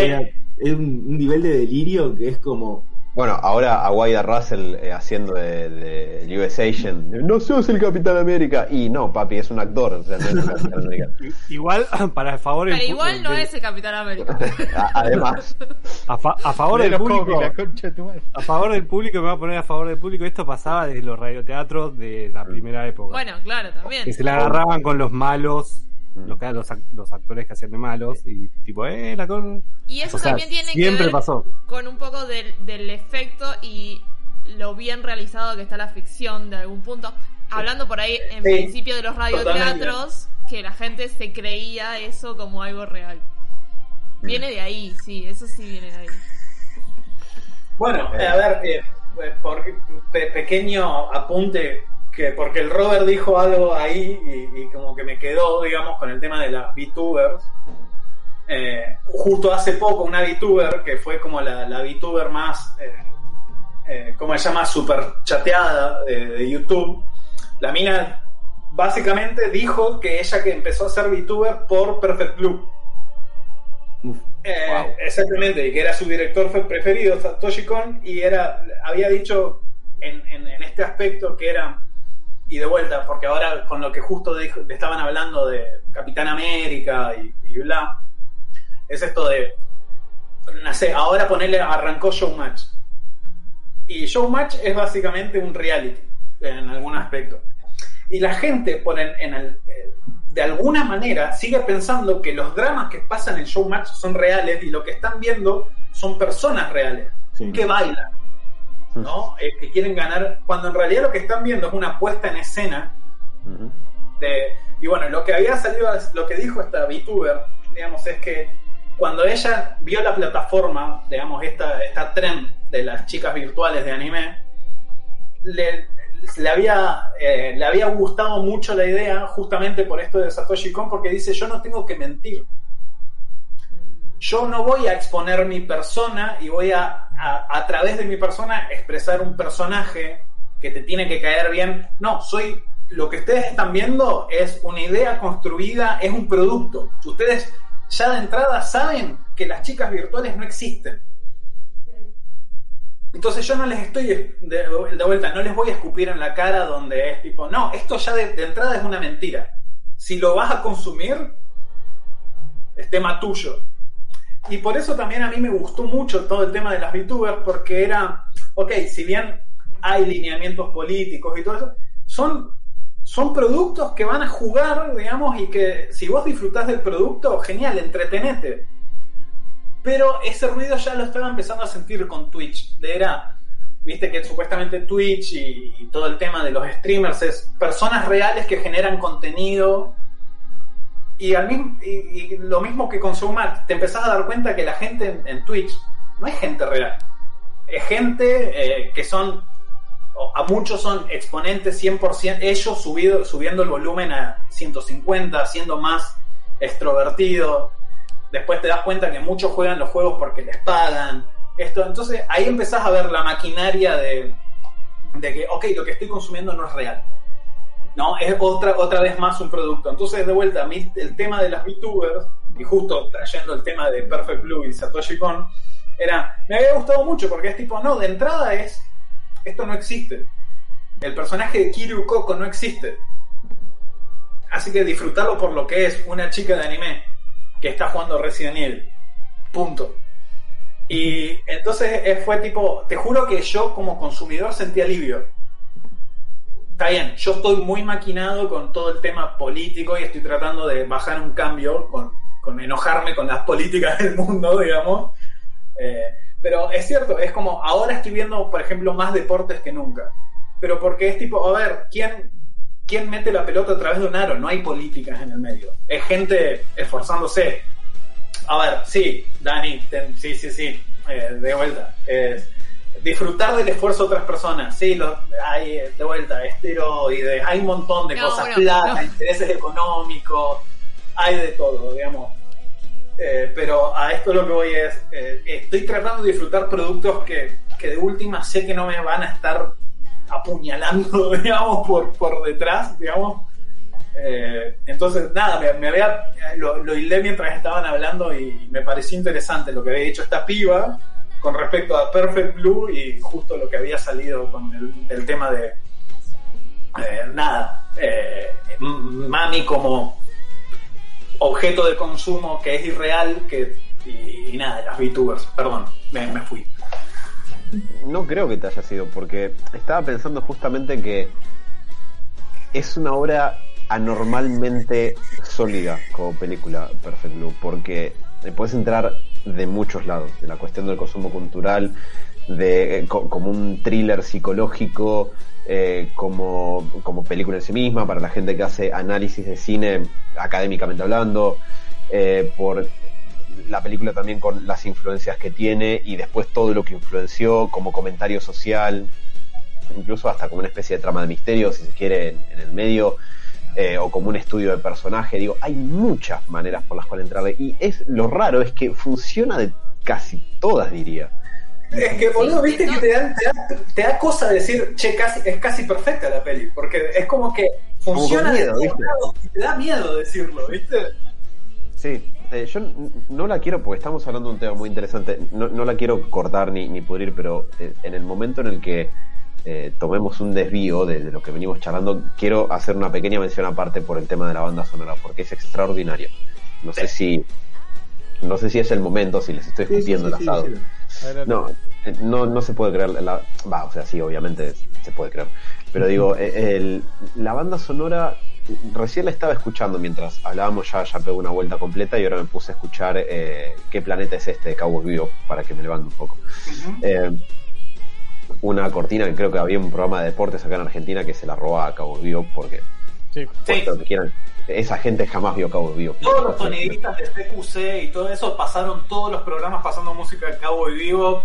Sí. Era- es un, un nivel de delirio que es como. Bueno, ahora a Wyatt Russell eh, haciendo de, de US Agent. No sos el Capitán América. Y no, papi, es un actor. O sea, no es el Capitán América. Igual, para el favor del Pero pu- igual no es el Capitán América. A- Además, a, fa- a favor De del los público. cómics, la concha de tu madre. A favor del público, me voy a poner a favor del público. Esto pasaba desde los radioteatros de la primera época. Bueno, claro, también. que se la agarraban con los malos. Los, que- los, ac- los actores que hacían de malos, y tipo, eh, la con... Y eso O sea, también tiene que siempre ver pasó. con un poco del, del efecto y lo bien realizado que está la ficción de algún punto. Hablando por ahí en Sí, principio de los radioteatros, que la gente se creía eso como algo real. Viene de ahí, sí, eso sí viene de ahí. Bueno, Eh. a ver, eh, eh, por, pe- pequeño apunte, que porque el Robert dijo algo ahí y, y como que me quedó, digamos, con el tema de las VTubers. Eh, justo hace poco una VTuber que fue como la, la VTuber más, eh, eh, ¿cómo se llama? Super chateada de, de YouTube. La mina básicamente dijo que ella que empezó a ser VTuber por Perfect Blue. uf, Eh, Wow. Exactamente, y que era su director preferido, Satoshi Kon, y era, había dicho en, en- en este aspecto que era, y de vuelta, porque ahora con lo que justo dijo- le estaban hablando de Capitán América y, y bla, es esto de, no sé, ahora ponerle, arrancó Showmatch. Y Showmatch es básicamente un reality, en algún aspecto. Y la gente, por en, en el- eh, de alguna manera, sigue pensando que los dramas que pasan en Showmatch son reales y lo que están viendo son personas reales sí. que bailan, ¿no? Eh, que quieren ganar, cuando en realidad lo que están viendo es una puesta en escena de, y bueno, lo que había salido, lo que dijo esta VTuber, digamos, es que cuando ella vio la plataforma, digamos, esta, esta trend de las chicas virtuales de anime, le, le había, eh, le había gustado mucho la idea justamente por esto de Satoshi Kon, porque dice, yo no tengo que mentir. Yo no voy a exponer mi persona y voy a, a, través de mi persona, expresar un personaje que te tiene que caer bien. No, soy lo que ustedes están viendo es una idea construida, es un producto. Ustedes ya de entrada saben que las chicas virtuales no existen. Entonces yo no les estoy de, de vuelta, no les voy a escupir en la cara donde es tipo, no, esto ya de, de entrada es una mentira. Si lo vas a consumir, es tema tuyo. Y por eso también a mí me gustó mucho todo el tema de las VTubers, porque era, ok, si bien hay lineamientos políticos y todo eso, son, son productos que van a jugar, digamos, y que si vos disfrutás del producto, genial, entretenete. Pero ese ruido ya lo estaba empezando a sentir con Twitch. Era, viste que supuestamente Twitch y todo el tema de los streamers es personas reales que generan contenido y, al mismo, y, lo mismo que con te empezás a dar cuenta que la gente en, Twitch no es gente real. Es gente eh, que son, a muchos son exponentes 100%, ellos subido, subiendo el volumen a 150, siendo más extrovertido. Después te das cuenta que muchos juegan los juegos porque les pagan. Esto, entonces ahí empezás a ver la maquinaria de, de que, ok, lo que estoy consumiendo no es real. ¿No? Es otra, otra vez más un producto. Entonces, de vuelta, a mí el tema de las VTubers, y justo trayendo el tema de Perfect Blue y Satoshi Kon, era, me había gustado mucho porque es tipo, no, de entrada es, esto no existe. El personaje de Kiryu Koko no existe. Así que disfrutarlo por lo que es una chica de anime que está jugando Resident Evil. Punto. Y entonces eh, fue tipo, te juro que yo como consumidor sentí alivio está bien, yo estoy muy maquinado con todo el tema político y estoy tratando de bajar un cambio con, con enojarme con las políticas del mundo, digamos. Eh, pero es cierto, es como ahora estoy viendo, por ejemplo, más deportes que nunca. Pero porque es tipo, a ver, ¿quién, quién mete la pelota a través de un aro? No hay políticas en el medio. Es gente esforzándose. a ver, sí, Dani, sí, sí, sí, eh, de vuelta. Es disfrutar del esfuerzo de otras personas, sí, lo, hay, eh, de vuelta, esteroides, hay un montón de No, cosas, bueno, plata, no. intereses económicos, hay de todo, digamos. Eh, pero a esto lo que voy es, eh, estoy tratando de disfrutar productos que, que de última sé que no me van a estar apuñalando, digamos, por, por detrás, digamos. Eh, entonces, nada, me, me había, lo, lo hilé mientras estaban hablando y me pareció interesante lo que había dicho esta piba con respecto a Perfect Blue y justo lo que había salido con el, tema de, eh, nada, eh, mami como objeto de consumo que es irreal que, y, nada, las VTubers, perdón, me, me fui. No creo que te haya sido, porque estaba pensando justamente que es una obra anormalmente sólida como película Perfect Blue, porque puedes entrar de muchos lados, de la cuestión del consumo cultural, de eh, co- como un thriller psicológico, eh, como, como película en sí misma, para la gente que hace análisis de cine académicamente hablando, eh, por la película también con las influencias que tiene y después todo lo que influenció como comentario social, incluso hasta como una especie de trama de misterio, si se quiere, en el medio, eh, o como un estudio de personaje. Digo, hay muchas maneras por las cuales entrarle. Y es lo raro es que funciona de casi todas, diría. Es que, boludo, viste que te da, te, da, te da cosa decir, che, casi, es casi perfecta la peli, porque es como que funciona de y te da miedo decirlo, ¿viste? Sí, eh, yo no la quiero, porque estamos hablando de un tema muy interesante, no, no la quiero cortar ni, ni pudrir, pero eh, en el momento en el que eh, tomemos un desvío de, de lo que venimos charlando, quiero hacer una pequeña mención aparte por el tema de la banda sonora, porque es extraordinaria. No sé si no sé si es el momento, si les estoy sí, sí, el asado. sí. No, eh, no, no se puede creer. La, va, o sea, sí, obviamente se puede creer. Pero digo, eh, el- la banda sonora, recién la estaba escuchando mientras hablábamos, ya, ya pegó una vuelta completa y ahora me puse a escuchar eh, qué planeta es este de Cowboy Vivo para que me levante un poco. Eh, una cortina que creo que había un programa de deportes acá en Argentina que se la roba a Cowboy Vivo porque, Sí. Sí. lo que quieran, esa gente jamás vio Cowboy Vivo. Todos los sonidistas de CQC y todo eso pasaron todos los programas pasando música de Cabo y Vivo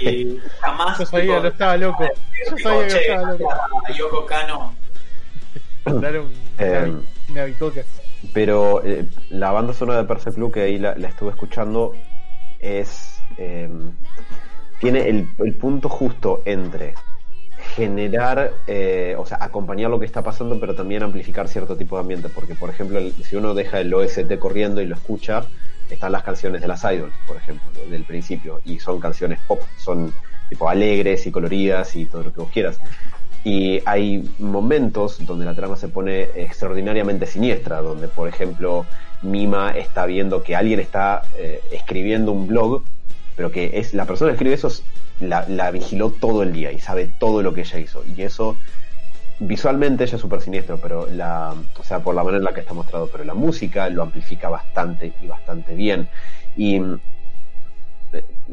y jamás. Yo sabía, tipo, no estaba loco. Yo tipo, sabía que estaba loco. a Yoko Kano. Dar un, Eh, una bicoca. Pero eh, la banda sonora de Perfect Blue que ahí la, la estuve escuchando es eh, tiene el, punto justo entre generar, eh, o sea, acompañar lo que está pasando, pero también amplificar cierto tipo de ambiente. Porque, por ejemplo, si uno deja el OST corriendo y lo escucha, están las canciones de las idols, por ejemplo, del principio, y son canciones pop, son tipo alegres y coloridas y todo lo que vos quieras. Y hay momentos donde la trama se pone extraordinariamente siniestra, donde por ejemplo Mima está viendo que alguien está eh, escribiendo un blog, pero que es la persona que escribe eso es- la, vigiló todo el día y sabe todo lo que ella hizo. Y eso visualmente ella es súper siniestro, pero la, o sea, por la manera en la que está mostrado, pero la música lo amplifica bastante y bastante bien. Y mm,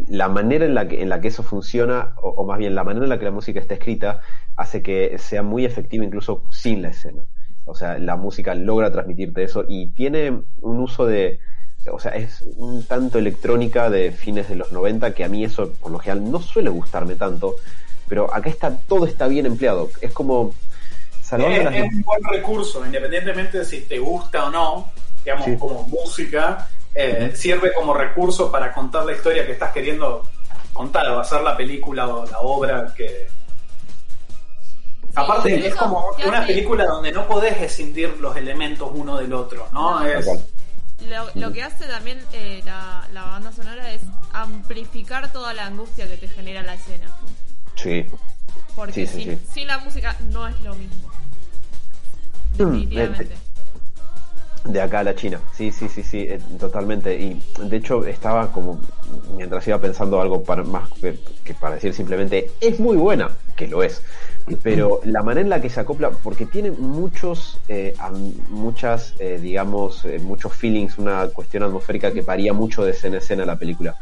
la manera en la que, en la que eso funciona, o más bien la manera en la que la música está escrita, hace que sea muy efectiva incluso sin la escena. O sea, la música logra transmitirte eso y tiene un uso de, o sea, es un tanto electrónica de fines de los 90 que a mí eso por lo general no suele gustarme tanto, pero acá está todo está bien empleado. Es como salvando Es, las es un buen recurso, independientemente de si te gusta o no, digamos, Sí. como música, eh, sirve como recurso para contar la historia que estás queriendo contar o hacer la película o la obra que... Aparte, Sí, es como una película donde no podés escindir los elementos uno del otro, ¿no? No. Es-. Lo, lo que hace también eh, la, la banda sonora es amplificar toda la angustia que te genera la escena. Sí. Porque Sí, sí, sin, sí. sin la música no es lo mismo. Mm, Definitivamente. De acá a la China, sí, sí, sí, sí, eh, totalmente. Y de hecho estaba como, mientras iba pensando algo para, más que, que para decir simplemente, es muy buena, que lo es. Pero la manera en la que se acopla, porque tiene muchos, eh, muchas, eh, digamos, eh, muchos feelings, una cuestión atmosférica que varía mucho de escena a escena la película.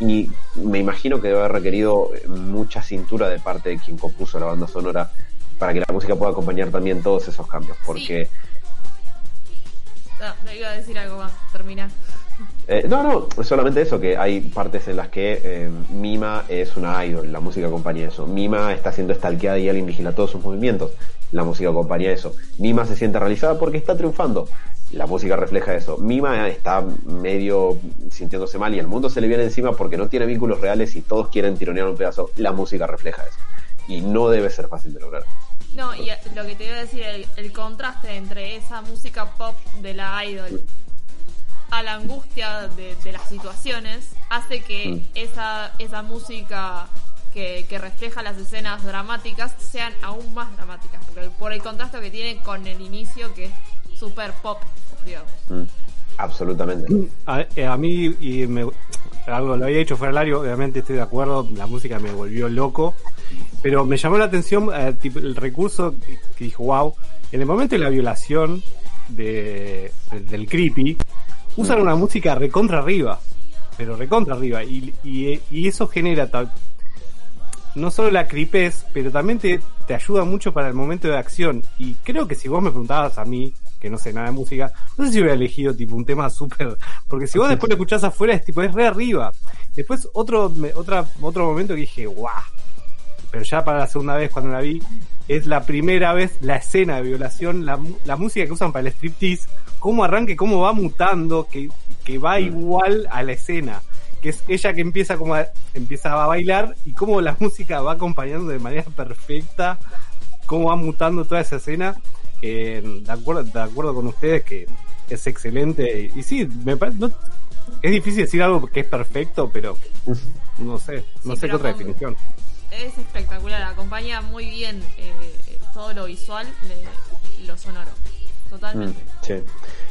Y me imagino que debe haber requerido eh, mucha cintura de parte de quien compuso la banda sonora para que la música pueda acompañar también todos esos cambios. Porque No, no iba a decir algo más. Termina. Eh, no, no, solamente eso, que hay partes en las que eh, Mima es una idol, la música acompaña eso. Mima está siendo stalkeada y alguien vigila todos sus movimientos, la música acompaña eso. Mima se siente realizada porque está triunfando, la música refleja eso. Mima está medio sintiéndose mal y el mundo se le viene encima porque no tiene vínculos reales y todos quieren tironear un pedazo. La música refleja eso. Y no debe ser fácil de lograr. No, y lo que te iba a decir, el contraste entre esa música pop de la idol a la angustia de, de las situaciones hace que Mm. esa, esa música que, que refleja las escenas dramáticas sean aún más dramáticas, porque por el contraste que tiene con el inicio que es super pop, digamos. Mm, Absolutamente. A, eh, a mí, y me, algo lo había dicho fuera del área, obviamente estoy de acuerdo, la música me volvió loco, pero me llamó la atención eh, tipo, el recurso que, que dijo, wow, en el momento de la violación de, del creepy, usan una música recontra arriba, pero recontra arriba, y, y, y eso genera tal no solo la cripez, pero también te, te ayuda mucho para el momento de acción. Y creo que si vos me preguntabas a mí, que no sé nada de música, no sé si hubiera elegido tipo un tema súper. Porque si vos después lo escuchás afuera, es tipo, es re arriba. Después otro, me- otra, otro momento que dije, guau. Pero ya para la segunda vez cuando la vi, es la primera vez la escena de violación, la, la música que usan para el striptease, cómo arranca y cómo va mutando, que, que va igual a la escena que es ella que empieza como a, empieza a bailar y cómo la música va acompañando de manera perfecta, cómo va mutando toda esa escena. Eh, de, acuerdo, de acuerdo con ustedes que es excelente. Y sí, me parece, no- es difícil decir algo que es perfecto, pero no sé, no Sí, sé qué otra definición. Es espectacular, acompaña muy bien eh, todo lo visual de lo sonoro. Totalmente. Mm, sí.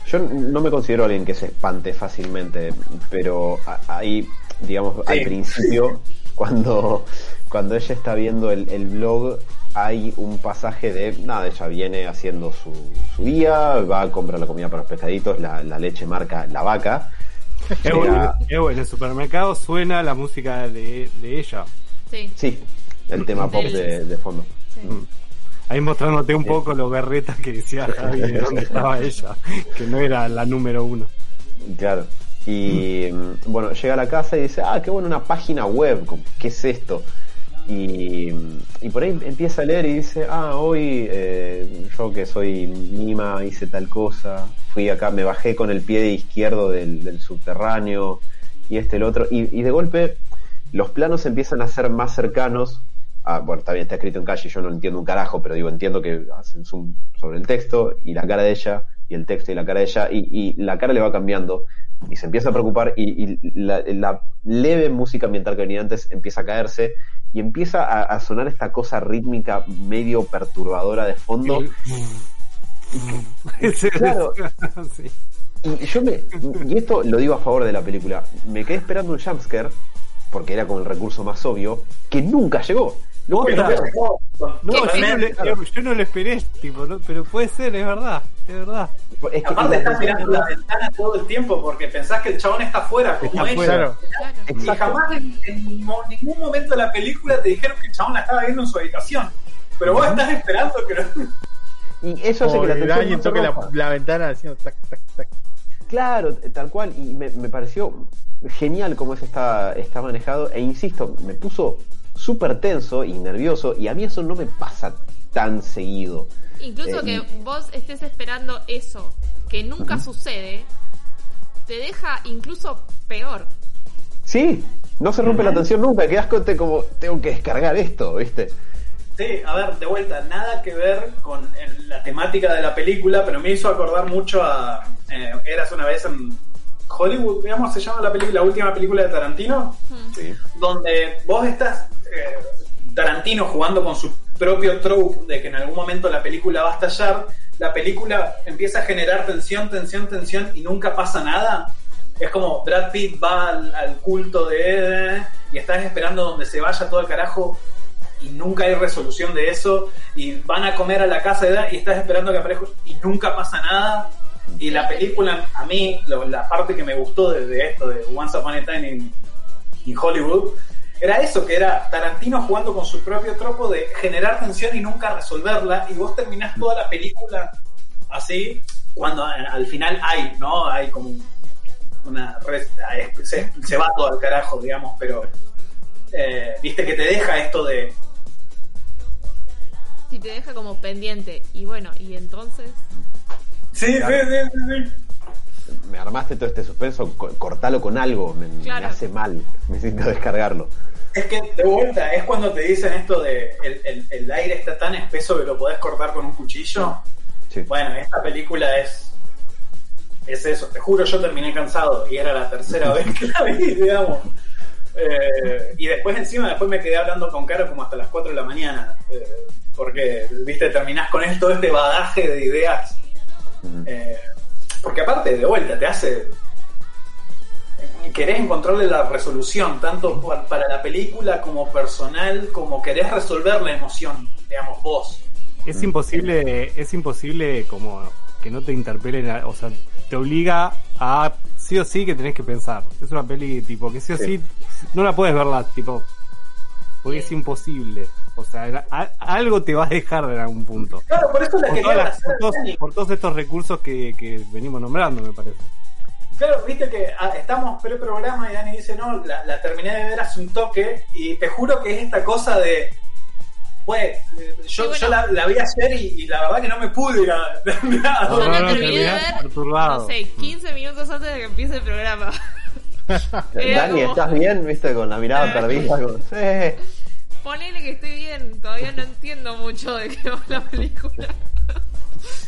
Yo no me considero alguien que se espante fácilmente, pero a- ahí, digamos, al principio, cuando, cuando ella está viendo el, el blog, hay un pasaje de, nada, ella viene haciendo su, su día, va a comprar la comida para los pescaditos, la, la leche marca la vaca. Es Llega- bueno, en el supermercado suena la música de, de ella. Sí. Sí, el tema pop de, de fondo. sí. Mm. Ahí mostrándote un poco lo berreta que decía Javi de dónde estaba ella, que no era la número uno. Claro. Y mm, bueno, llega a la casa y dice, ah, qué bueno, una página web, ¿qué es esto? Y, y por ahí empieza a leer y dice, ah, hoy eh, yo que soy Mima hice tal cosa, fui acá, me bajé con el pie izquierdo del, del subterráneo y este, el otro, y, y de golpe los planos empiezan a ser más cercanos. Ah, bueno, está bien, está escrito en calle, yo no entiendo un carajo, pero digo, entiendo que hacen zoom sobre el texto y la cara de ella, y el texto y la cara de ella, y, y la cara le va cambiando, y se empieza a preocupar, y, y la, la leve música ambiental que venía antes empieza a caerse, y empieza a, a sonar esta cosa rítmica medio perturbadora de fondo. Claro. sí. Y yo me, y esto lo digo a favor de la película, me quedé esperando un jumpscare, porque era como el recurso más obvio, que nunca llegó. No, yo no, le- yo no lo esperé, tipo, no, pero puede ser, es verdad, es verdad. es que Aparte estás mirando la ventana todo el tiempo porque pensás que el chabón está afuera como Está ella. Claro. Y Exacto. jamás en, ningún momento de la película te dijeron que el chabón la estaba viendo en su habitación. Pero vos estás esperando que no... Y eso hace que la atención alguien toque la ventana haciendo tac, tac, tac. Claro, tal cual, y me, me pareció genial cómo eso está, está manejado, e insisto, me puso súper tenso y nervioso, y a mí eso no me pasa tan seguido. Incluso Eh, que vos estés esperando eso, que nunca sucede, te deja incluso peor. Sí, no se rompe la tensión nunca, quedas como, tengo que descargar esto, ¿viste? Sí, a ver, de vuelta, nada que ver con el- la temática de la película, pero me hizo acordar mucho a eh, Eras una vez en Hollywood, digamos, se llama la película, la última película de Tarantino, Sí. donde vos estás eh, Tarantino jugando con su propio trope de que en algún momento la película va a estallar, la película empieza a generar tensión, tensión, tensión y nunca pasa nada. Es como Brad Pitt va al, al culto de Ed y estás esperando donde se vaya todo el carajo y nunca hay resolución de eso y van a comer a la casa de Ed y estás esperando que aparezca y nunca pasa nada. Y la película, a mí, la parte que me gustó de, esto, de Once Upon a Time in, Hollywood, era eso, que era Tarantino jugando con su propio tropo de generar tensión y nunca resolverla, y vos terminás toda la película así, cuando al final hay, ¿no? Hay como un, una se, se va todo al carajo, digamos, pero eh, viste que te deja esto de Si te deja como pendiente. Y bueno, y entonces. sí, sí, sí, sí, sí. Me armaste todo este suspenso, co- cortalo con algo, me, hace mal, necesito descargarlo. Es que de vuelta, es cuando te dicen esto de el, el- el aire está tan espeso que lo podés cortar con un cuchillo. Sí. Bueno, esta película es es eso, te juro, yo terminé cansado y era la tercera vez que la vi, digamos. Eh, y después encima, después me quedé hablando con Caro como hasta las 4 de la mañana, eh, porque, viste, terminás con esto, este bagaje de ideas. Eh, porque aparte, de vuelta, te hace... Querés encontrarle la resolución, tanto pa- para la película como personal, como querés resolver la emoción, digamos, vos. Es imposible, es imposible como que no te interpelen, a- o sea, te obliga a sí o sí que tenés que pensar. Es una peli tipo que sí o sí, Sí. no la puedes verla tipo porque es imposible. O sea, a- algo te va a dejar en algún punto. Claro, por eso la Por, quería las- hacer por todos, Dani. por todos estos recursos que, que venimos nombrando, me parece. Claro, viste que ah, estamos pre-programa y Dani dice, no, la, la terminé de ver hace un toque y te juro que es esta cosa de, pues, yo, bueno. yo la, la vi ayer y, y la verdad que no me pude ir a, Yo la terminé de ver, perturbado. no sé, 15 minutos antes de que empiece el programa. Dani, ¿estás bien? ¿Viste? Con la mirada perdida. como, sí. Ponele que estoy bien, todavía no entiendo mucho de qué va la película.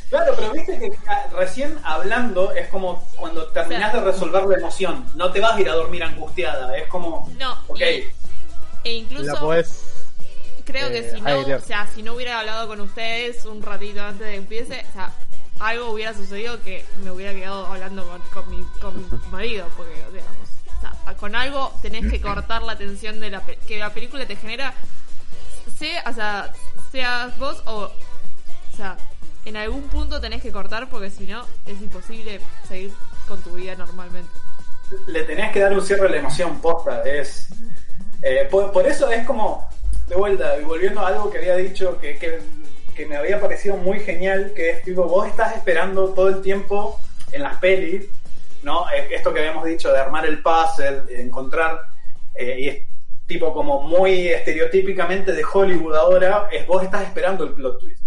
Claro, pero viste que recién hablando es como cuando terminás de resolver la emoción, no te vas a ir a dormir angustiada, es como, No, ok, y- e incluso La podés. creo que eh, si no, o sea, si no hubiera hablado con ustedes un ratito antes de que empiece, o sea, algo hubiera sucedido que me hubiera quedado hablando con, con mi, con mi marido, porque, digamos, o sea, con algo tenés que cortar la tensión de la que la película te genera, sea, o sea, seas vos o, o sea, en algún punto tenés que cortar porque si no es imposible seguir con tu vida normalmente. le tenés que dar un cierre a la emoción posta. Es, eh, por, por eso es como, de vuelta, y volviendo a algo que había dicho que, que, que me había parecido muy genial, que es tipo, vos estás esperando todo el tiempo en las pelis, ¿no? Esto que habíamos dicho de armar el puzzle, de encontrar, eh, y es tipo como muy estereotípicamente de Hollywood ahora, es vos estás esperando el plot twist.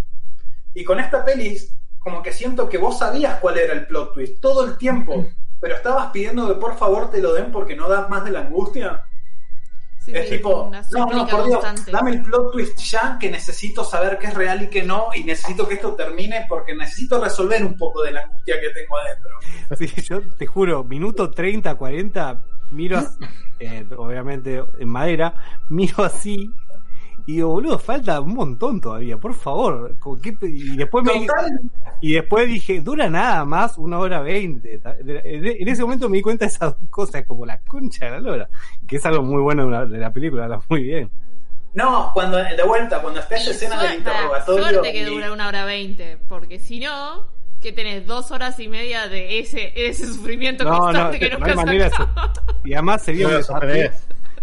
Y con esta peli, como que siento que vos sabías cuál era el plot twist todo el tiempo, pero estabas pidiendo que por favor te lo den porque no das más de la angustia. Sí, es sí, tipo, una no, no, por Dios, constante. dame el plot twist ya, que necesito saber qué es real y qué no, y necesito que esto termine porque necesito resolver un poco de la angustia que tengo adentro. Sí, yo te juro, minuto 30, 40, miro, eh, obviamente en madera, miro así y digo, boludo, falta un montón todavía, por favor. que- y después me y después dije, dura nada más una hora veinte. En en ese momento me di cuenta de esas dos cosas, como la concha de la lora, que es algo muy bueno de la, de la película, habla muy bien. no, cuando de vuelta, cuando está esa escena del interrogatorio. Suerte que y- dura una hora veinte, porque si no, que tenés dos horas y media de ese, ese sufrimiento No, no, constante que no nunca hay se manera. Y además sería No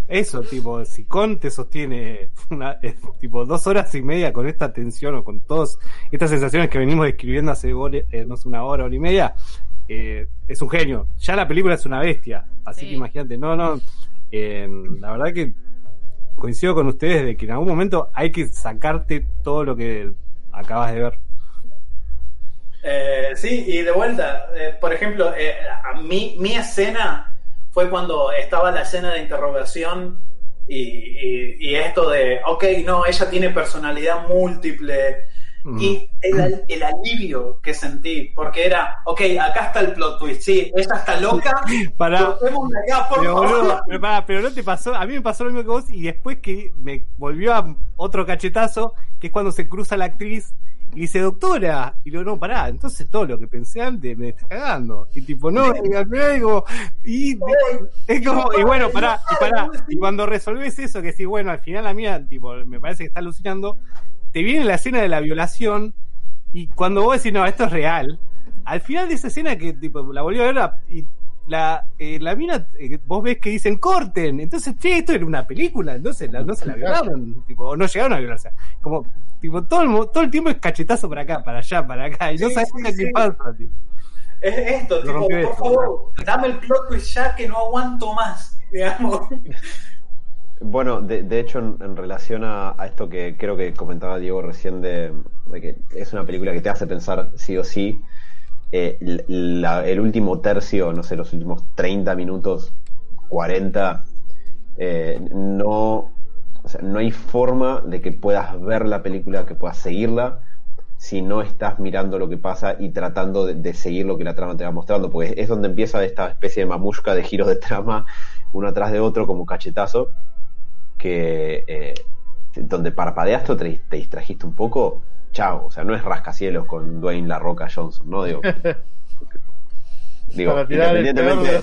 Eso, tipo, si Con te sostiene una, eh, tipo dos horas y media con esta tensión o con todas estas sensaciones que venimos describiendo hace hora- eh, no sé, una hora, hora y media, eh, es un genio. Ya la película es una bestia, así Sí. que imagínate, no, no, eh, la verdad que coincido con ustedes de que en algún momento hay que sacarte todo lo que acabas de ver. Eh, sí, y de vuelta, eh, por ejemplo, eh, a mí, mi escena fue cuando estaba la escena de interrogación y, y- y esto de, ok, no, ella tiene personalidad múltiple. Mm. Y el, el alivio que sentí, porque era, ok, acá está el plot twist, sí, ella está loca, Para, acá, por Pero, favor. boludo, pero, pará, pero no te pasó, a mí me pasó lo mismo que vos y después que me volvió a otro cachetazo, que es cuando se cruza la actriz y dice, doctora, y digo, no, pará, entonces todo lo que pensé antes me está cagando. Y tipo, no, y al y es como, y bueno, pará, y pará, y cuando resolvés eso, que sí, bueno, al final la mía, tipo, me parece que está alucinando, te viene la escena de la violación, y cuando vos decís, no, esto es real, al final de esa escena que tipo la volvió a ver y la, eh, la mina, eh, vos ves que dicen corten, entonces, che, esto era una película, entonces no se la violaron, tipo, o no llegaron a violarse. Como, tipo, todo el, mo- todo el tiempo es cachetazo para acá, para allá, para acá, y no Sí, sabes sí, qué sí. pasa, tipo. Es esto, Lo tipo, por esto, favor, dame el plot twist ya que no aguanto más, digamos. Bueno, de, de hecho, en, en relación a, a esto que creo que comentaba Diego recién, de, de que es una película que te hace pensar sí o sí, eh, la- el último tercio, no sé, los últimos 30 minutos, 40, eh, no, o sea, no hay forma de que puedas ver la película, que puedas seguirla, si no estás mirando lo que pasa y tratando de, de seguir lo que la trama te va mostrando, porque es donde empieza esta especie de mamushka de giros de trama, uno atrás de otro, como cachetazo, que eh, donde parpadeaste o te, te distrajiste un poco, chao, o sea, no es rascacielos con Dwayne La Roca Johnson, ¿no? Digo, digo independientemente,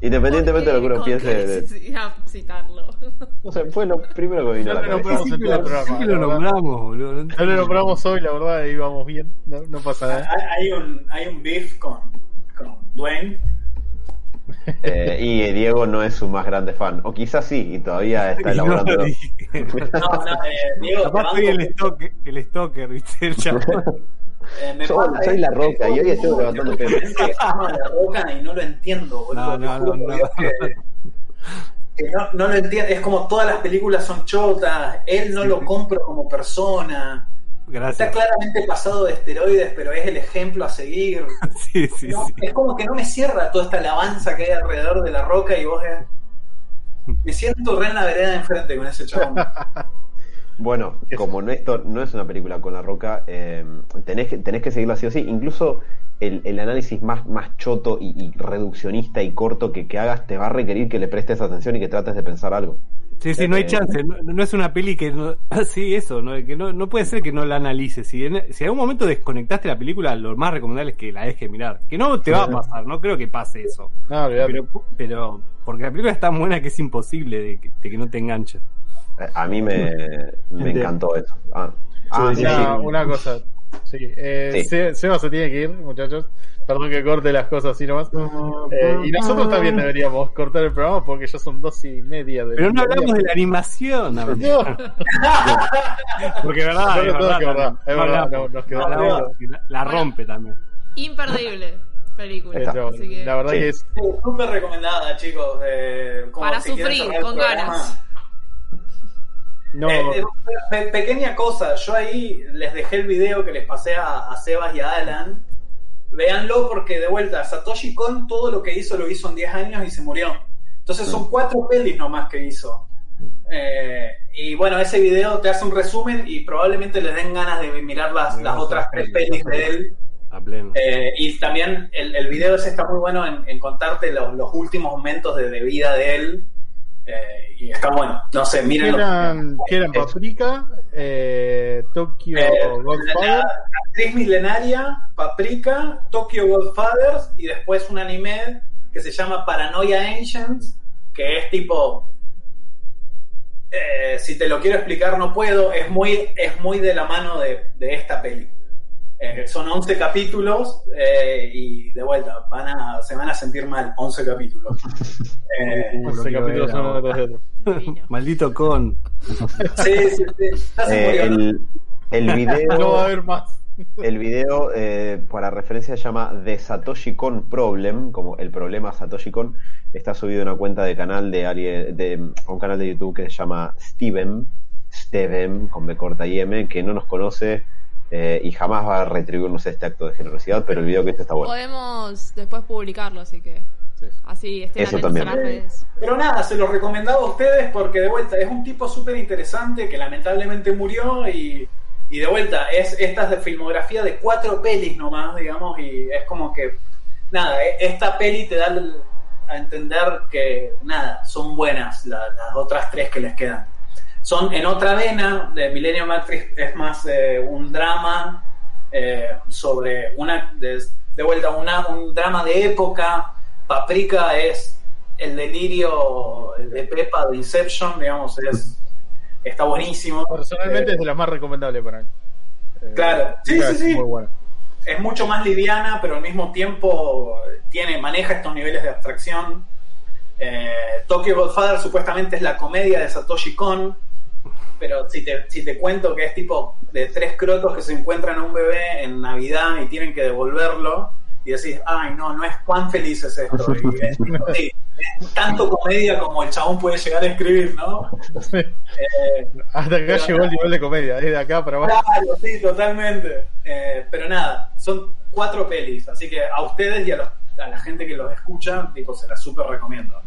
independientemente de lo que uno ¿Con piense, de- citarlo? no sé, fue lo primero que vino a la lo cabeza. nombramos en el programa, Sí lo nombramos, boludo. no No lo nombramos hoy, la verdad, ahí vamos bien. No, no pasa nada. Hay, hay un, hay un beef con, con Dwayne. Eh, y Diego no es su más grande fan, o quizás sí, y todavía está no elaborando. lo. No, no, eh, Diego, te Capaz banco soy el stalker, el stalker, ¿viste? El. eh, me Soy- pasa soy La Roca, y hoy estoy levantando La Roca y no lo entiendo, boludo. No, no, no, no. que- que no, no lo entiendo. Es como todas las películas son chotas, él no lo compro como persona. Está Gracias. claramente pasado de esteroides, pero es el ejemplo a seguir. Sí, sí, No, sí. Es como que no me cierra toda esta alabanza que hay alrededor de la roca y vos eh, me siento re en la vereda de enfrente con ese chabón. Bueno, Es- como no, esto no es una película con la roca, eh, tenés, que, tenés que seguirla así o sí. Incluso el, el análisis más, más choto y, y reduccionista y corto que, que hagas te va a requerir que le prestes atención y que trates de pensar algo. Sí, sí, no hay Eh, chance. No, no es una peli que. No, sí, eso. No, que no, no puede ser que no la analices. Si en, si en algún momento desconectaste la película, lo más recomendable es que la dejes mirar. Que no te va a pasar, no creo que pase eso. No. Pero, pero porque la película es tan buena que es imposible de que, de que no te enganches. A mí me, me encantó eso. Ah, ah, Sí, una, sí. una cosa. Sí, eh, Sí. Se- Seba se tiene que ir, muchachos. Perdón que corte las cosas así nomás. Eh, y nosotros también deberíamos cortar el programa porque ya son dos y media de Pero no hablamos de la animación. no, Porque verdad, No, es verdad, es verdad, es no, nos quedó la, la rompe también. Imperdible película. Así que- la verdad Sí. que es. Súper recomendada, chicos. eh, como Para si sufrir, con programa. No, Eh, eh, pe- pequeña cosa, yo ahí les dejé el video que les pasé a, a Sebas y a Alan. Véanlo porque de vuelta, Satoshi Kon todo lo que hizo lo hizo en 10 años y se murió. Entonces son cuatro pelis nomás que hizo. Eh, y bueno, ese video te hace un resumen y probablemente les den ganas de mirar las, las otras tres pelis de él. Eh, y también el, el video ese está muy bueno en, en contarte los, los últimos momentos de, de vida de él. Eh, y está bueno. No sé, ¿qué miren. eran, qué eran Paprika, eh, Tokyo Eh, Godfather. actriz milenaria, Paprika, Tokyo Godfathers y después un anime que se llama Paranoia Ancients, que es tipo. eh, si te lo quiero explicar, no puedo. Es muy, es muy de la mano de, de esta peli. Eh, son 11 capítulos eh, y de vuelta van a, se van a sentir mal. 11 capítulos. Eh, Uh, lo Ese quiero capítulo ver son uno tras otro. Maldito con. sí, sí, sí. Eh, el, el video. No va a haber más. El video, eh, para referencia, se llama The Satoshi Kon Problem, como el problema Satoshi Kon. Está subido a una cuenta de canal de, alguien- de a un canal de YouTube que se llama Steven, Steven, con B corta y M, que no nos conoce eh, y jamás va a retribuirnos este acto de generosidad, pero el video que este está bueno. Podemos después publicarlo, así que Sí. así estén Eso también. a las redes. Pero nada, se los recomendaba a ustedes porque de vuelta es un tipo súper interesante que lamentablemente murió y, y de vuelta es esta es de filmografía de cuatro pelis nomás, digamos, y es como que nada, e- esta peli te da el- a entender que nada, son buenas la- las otras tres que les quedan. Son en otra vena, de Millennium Actress es más eh, un drama eh, sobre una, de, de vuelta, una, un drama de época. Paprika es el delirio de Pepa de Inception, digamos, es, está buenísimo. Personalmente Eh, es de las más recomendables para mí. Eh, Claro. Sí, es sí, sí. Muy es mucho más liviana, pero al mismo tiempo tiene, maneja estos niveles de abstracción. Eh, Tokyo Godfather supuestamente es la comedia de Satoshi Kon, pero si te, si te cuento que es tipo de tres crotos que se encuentran a un bebé en Navidad y tienen que devolverlo, y decís, ay, no, no es cuán feliz es esto. Y es, sí, es tanto comedia como el chabón puede llegar a escribir, ¿no? Eh, Hasta acá llegó el nivel de comedia, es de acá para abajo. Claro, sí, totalmente. Eh, pero nada, son cuatro pelis, así que a ustedes y a, los- a la gente que los escucha, tipo, se las súper recomiendo.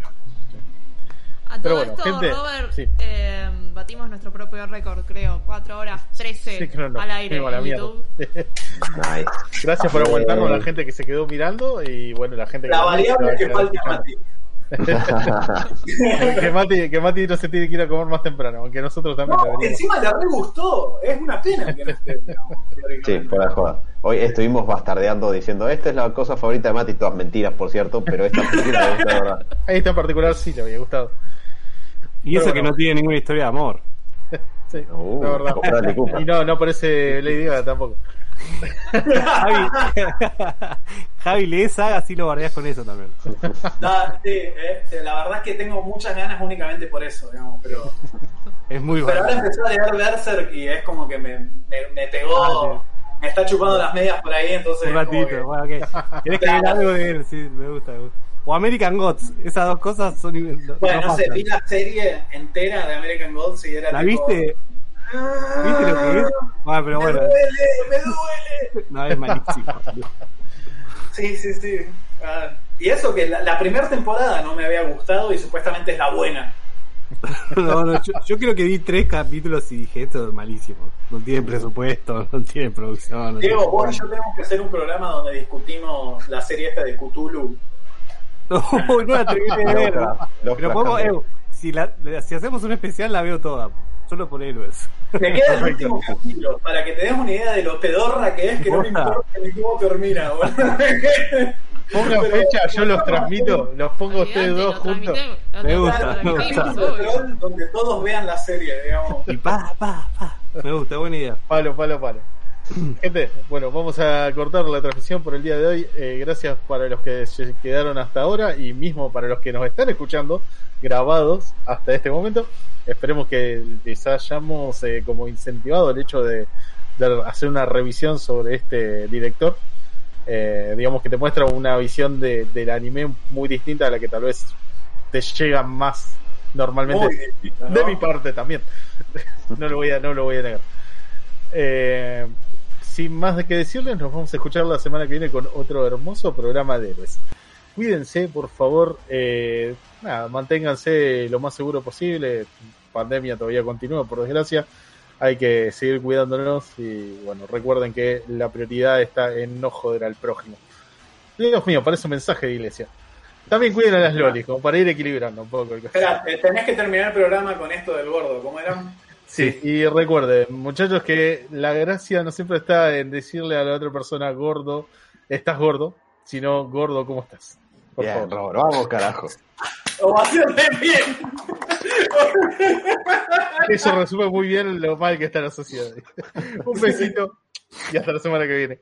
A todo Pero bueno, esto, gente, Robert, sí. eh, batimos nuestro propio récord, creo. 4 horas 13 Sí, creo no. al aire la en. YouTube. Nice. Gracias por aguantarnos la gente que se quedó mirando y bueno, la gente que La variable que falta. Mati. que, Mati, que Mati no se tiene que ir a comer más temprano, aunque nosotros también No, deberíamos. encima le re gustó. Es una pena que no esté. Sí, fuera de joda. Hoy estuvimos bastardeando diciendo, esta es la cosa favorita de Mati, todas mentiras, por cierto, pero esta película me gusta de verdad. A esta en particular sí le había gustado. Y eso que bueno. no tiene ninguna historia de amor. Sí, Uh, la verdad. Y no, no parece Lady Gaga tampoco. Javi, Javi lee saga, así lo bardeas con eso también. Ah, sí, eh, la verdad es que tengo muchas ganas únicamente por eso, digamos, pero, Es muy pero ahora bueno. empecé a leer Berserk y es como que me, me, me pegó, Ah, me está chupando las medias por ahí, entonces Un ratito. que- Bueno, ok. Tienes que ver algo de él, sí, me gusta, me gusta. O American Gods, esas dos cosas son. no- bueno, no no sé, vi la serie entera de American Gods y era ¿La tipo, viste? ¿Viste lo que es? Ah, pero Me bueno, duele, me duele. no es malísimo. Sí, sí, sí. Ah, y eso que la, la primera temporada no me había gustado y supuestamente es la buena. No, no, yo, yo creo que vi tres capítulos y dije, esto es malísimo. No tiene presupuesto, no tiene producción. No Diego, tiene- vos y yo tenemos que hacer un programa donde discutimos la serie esta de Cthulhu. No, no la terminé de ver. Los Pero podemos, eh, si, la, si hacemos un especial, la veo toda. Solo por héroes. Me queda el último capítulo, para que te des una idea de lo pedorra que es, que no me importa ni cómo termina. Pongan fecha, yo los transmito, los pongo ustedes dos juntos. Me gusta, me gusta. donde todos vean la serie, digamos. Y pa, pa, pa. Me gusta, buena idea. Palo, palo, palo. Gente, bueno, vamos a cortar la transmisión por el día de hoy. Eh, gracias para los que se quedaron hasta ahora y mismo para los que nos están escuchando grabados hasta este momento. Esperemos que les hayamos eh, como incentivado el hecho de, de hacer una revisión sobre este director. Eh, digamos que te muestra una visión de, del anime muy distinta a la que tal vez te llega más normalmente Muy distinto, ¿no? de mi parte también. no lo voy a, no lo voy a negar. Eh, sin más de que decirles, nos vamos a escuchar la semana que viene con otro hermoso programa de héroes. Cuídense, por favor, eh, nada, manténganse lo más seguro posible. Pandemia todavía continúa, por desgracia. Hay que seguir cuidándonos y bueno, recuerden que la prioridad está en no joder al prójimo. Dios mío, parece un mensaje de iglesia. También cuiden a las lolis, como para ir equilibrando un poco el Espera, eh, tenés que terminar el programa con esto del gordo, ¿cómo era? Sí, y recuerden, muchachos, que la gracia no siempre está en decirle a la otra persona gordo, estás gordo, sino gordo, ¿cómo estás? Por Bien, favor. Robert, vamos, carajo. Ovación de pie. Eso resume muy bien lo mal que está la sociedad. Un besito y hasta la semana que viene.